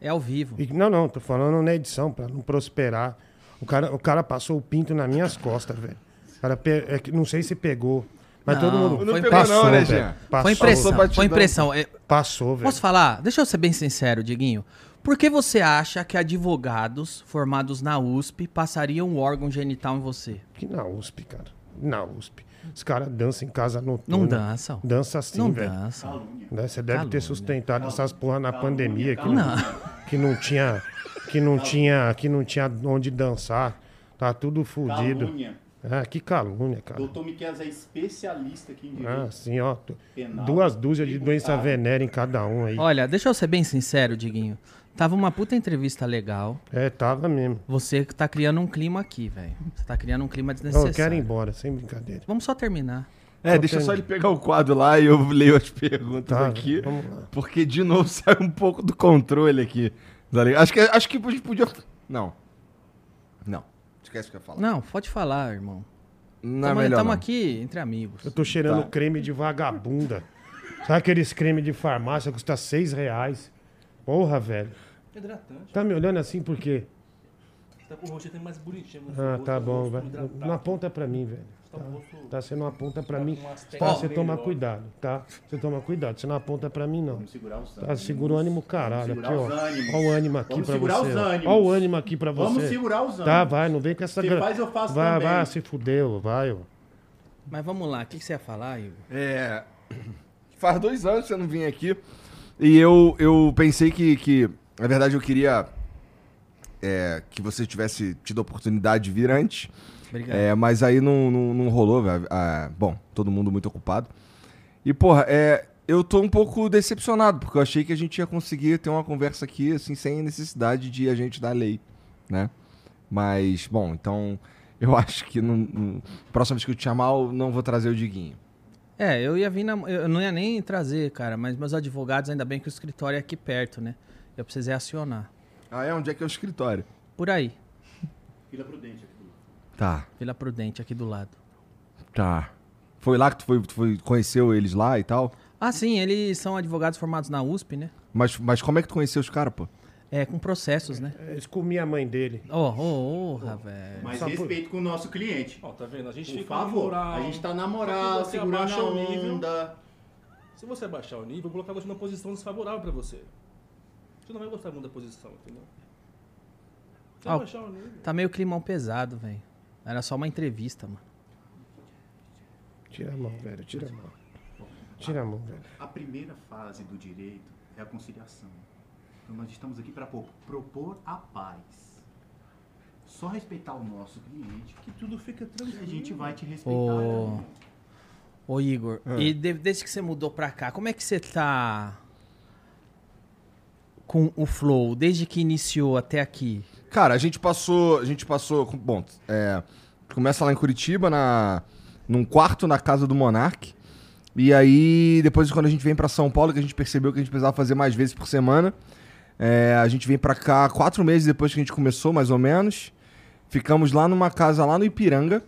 É ao vivo. E- não, não, tô falando na edição, pra não prosperar. O cara, o cara passou o pinto nas minhas costas, velho. O cara pe- é que não sei se pegou. Mas Não, todo mundo. não pegou passou, não, né, velho. Jean? Passou, Foi impressão, batidão. foi impressão. É, Passou, velho. Posso falar? Deixa eu ser bem sincero, Diguinho. Por que você acha que advogados formados na USP passariam um órgão genital em você? Que na USP, cara. Na USP. Os caras dançam em casa noturna. Não dançam. Dança assim, não velho. dançam. Calúnia. Né? Você deve Calúnia. ter sustentado essas porra na Calúnia, pandemia que calúnia. não, que não tinha que não tinha que não tinha onde dançar. Tá tudo fudido. Calúnia. Ah, que calúnia, cara. Doutor Miquel é especialista aqui em direito Ah, sim, ó. penal. Duas dúzias de doença venérea em cada um aí. Olha, deixa eu ser bem sincero, Diguinho. Tava uma puta entrevista legal. É, tava mesmo. Você que tá criando um clima aqui, velho. Você tá criando um clima Não, desnecessário. eu quero ir embora, sem brincadeira. Vamos só terminar. É, deixa só ele pegar o quadro lá e eu leio as perguntas Tá, aqui. vamos lá. Porque, de novo, (laughs) sai um pouco do controle aqui. tá? Acho que, acho que a gente podia. Não. Não. Esquece o que eu ia falar. Não, pode falar, irmão. Não é melhor. Estamos não. aqui entre amigos. Eu tô cheirando Tá. creme de vagabunda. Sabe aqueles creme de farmácia que custa seis reais? Porra, velho. Hidratante. Tá me olhando assim por quê? Tá com o rosto até mais bonitinho. Ah, rosto, tá bom, vai. Não aponta pra mim, velho. Tá rosto- Tá, você não aponta pra tá mim. Tá, você melhor. toma cuidado, tá? Você toma cuidado, você não aponta pra mim, não. Vamos segurar os Tá, ânimos. segura o ânimo, caralho. Aqui, ó. segurar os ânimos. Ó o ânimo aqui Vamos pra segurar você. os ânimos. Ó o ânimo aqui pra você. Vamos segurar os ânimos. Tá, vai, não vem com essa Você gra- faz, eu faço Vai, também. vai, se fudeu, vai, ó. Mas vamos lá, o que, que você ia falar, Igor? É. (clears throat) Faz dois anos que você não vinha aqui. E eu, eu pensei que, que. Na verdade, eu queria. é, que você tivesse tido a oportunidade de vir antes. Obrigado. É, mas aí não, não, não rolou, velho. Ah, bom, todo mundo muito ocupado. E, porra, é, eu tô um pouco decepcionado, porque eu achei que a gente ia conseguir ter uma conversa aqui, assim, sem necessidade de a gente dar lei, né? Mas, bom, então eu (laughs) acho que no, no, próxima vez que eu te chamar, eu não vou trazer o Diguinho. É, eu ia vir na, Eu não ia nem trazer, cara, mas meus advogados, ainda bem que o escritório é aqui perto, né? Eu precisei acionar. Ah, é? Onde é que é o escritório? Por aí, Vila Prudente aqui. Tá, Vila Prudente, aqui do lado. tá. Foi lá que tu, foi, tu foi, conheceu eles lá e tal? Ah, sim, eles são advogados formados na USP, né? Mas, mas como é que tu conheceu os caras, pô? É, com processos, né? Eles comiam a mãe dele. Ô, ô, ô, velho. Mas Só por- respeito com o nosso cliente. Ó, tá vendo? A gente Por fica na favor, moral. a gente tá na moral, segurando a o nível. onda. Se você abaixar o nível, eu vou colocar você numa posição desfavorável pra você. Você não vai gostar muito da posição, entendeu? Ah. Tá meio climão pesado, velho. Era só uma entrevista, mano. Tira a mão, velho, tira a mão. Tira a mão, velho. A primeira fase do direito é a conciliação. Então nós estamos aqui para propor a paz. Só respeitar o nosso cliente Que tudo fica que tranquilo. a gente vai te respeitar. Ô, ô Igor, Ah. e de- desde que você mudou pra cá, como é que você tá com o Flow, desde que iniciou até aqui? Cara, a gente passou. A gente passou. Bom, é, começa lá em Curitiba, na, num quarto na casa do Monark. E aí, depois, quando a gente vem pra São Paulo, que a gente percebeu que a gente precisava fazer mais vezes por semana. é, a gente vem pra cá quatro meses depois que a gente começou, mais ou menos. Ficamos lá numa casa lá no Ipiranga.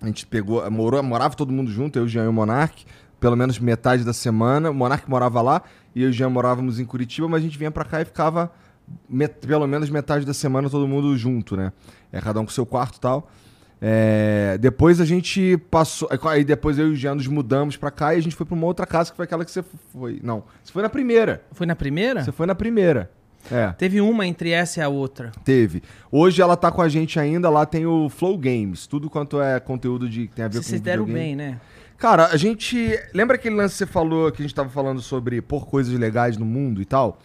A gente pegou, morou, morava todo mundo junto, eu, Jean e o Monark, pelo menos metade da semana. O Monark morava lá e eu e o Jean morávamos em Curitiba, mas a gente vinha pra cá e ficava pelo menos metade da semana todo mundo junto, né? É, cada um com seu quarto e tal. É, depois a gente passou. Aí depois eu e o Jean nos mudamos pra cá e a gente foi pra uma outra casa que foi aquela que você foi. Não, você foi na primeira. Foi na primeira? Você foi na primeira. É. Teve uma entre essa e a outra. Teve. Hoje ela tá com a gente ainda, lá tem o Flow Games, tudo quanto é conteúdo de que tem a ver Vocês com se deram bem, né? Cara, a gente. Lembra aquele lance que você falou que a gente tava falando sobre pôr coisas legais no mundo e tal?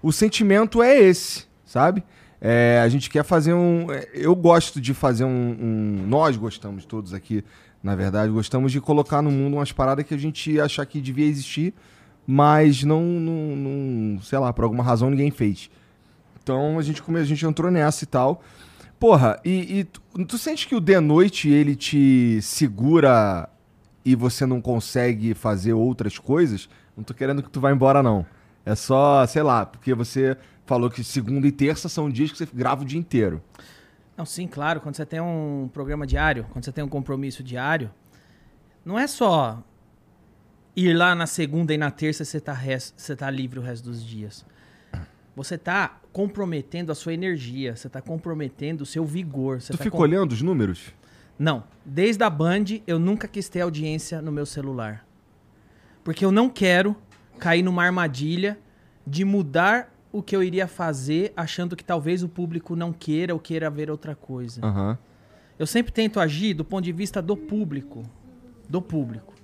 O sentimento é esse, sabe? É, a gente quer fazer um. é, Eu gosto de fazer um, um- Nós gostamos todos aqui, na verdade, gostamos de colocar no mundo umas paradas que a gente achar que devia existir, mas não. não, não sei lá, por alguma razão ninguém fez. Então a gente, a gente entrou nessa e tal. Porra, e, e tu, tu sente que o de noite ele te segura e você não consegue fazer outras coisas? Não tô querendo que tu vá embora, não. É só, sei lá, porque você falou que segunda e terça são dias que você grava o dia inteiro. Não, sim, claro. Quando você tem um programa diário, quando você tem um compromisso diário, não é só ir lá na segunda e na terça você tá, você tá livre o resto dos dias. Você tá comprometendo a sua energia, você tá comprometendo o seu vigor. Você tu tá fica com- olhando os números? Não. Desde a Band, eu nunca quis ter audiência no meu celular. Porque eu não quero cair numa armadilha de mudar o que eu iria fazer achando que talvez o público não queira ou queira ver outra coisa. Aham. Eu sempre tento agir do ponto de vista do público. Do público.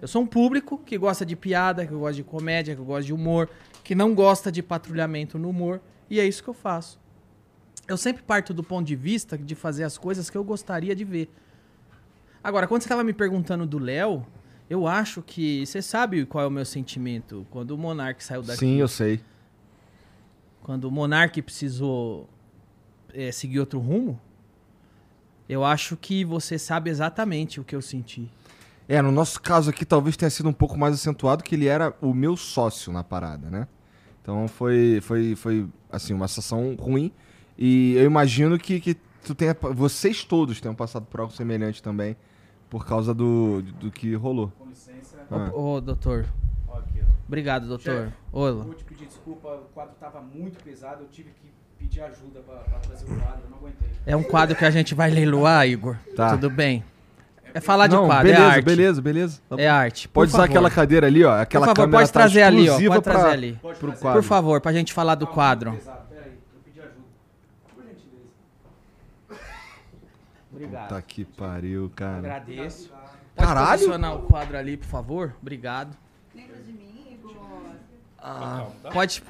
Eu sou um público que gosta de piada, que gosta de comédia, que gosta de humor, que não gosta de patrulhamento no humor. E é isso que eu faço. Eu sempre parto do ponto de vista de fazer as coisas que eu gostaria de ver. Agora, quando você tava me perguntando do Léo, eu acho que. Você sabe qual é o meu sentimento? Quando o Monark saiu daqui. Sim, eu sei. Quando o Monark precisou eh, seguir outro rumo, eu acho que você sabe exatamente o que eu senti. É, no nosso caso aqui talvez tenha sido um pouco mais acentuado que ele era o meu sócio na parada, né? Então foi, foi, foi assim, uma situação ruim. E eu imagino que, que tu tenha, vocês todos tenham passado por algo semelhante também, por causa do, do que rolou. Com licença. Ah. Ô, doutor. Aqui. Obrigado, doutor. Chefe, Ô, Vou te pedir desculpa, o quadro tava muito pesado, eu tive que pedir ajuda pra trazer o quadro, eu não aguentei. É um quadro que a gente vai leiloar, Igor. Tá. Tudo bem. É falar de Não, quadro, beleza, é arte. beleza, beleza. Tá É arte. Por Pode usar favor. aquela cadeira ali, ó. Aquela Por favor, câmera pode tá trazer ali, ó. Pode trazer pra- ali. Pode Pro trazer. quadro. Por favor, pra gente falar do quadro. pesado, peraí, eu pedi ajuda. Por gentileza. Obrigado. Puta que pariu, cara. Agradeço. Pode Caralho! posicionar o quadro ali, por favor? Obrigado. Lembra de mim, Igor? Ah, pode...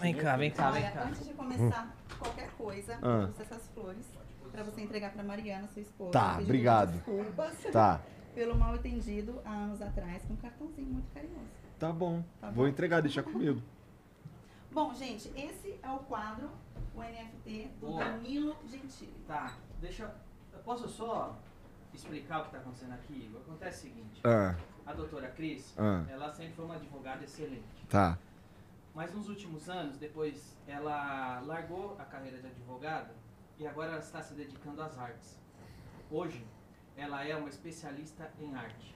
Vem cá, vem cá, vem Olha, cá. antes de começar qualquer coisa, Ah. eu trouxe essas flores pra você entregar pra Mariana, sua esposa. Tá, pedindo obrigado. Desculpas Tá, pelo mal entendido há anos atrás, com um cartãozinho muito carinhoso. tá bom. Tá Vou bom. entregar, deixa comigo. (laughs) Bom, gente, esse é o quadro, o NFT do Boa. Danilo Gentili. Tá, deixa... Posso só explicar o que tá acontecendo aqui, Igor? Acontece o seguinte. Ah, A doutora Cris, Ah. ela sempre foi uma advogada excelente. tá. Mas nos últimos anos, depois, ela largou a carreira de advogada e agora ela está se dedicando às artes. Hoje, ela é uma especialista em arte.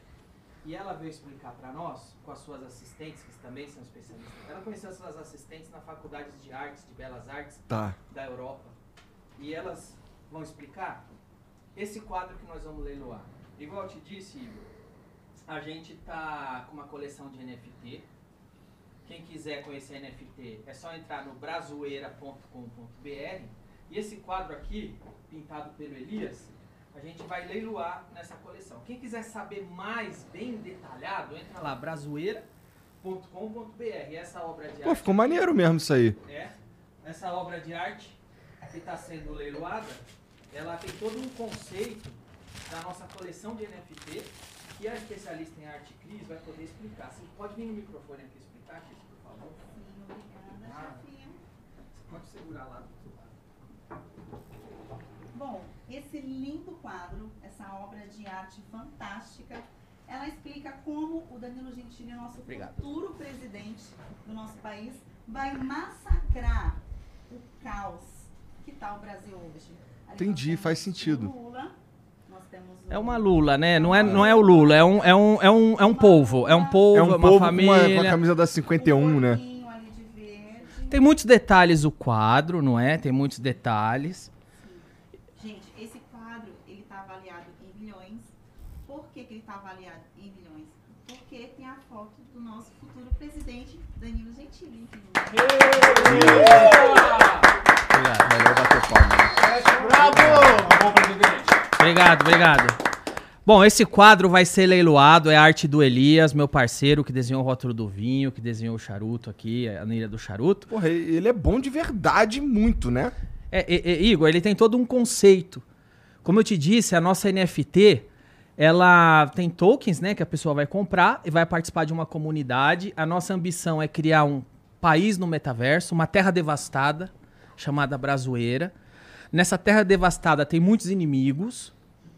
E ela veio explicar para nós, com as suas assistentes, que também são especialistas. Ela conheceu as suas assistentes na faculdade de artes, de belas artes Tá. da Europa. E elas vão explicar esse quadro que nós vamos leiloar. Igual eu te disse, Igor, a gente tá com uma coleção de NFT. Quem quiser conhecer NFT é só entrar no brazoeira.com.br. E esse quadro aqui, pintado pelo Elias, a gente vai leiloar nessa coleção. Quem quiser saber mais, bem detalhado, entra lá, brazoeira.com.br. E essa obra de Pô, arte ficou aqui- maneiro mesmo isso aí. é, essa obra de arte que está sendo leiloada, ela tem todo um conceito da nossa coleção de NFT que a especialista em arte Cris vai poder explicar. Você pode vir no microfone aqui explicar, Cris, por favor? Sim, obrigada, Ah. chefinha. Você pode segurar lá do seu lado. Bom, esse lindo quadro, essa obra de arte fantástica, ela explica como o Danilo Gentili, nosso Obrigado. futuro presidente do nosso país, vai massacrar o caos que está o Brasil hoje. Entendi, faz sentido. É uma Lula, né? Não é, não é o Lula, é um, é um, é um, é um povo. É um povo, É é um uma povo com família. uma, com a camisa da o 51, né? porquinho ali de verde. Tem muitos detalhes o quadro, não é? Tem muitos detalhes. Gente, esse quadro, ele está avaliado em milhões. Por que, que ele está avaliado em milhões? Porque tem a foto do nosso futuro presidente, Danilo Gentili. Obrigado. Presidente. Obrigado, obrigado. Bom, esse quadro vai ser leiloado, é a arte do Elias, meu parceiro, que desenhou o rótulo do vinho, que desenhou o charuto aqui, a anilha do charuto. Porra, ele é bom de verdade muito, né? É, é, é, Igor, ele tem todo um conceito. Como eu te disse, a nossa NFT, ela tem tokens, né, que a pessoa vai comprar e vai participar de uma comunidade. A nossa ambição é criar um país no metaverso, uma terra devastada, chamada Brazoeira. Nessa terra devastada tem muitos inimigos,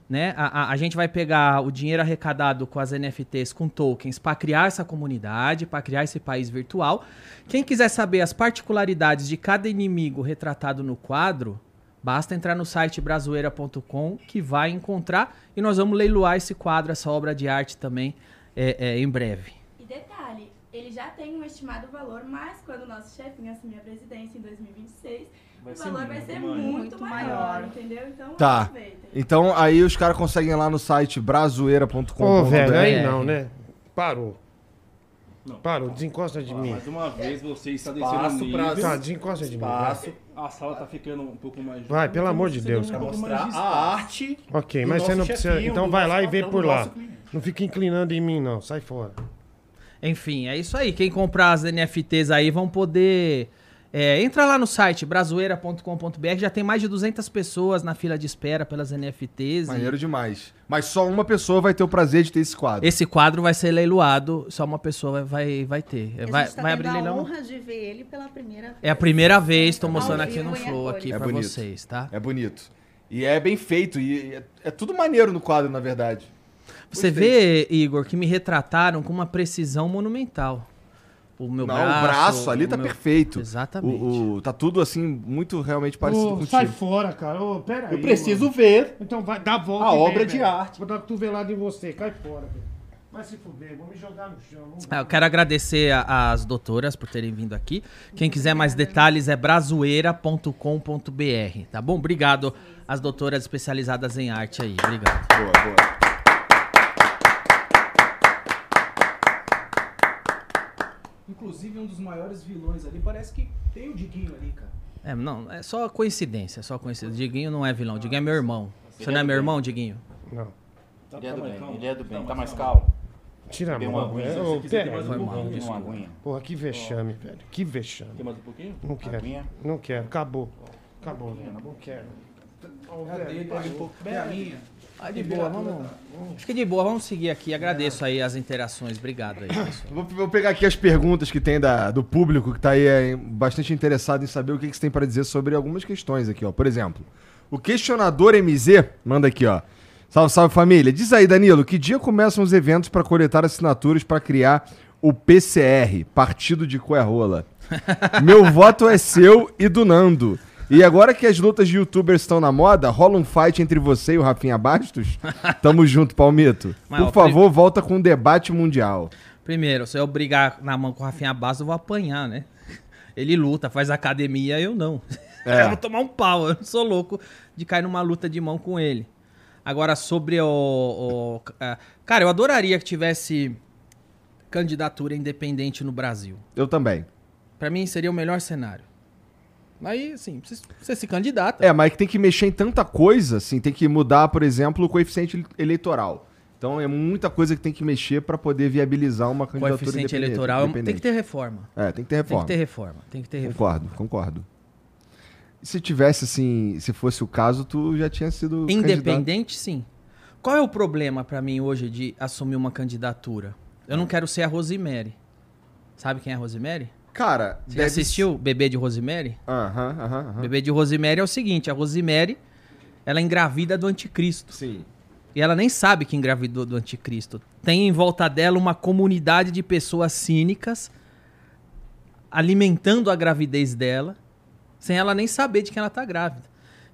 né? A, a- a gente vai pegar o dinheiro arrecadado com as NFTs, com tokens, para criar essa comunidade, para criar esse país virtual. Quem quiser saber as particularidades de cada inimigo retratado no quadro, basta entrar no site brazoeira.com que vai encontrar e nós vamos leiloar esse quadro, essa obra de arte também é, é, em breve. E detalhe, ele já tem um estimado valor, mas quando o nosso chefinho assumir a presidência em 2026, Vai o ser valor vai ser muito, Muito maior, maior. entendeu? Então Tá. aproveitem. Então aí os caras conseguem ir lá no site brazoeira.com.br. Ô, velho, aí não, né? Parou. Não. Parou, desencosta de mim. Mais uma vez você está descendo Espaço o pra-. Tá, desencosta de mim. vai. Espaço A sala tá ficando um pouco mais... Vai, pelo amor de Deus, Um mais mostrar de a espaço. arte. Ok, mas você não precisa. Então vai lá e vê por lá. Não fica inclinando em mim, não. Sai fora. Enfim, é isso aí. Quem comprar as NFTs aí vão poder É, entra lá no site brazoeira.com.br, já tem mais de 200 pessoas na fila de espera pelas NFTs. e Maneiro demais. Mas só uma pessoa vai ter o prazer de ter esse quadro. Esse quadro vai ser leiloado, só uma pessoa vai, vai, vai ter. A Vai, tá vai abrir a leilão. honra de ver ele pela primeira vez. É a primeira vez, tô Ao mostrando aqui no Flow aqui É pra bonito. vocês, tá? É bonito. E é bem feito. E é, é tudo maneiro no quadro, na verdade. Você vê, Igor, que me retrataram com uma precisão monumental. O meu Não, braço. o braço ali o tá meu- perfeito. Exatamente. O, o- tá tudo assim, muito realmente parecido sai contigo. fora, cara. Ô, pera aí, Eu preciso mano. ver. Então vai, dá a volta A e vem, obra de velho. arte. Vou dar cotovelada em você. Cai fora, velho. Vai se fuder. Vou me jogar no chão. Ah, Eu quero agradecer as doutoras por terem vindo aqui. Quem quiser mais detalhes é brazoeira.com.br, tá bom? Obrigado às doutoras especializadas em arte aí. Obrigado. Boa, boa. Inclusive, um dos maiores vilões ali, parece que tem o Diguinho ali, cara. É, não, é só coincidência, só coincidência. Diguinho não é vilão, Diguinho é meu irmão. Você não é meu irmão, Diguinho? Não. Ele é do bem, ele é do bem. Tá Tá mais calmo. Tira a mão. uma aguinha, é, se ô, você quiser pera mais um pouquinho. Tem uma aguinha. Porra, que vexame, velho. Que vexame. Quer mais um pouquinho? Não quero. Aguinha. Não quero. Acabou. Acabou. Não quero. É a velho, dele, para. é um pouco bem a minha. Ah, de boa, vamos. Acho que de boa, vamos seguir aqui. Agradeço aí as interações. Obrigado aí, pessoal. Vou, vou pegar aqui as perguntas que tem da- do público que tá aí é, bastante interessado em saber o que, que você tem para dizer sobre algumas questões aqui, ó. Por exemplo, o questionador MZ manda aqui, ó. Salve, salve família. Diz aí, Danilo, que dia começam os eventos para coletar assinaturas para criar o PCR, Partido de Coerrola? (laughs) Meu voto é seu e do Nando. E agora que as lutas de youtubers estão na moda, rola um fight entre você e o Rafinha Bastos? (laughs) Tamo junto, Palmito. Mas, Por ó, favor, volta com o debate mundial. Primeiro, se eu brigar na mão com o Rafinha Bastos, eu vou apanhar, né? Ele luta, faz academia, eu não. É. (laughs) eu vou tomar um pau, eu não sou louco de cair numa luta de mão com ele. Agora, sobre o. o- é, cara, eu adoraria que tivesse candidatura independente no Brasil. Eu também. Pra mim seria o melhor cenário. Aí, assim, você, se candidata. É, mas que tem que mexer em tanta coisa, assim, tem que mudar, por exemplo, o coeficiente eleitoral. Então é muita coisa que tem que mexer para poder viabilizar uma candidatura Coeficiente independente- eleitoral tem que independente. ter reforma. É, tem que ter Tem reforma. que ter reforma. Tem que ter reforma. Concordo, concordo. E se tivesse, assim, se fosse o caso, tu já tinha sido candidato. Independente, sim. Qual é o problema pra mim hoje de assumir uma candidatura? Eu não quero ser a Rosemary. Sabe quem é a Rosemary? Cara, Você deve assistiu Bebê de Rosemary? Aham, aham, aham. Bebê de Rosemary é o seguinte, a Rosemary, ela engravida do anticristo. Sim. E ela nem sabe que engravidou do anticristo. Tem em volta dela uma comunidade de pessoas cínicas alimentando a gravidez dela, sem ela nem saber de que ela tá grávida.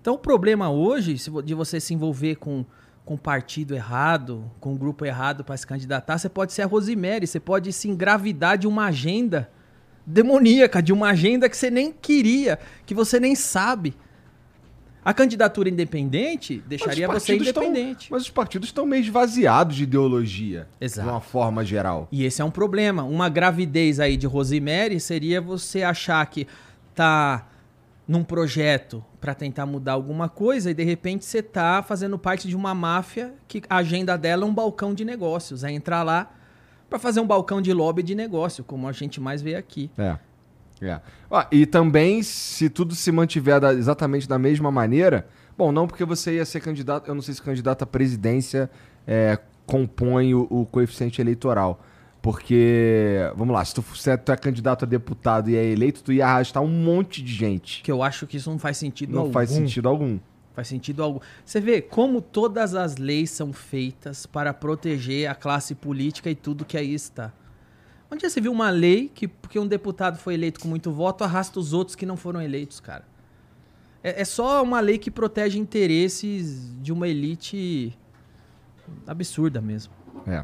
Então o problema hoje de você se envolver com com um partido errado, com um grupo errado para se candidatar, você pode ser a Rosemary, você pode se engravidar de uma agenda demoníaca, de uma agenda que você nem queria, que você nem sabe. A candidatura independente deixaria você independente. mas os partidos estão meio esvaziados de ideologia. Exato. De uma forma geral. E esse é um problema. Uma gravidez aí de Rosemary seria você achar que tá num projeto para tentar mudar alguma coisa e de repente você tá fazendo parte de uma máfia que a agenda dela é um balcão de negócios, é entrar lá para fazer um balcão de lobby de negócio, como a gente mais vê aqui. É. É. Ah, e também, se tudo se mantiver da- exatamente da mesma maneira. Bom, não porque você ia ser candidato. Eu não sei se candidato à presidência é, compõe o, o coeficiente eleitoral. Porque, vamos lá, se tu, se tu é candidato a deputado e é eleito, tu ia arrastar um monte de gente. Que eu acho que isso não faz sentido Não algum. faz sentido algum. Faz sentido algum. Você vê como todas as leis são feitas para proteger a classe política e tudo que aí está. Onde já você viu uma lei que, porque um deputado foi eleito com muito voto, arrasta os outros que não foram eleitos, cara? É, é só uma lei que protege interesses de uma elite absurda mesmo. É.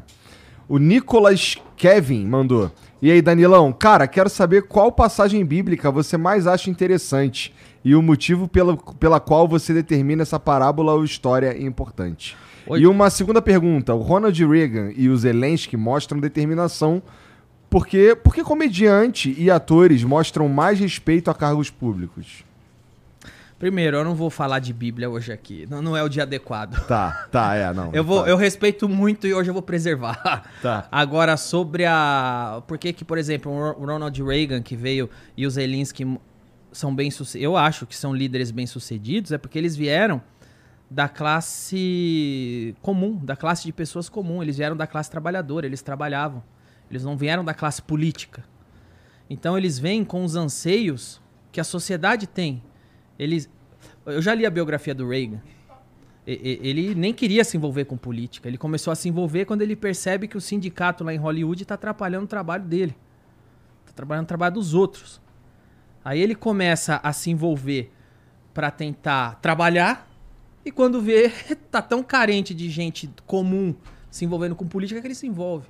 O Nicolas Kevin mandou. E aí, Danilão? Cara, quero saber qual passagem bíblica você mais acha interessante e o motivo pela, pela qual você determina essa parábola ou história importante. Oi. E uma segunda pergunta. O Ronald Reagan e o Zelensky mostram determinação porque, porque comediante e atores mostram mais respeito a cargos públicos. Primeiro, eu não vou falar de Bíblia hoje aqui. Não, não é o dia adequado. Tá, tá, é, não. Eu, vou, tá. eu respeito muito e hoje eu vou preservar. Tá. Agora, sobre a. Por que, que, por exemplo, o Ronald Reagan que veio e o Zelensky são bem eu acho que são líderes bem-sucedidos é porque eles vieram da classe comum, da classe de pessoas comum, eles vieram da classe trabalhadora, eles trabalhavam. Eles não vieram da classe política. Então eles vêm com os anseios que a sociedade tem. Eles eu já li a biografia do Reagan. Ele nem queria se envolver com política. Ele começou a se envolver quando ele percebe que o sindicato lá em Hollywood está atrapalhando o trabalho dele. Está atrapalhando o trabalho dos outros. Aí ele começa a se envolver para tentar trabalhar e quando vê, (laughs) tá tão carente de gente comum se envolvendo com política que ele se envolve.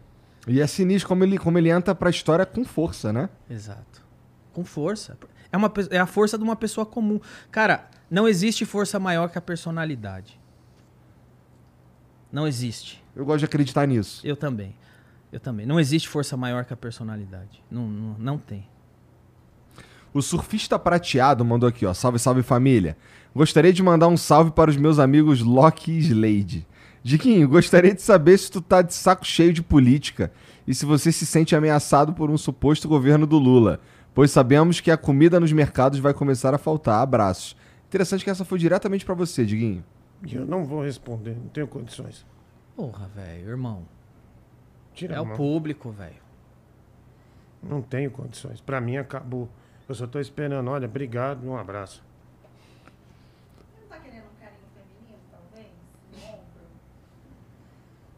E é sinistro como ele, como ele entra pra história com força, né? Exato. Com força. É, uma, é a força de uma pessoa comum. Cara, não existe força maior que a personalidade. Não existe. Eu gosto de acreditar nisso. Eu também. Eu também. Não existe força maior que a personalidade. Não, não, não tem. O surfista prateado mandou aqui, ó. Salve, salve família. Gostaria de mandar um salve para os meus amigos Loki e Slade. Diquinho, gostaria de saber se tu tá de saco cheio de política e se você se sente ameaçado por um suposto governo do Lula, pois sabemos que a comida nos mercados vai começar a faltar. Abraços. Interessante que essa foi diretamente para você, Diguinho. Eu não vou responder, não tenho condições. Porra, velho, irmão. Tira É o público, velho. Não tenho condições. Pra mim acabou. Eu só tô esperando. Olha, obrigado e um abraço. Não tá querendo um carinho feminino, talvez?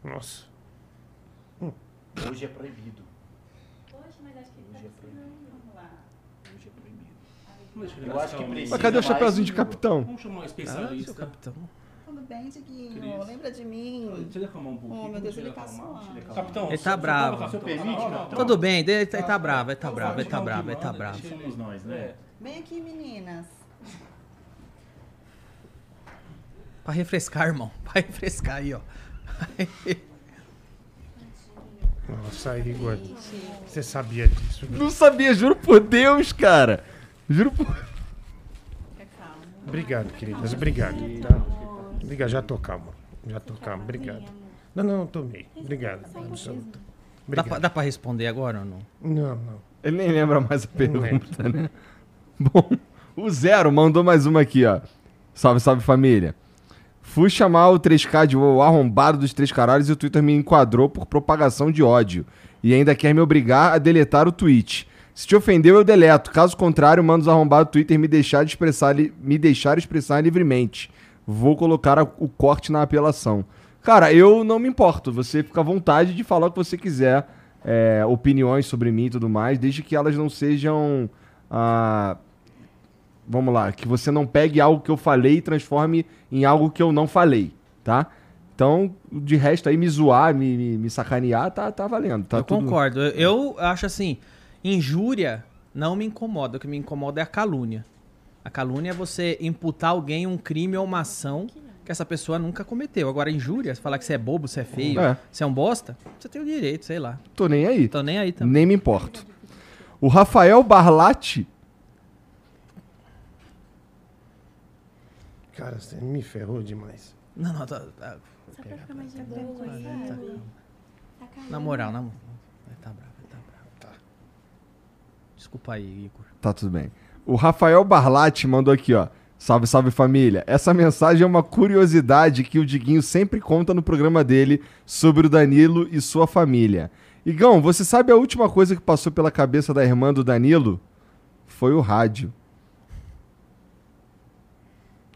Nossa. Hoje é proibido. Poxa, mas acho que ele tá Hoje é proibido. Vamos lá. Hoje é proibido. Deixa Eu acho que precisa Mas cadê o mais chapeuzinho de capitão? Vamos chamar um Ah, especialista. capitão. Tudo bem, Diguinho? Lembra de mim? Deixa ele acalmar um pouquinho. Oh, meu Deus, ele tá suando. Capitão, Ele tá você bravo. Tudo bem, ele tá, tá bravo, ele tá bravo, ele tá bravo, ele tá bravo, ele tá bravo. Somos nós, né? É. Vem aqui, meninas. Pra refrescar, irmão. (laughs) Pra refrescar aí, ó. Nossa, Igor. Você sabia disso. né? Não sabia, juro por Deus, cara. Juro por. Obrigado, queridas. Obrigado. Tá? Obrigado, já tô calmo. Já tô calmo. Obrigado. Não, não, tomei. Obrigado. Absoluto. Dá pra, dá pra responder agora ou não? Não, não. Ele nem lembra mais a pergunta, né? (laughs) Bom, o Zero mandou mais uma aqui, ó. Salve, salve família. Fui chamar o 3K de o arrombado dos três caralhos e o Twitter me enquadrou por propagação de ódio. E ainda quer me obrigar a deletar o tweet. Se te ofendeu, eu deleto. Caso contrário, mando os arrombados do Twitter me deixar, de expressar, me deixar expressar livremente. Vou colocar a- o corte na apelação. Cara, eu não me importo. Você fica à vontade de falar o que você quiser. é, opiniões sobre mim e tudo mais, desde que elas não sejam. ah, vamos lá, que você não pegue algo que eu falei e transforme em algo que eu não falei, tá? Então, de resto aí, me zoar, me, me, me sacanear, tá, tá valendo. Tá eu tudo- concordo. Eu, eu acho assim, injúria não me incomoda. O que me incomoda é a calúnia. A calúnia é você imputar alguém um crime ou uma ação que essa pessoa nunca cometeu. Agora, injúria, você falar que você é bobo, você é feio, É. você é um bosta, você tem o direito, sei lá. Tô nem aí. Tô nem aí também. Nem me importo. O Rafael Barlatti. Cara, você me ferrou demais. Não, não, tá, tá- Só pra ficar mais de boa? Tá calmo. na moral, na moral. Vai tá bravo, vai tá bravo. Tá. Desculpa aí, Igor. Tá tudo bem. O Rafael Barlatti mandou aqui, ó. Salve, salve família. Essa mensagem é uma curiosidade que o Diguinho sempre conta no programa dele sobre o Danilo e sua família. Igão, você sabe a última coisa que passou pela cabeça da irmã do Danilo? Foi o rádio.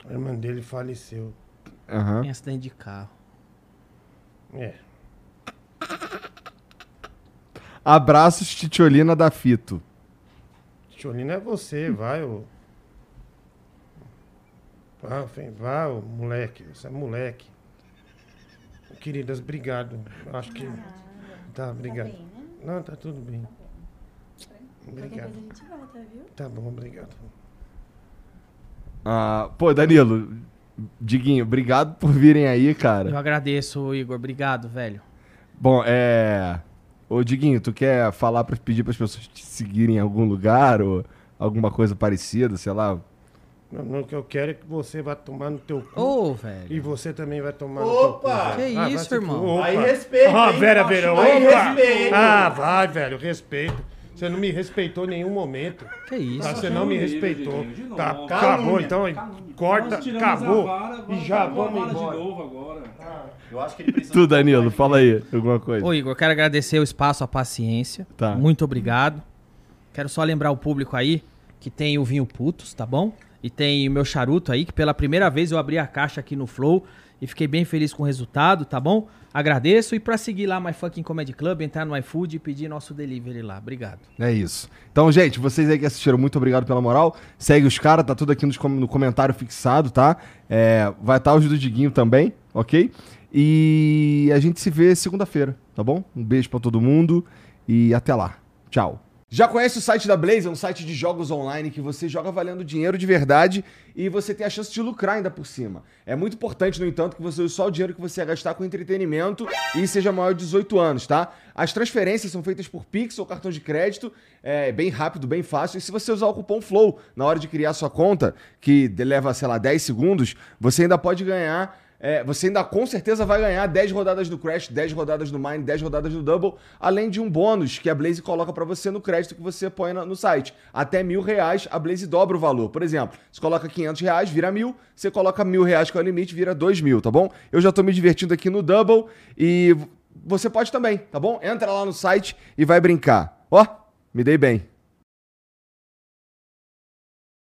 A irmã dele faleceu. Aham. Tem acidente de carro. É. Abraços, Titiolina da Fito. Tcholina é você, vai, ô. Vá, Fê, vá, ô, moleque. Você é moleque. Queridas, obrigado. Acho que. Tá, obrigado. bem, né? Não, tá tudo bem. Qualquer Obrigado. coisa a gente volta, viu? Tá bom, obrigado. Ah, pô, Danilo, Diguinho, obrigado por virem aí, Eu cara. agradeço, Igor. Obrigado, velho. Bom, é. Ô, Diguinho, tu quer falar para pedir para as pessoas te seguirem em algum lugar ou alguma coisa parecida, sei lá? Não, não, o que eu quero é que você vá tomar no teu cu. Ô, E velho. você também vai tomar Opa! no teu cu. Que vai isso, se irmão? Opa. Aí respeita, Ah, hein? Vera, Vera, Aí opa! respeita. Ah, vai, velho, respeito. Você não me respeitou em nenhum momento. Que isso? Tá, você não me respeitou. De Tá, acabou, então. Corta, Nós tiramos acabou. vara, E já vamos embora. de novo agora. Eu acho que ele precisa. Tu, Danilo, fala aí alguma coisa. Ô, Igor, quero agradecer o espaço, a paciência. Tá. Muito obrigado. Quero só lembrar o público aí que tem o vinho Putos, tá bom? E tem o meu charuto aí, que pela primeira vez eu abri a caixa aqui no Flow e fiquei bem feliz com o resultado, tá bom? Agradeço. E pra seguir lá My Fucking Comedy Club, entrar no iFood e pedir nosso delivery lá. Obrigado. É isso. Então, gente, vocês aí que assistiram, muito obrigado pela moral. Segue os caras, tá tudo aqui nos no comentário fixado, tá? É, vai estar os do Diguinho também, ok? E a gente se vê segunda-feira, tá bom? Um beijo pra todo mundo e até lá. Tchau. Já conhece o site da Blaze? É um site de jogos online que você joga valendo dinheiro de verdade e você tem a chance de lucrar ainda por cima. É muito importante, no entanto, que você use só o dinheiro que você ia gastar com entretenimento e seja maior de 18 anos, tá? As transferências são feitas por Pix ou cartão de crédito, é bem rápido, bem fácil. E se você usar o cupom FLOW na hora de criar sua conta, que leva, sei lá, 10 segundos, você ainda pode ganhar é, você ainda com certeza vai ganhar 10 rodadas do Crash, 10 rodadas do Mine, 10 rodadas do Double, além de um bônus que a Blaze coloca pra você no crédito que você põe no site. Até mil reais, a Blaze dobra o valor. Por exemplo, você coloca 500 reais, vira mil, você coloca mil reais que é o limite, vira dois mil, tá bom? Eu já tô me divertindo aqui no Double e você pode também, tá bom? Entra lá no site e vai brincar. Ó, me dei bem.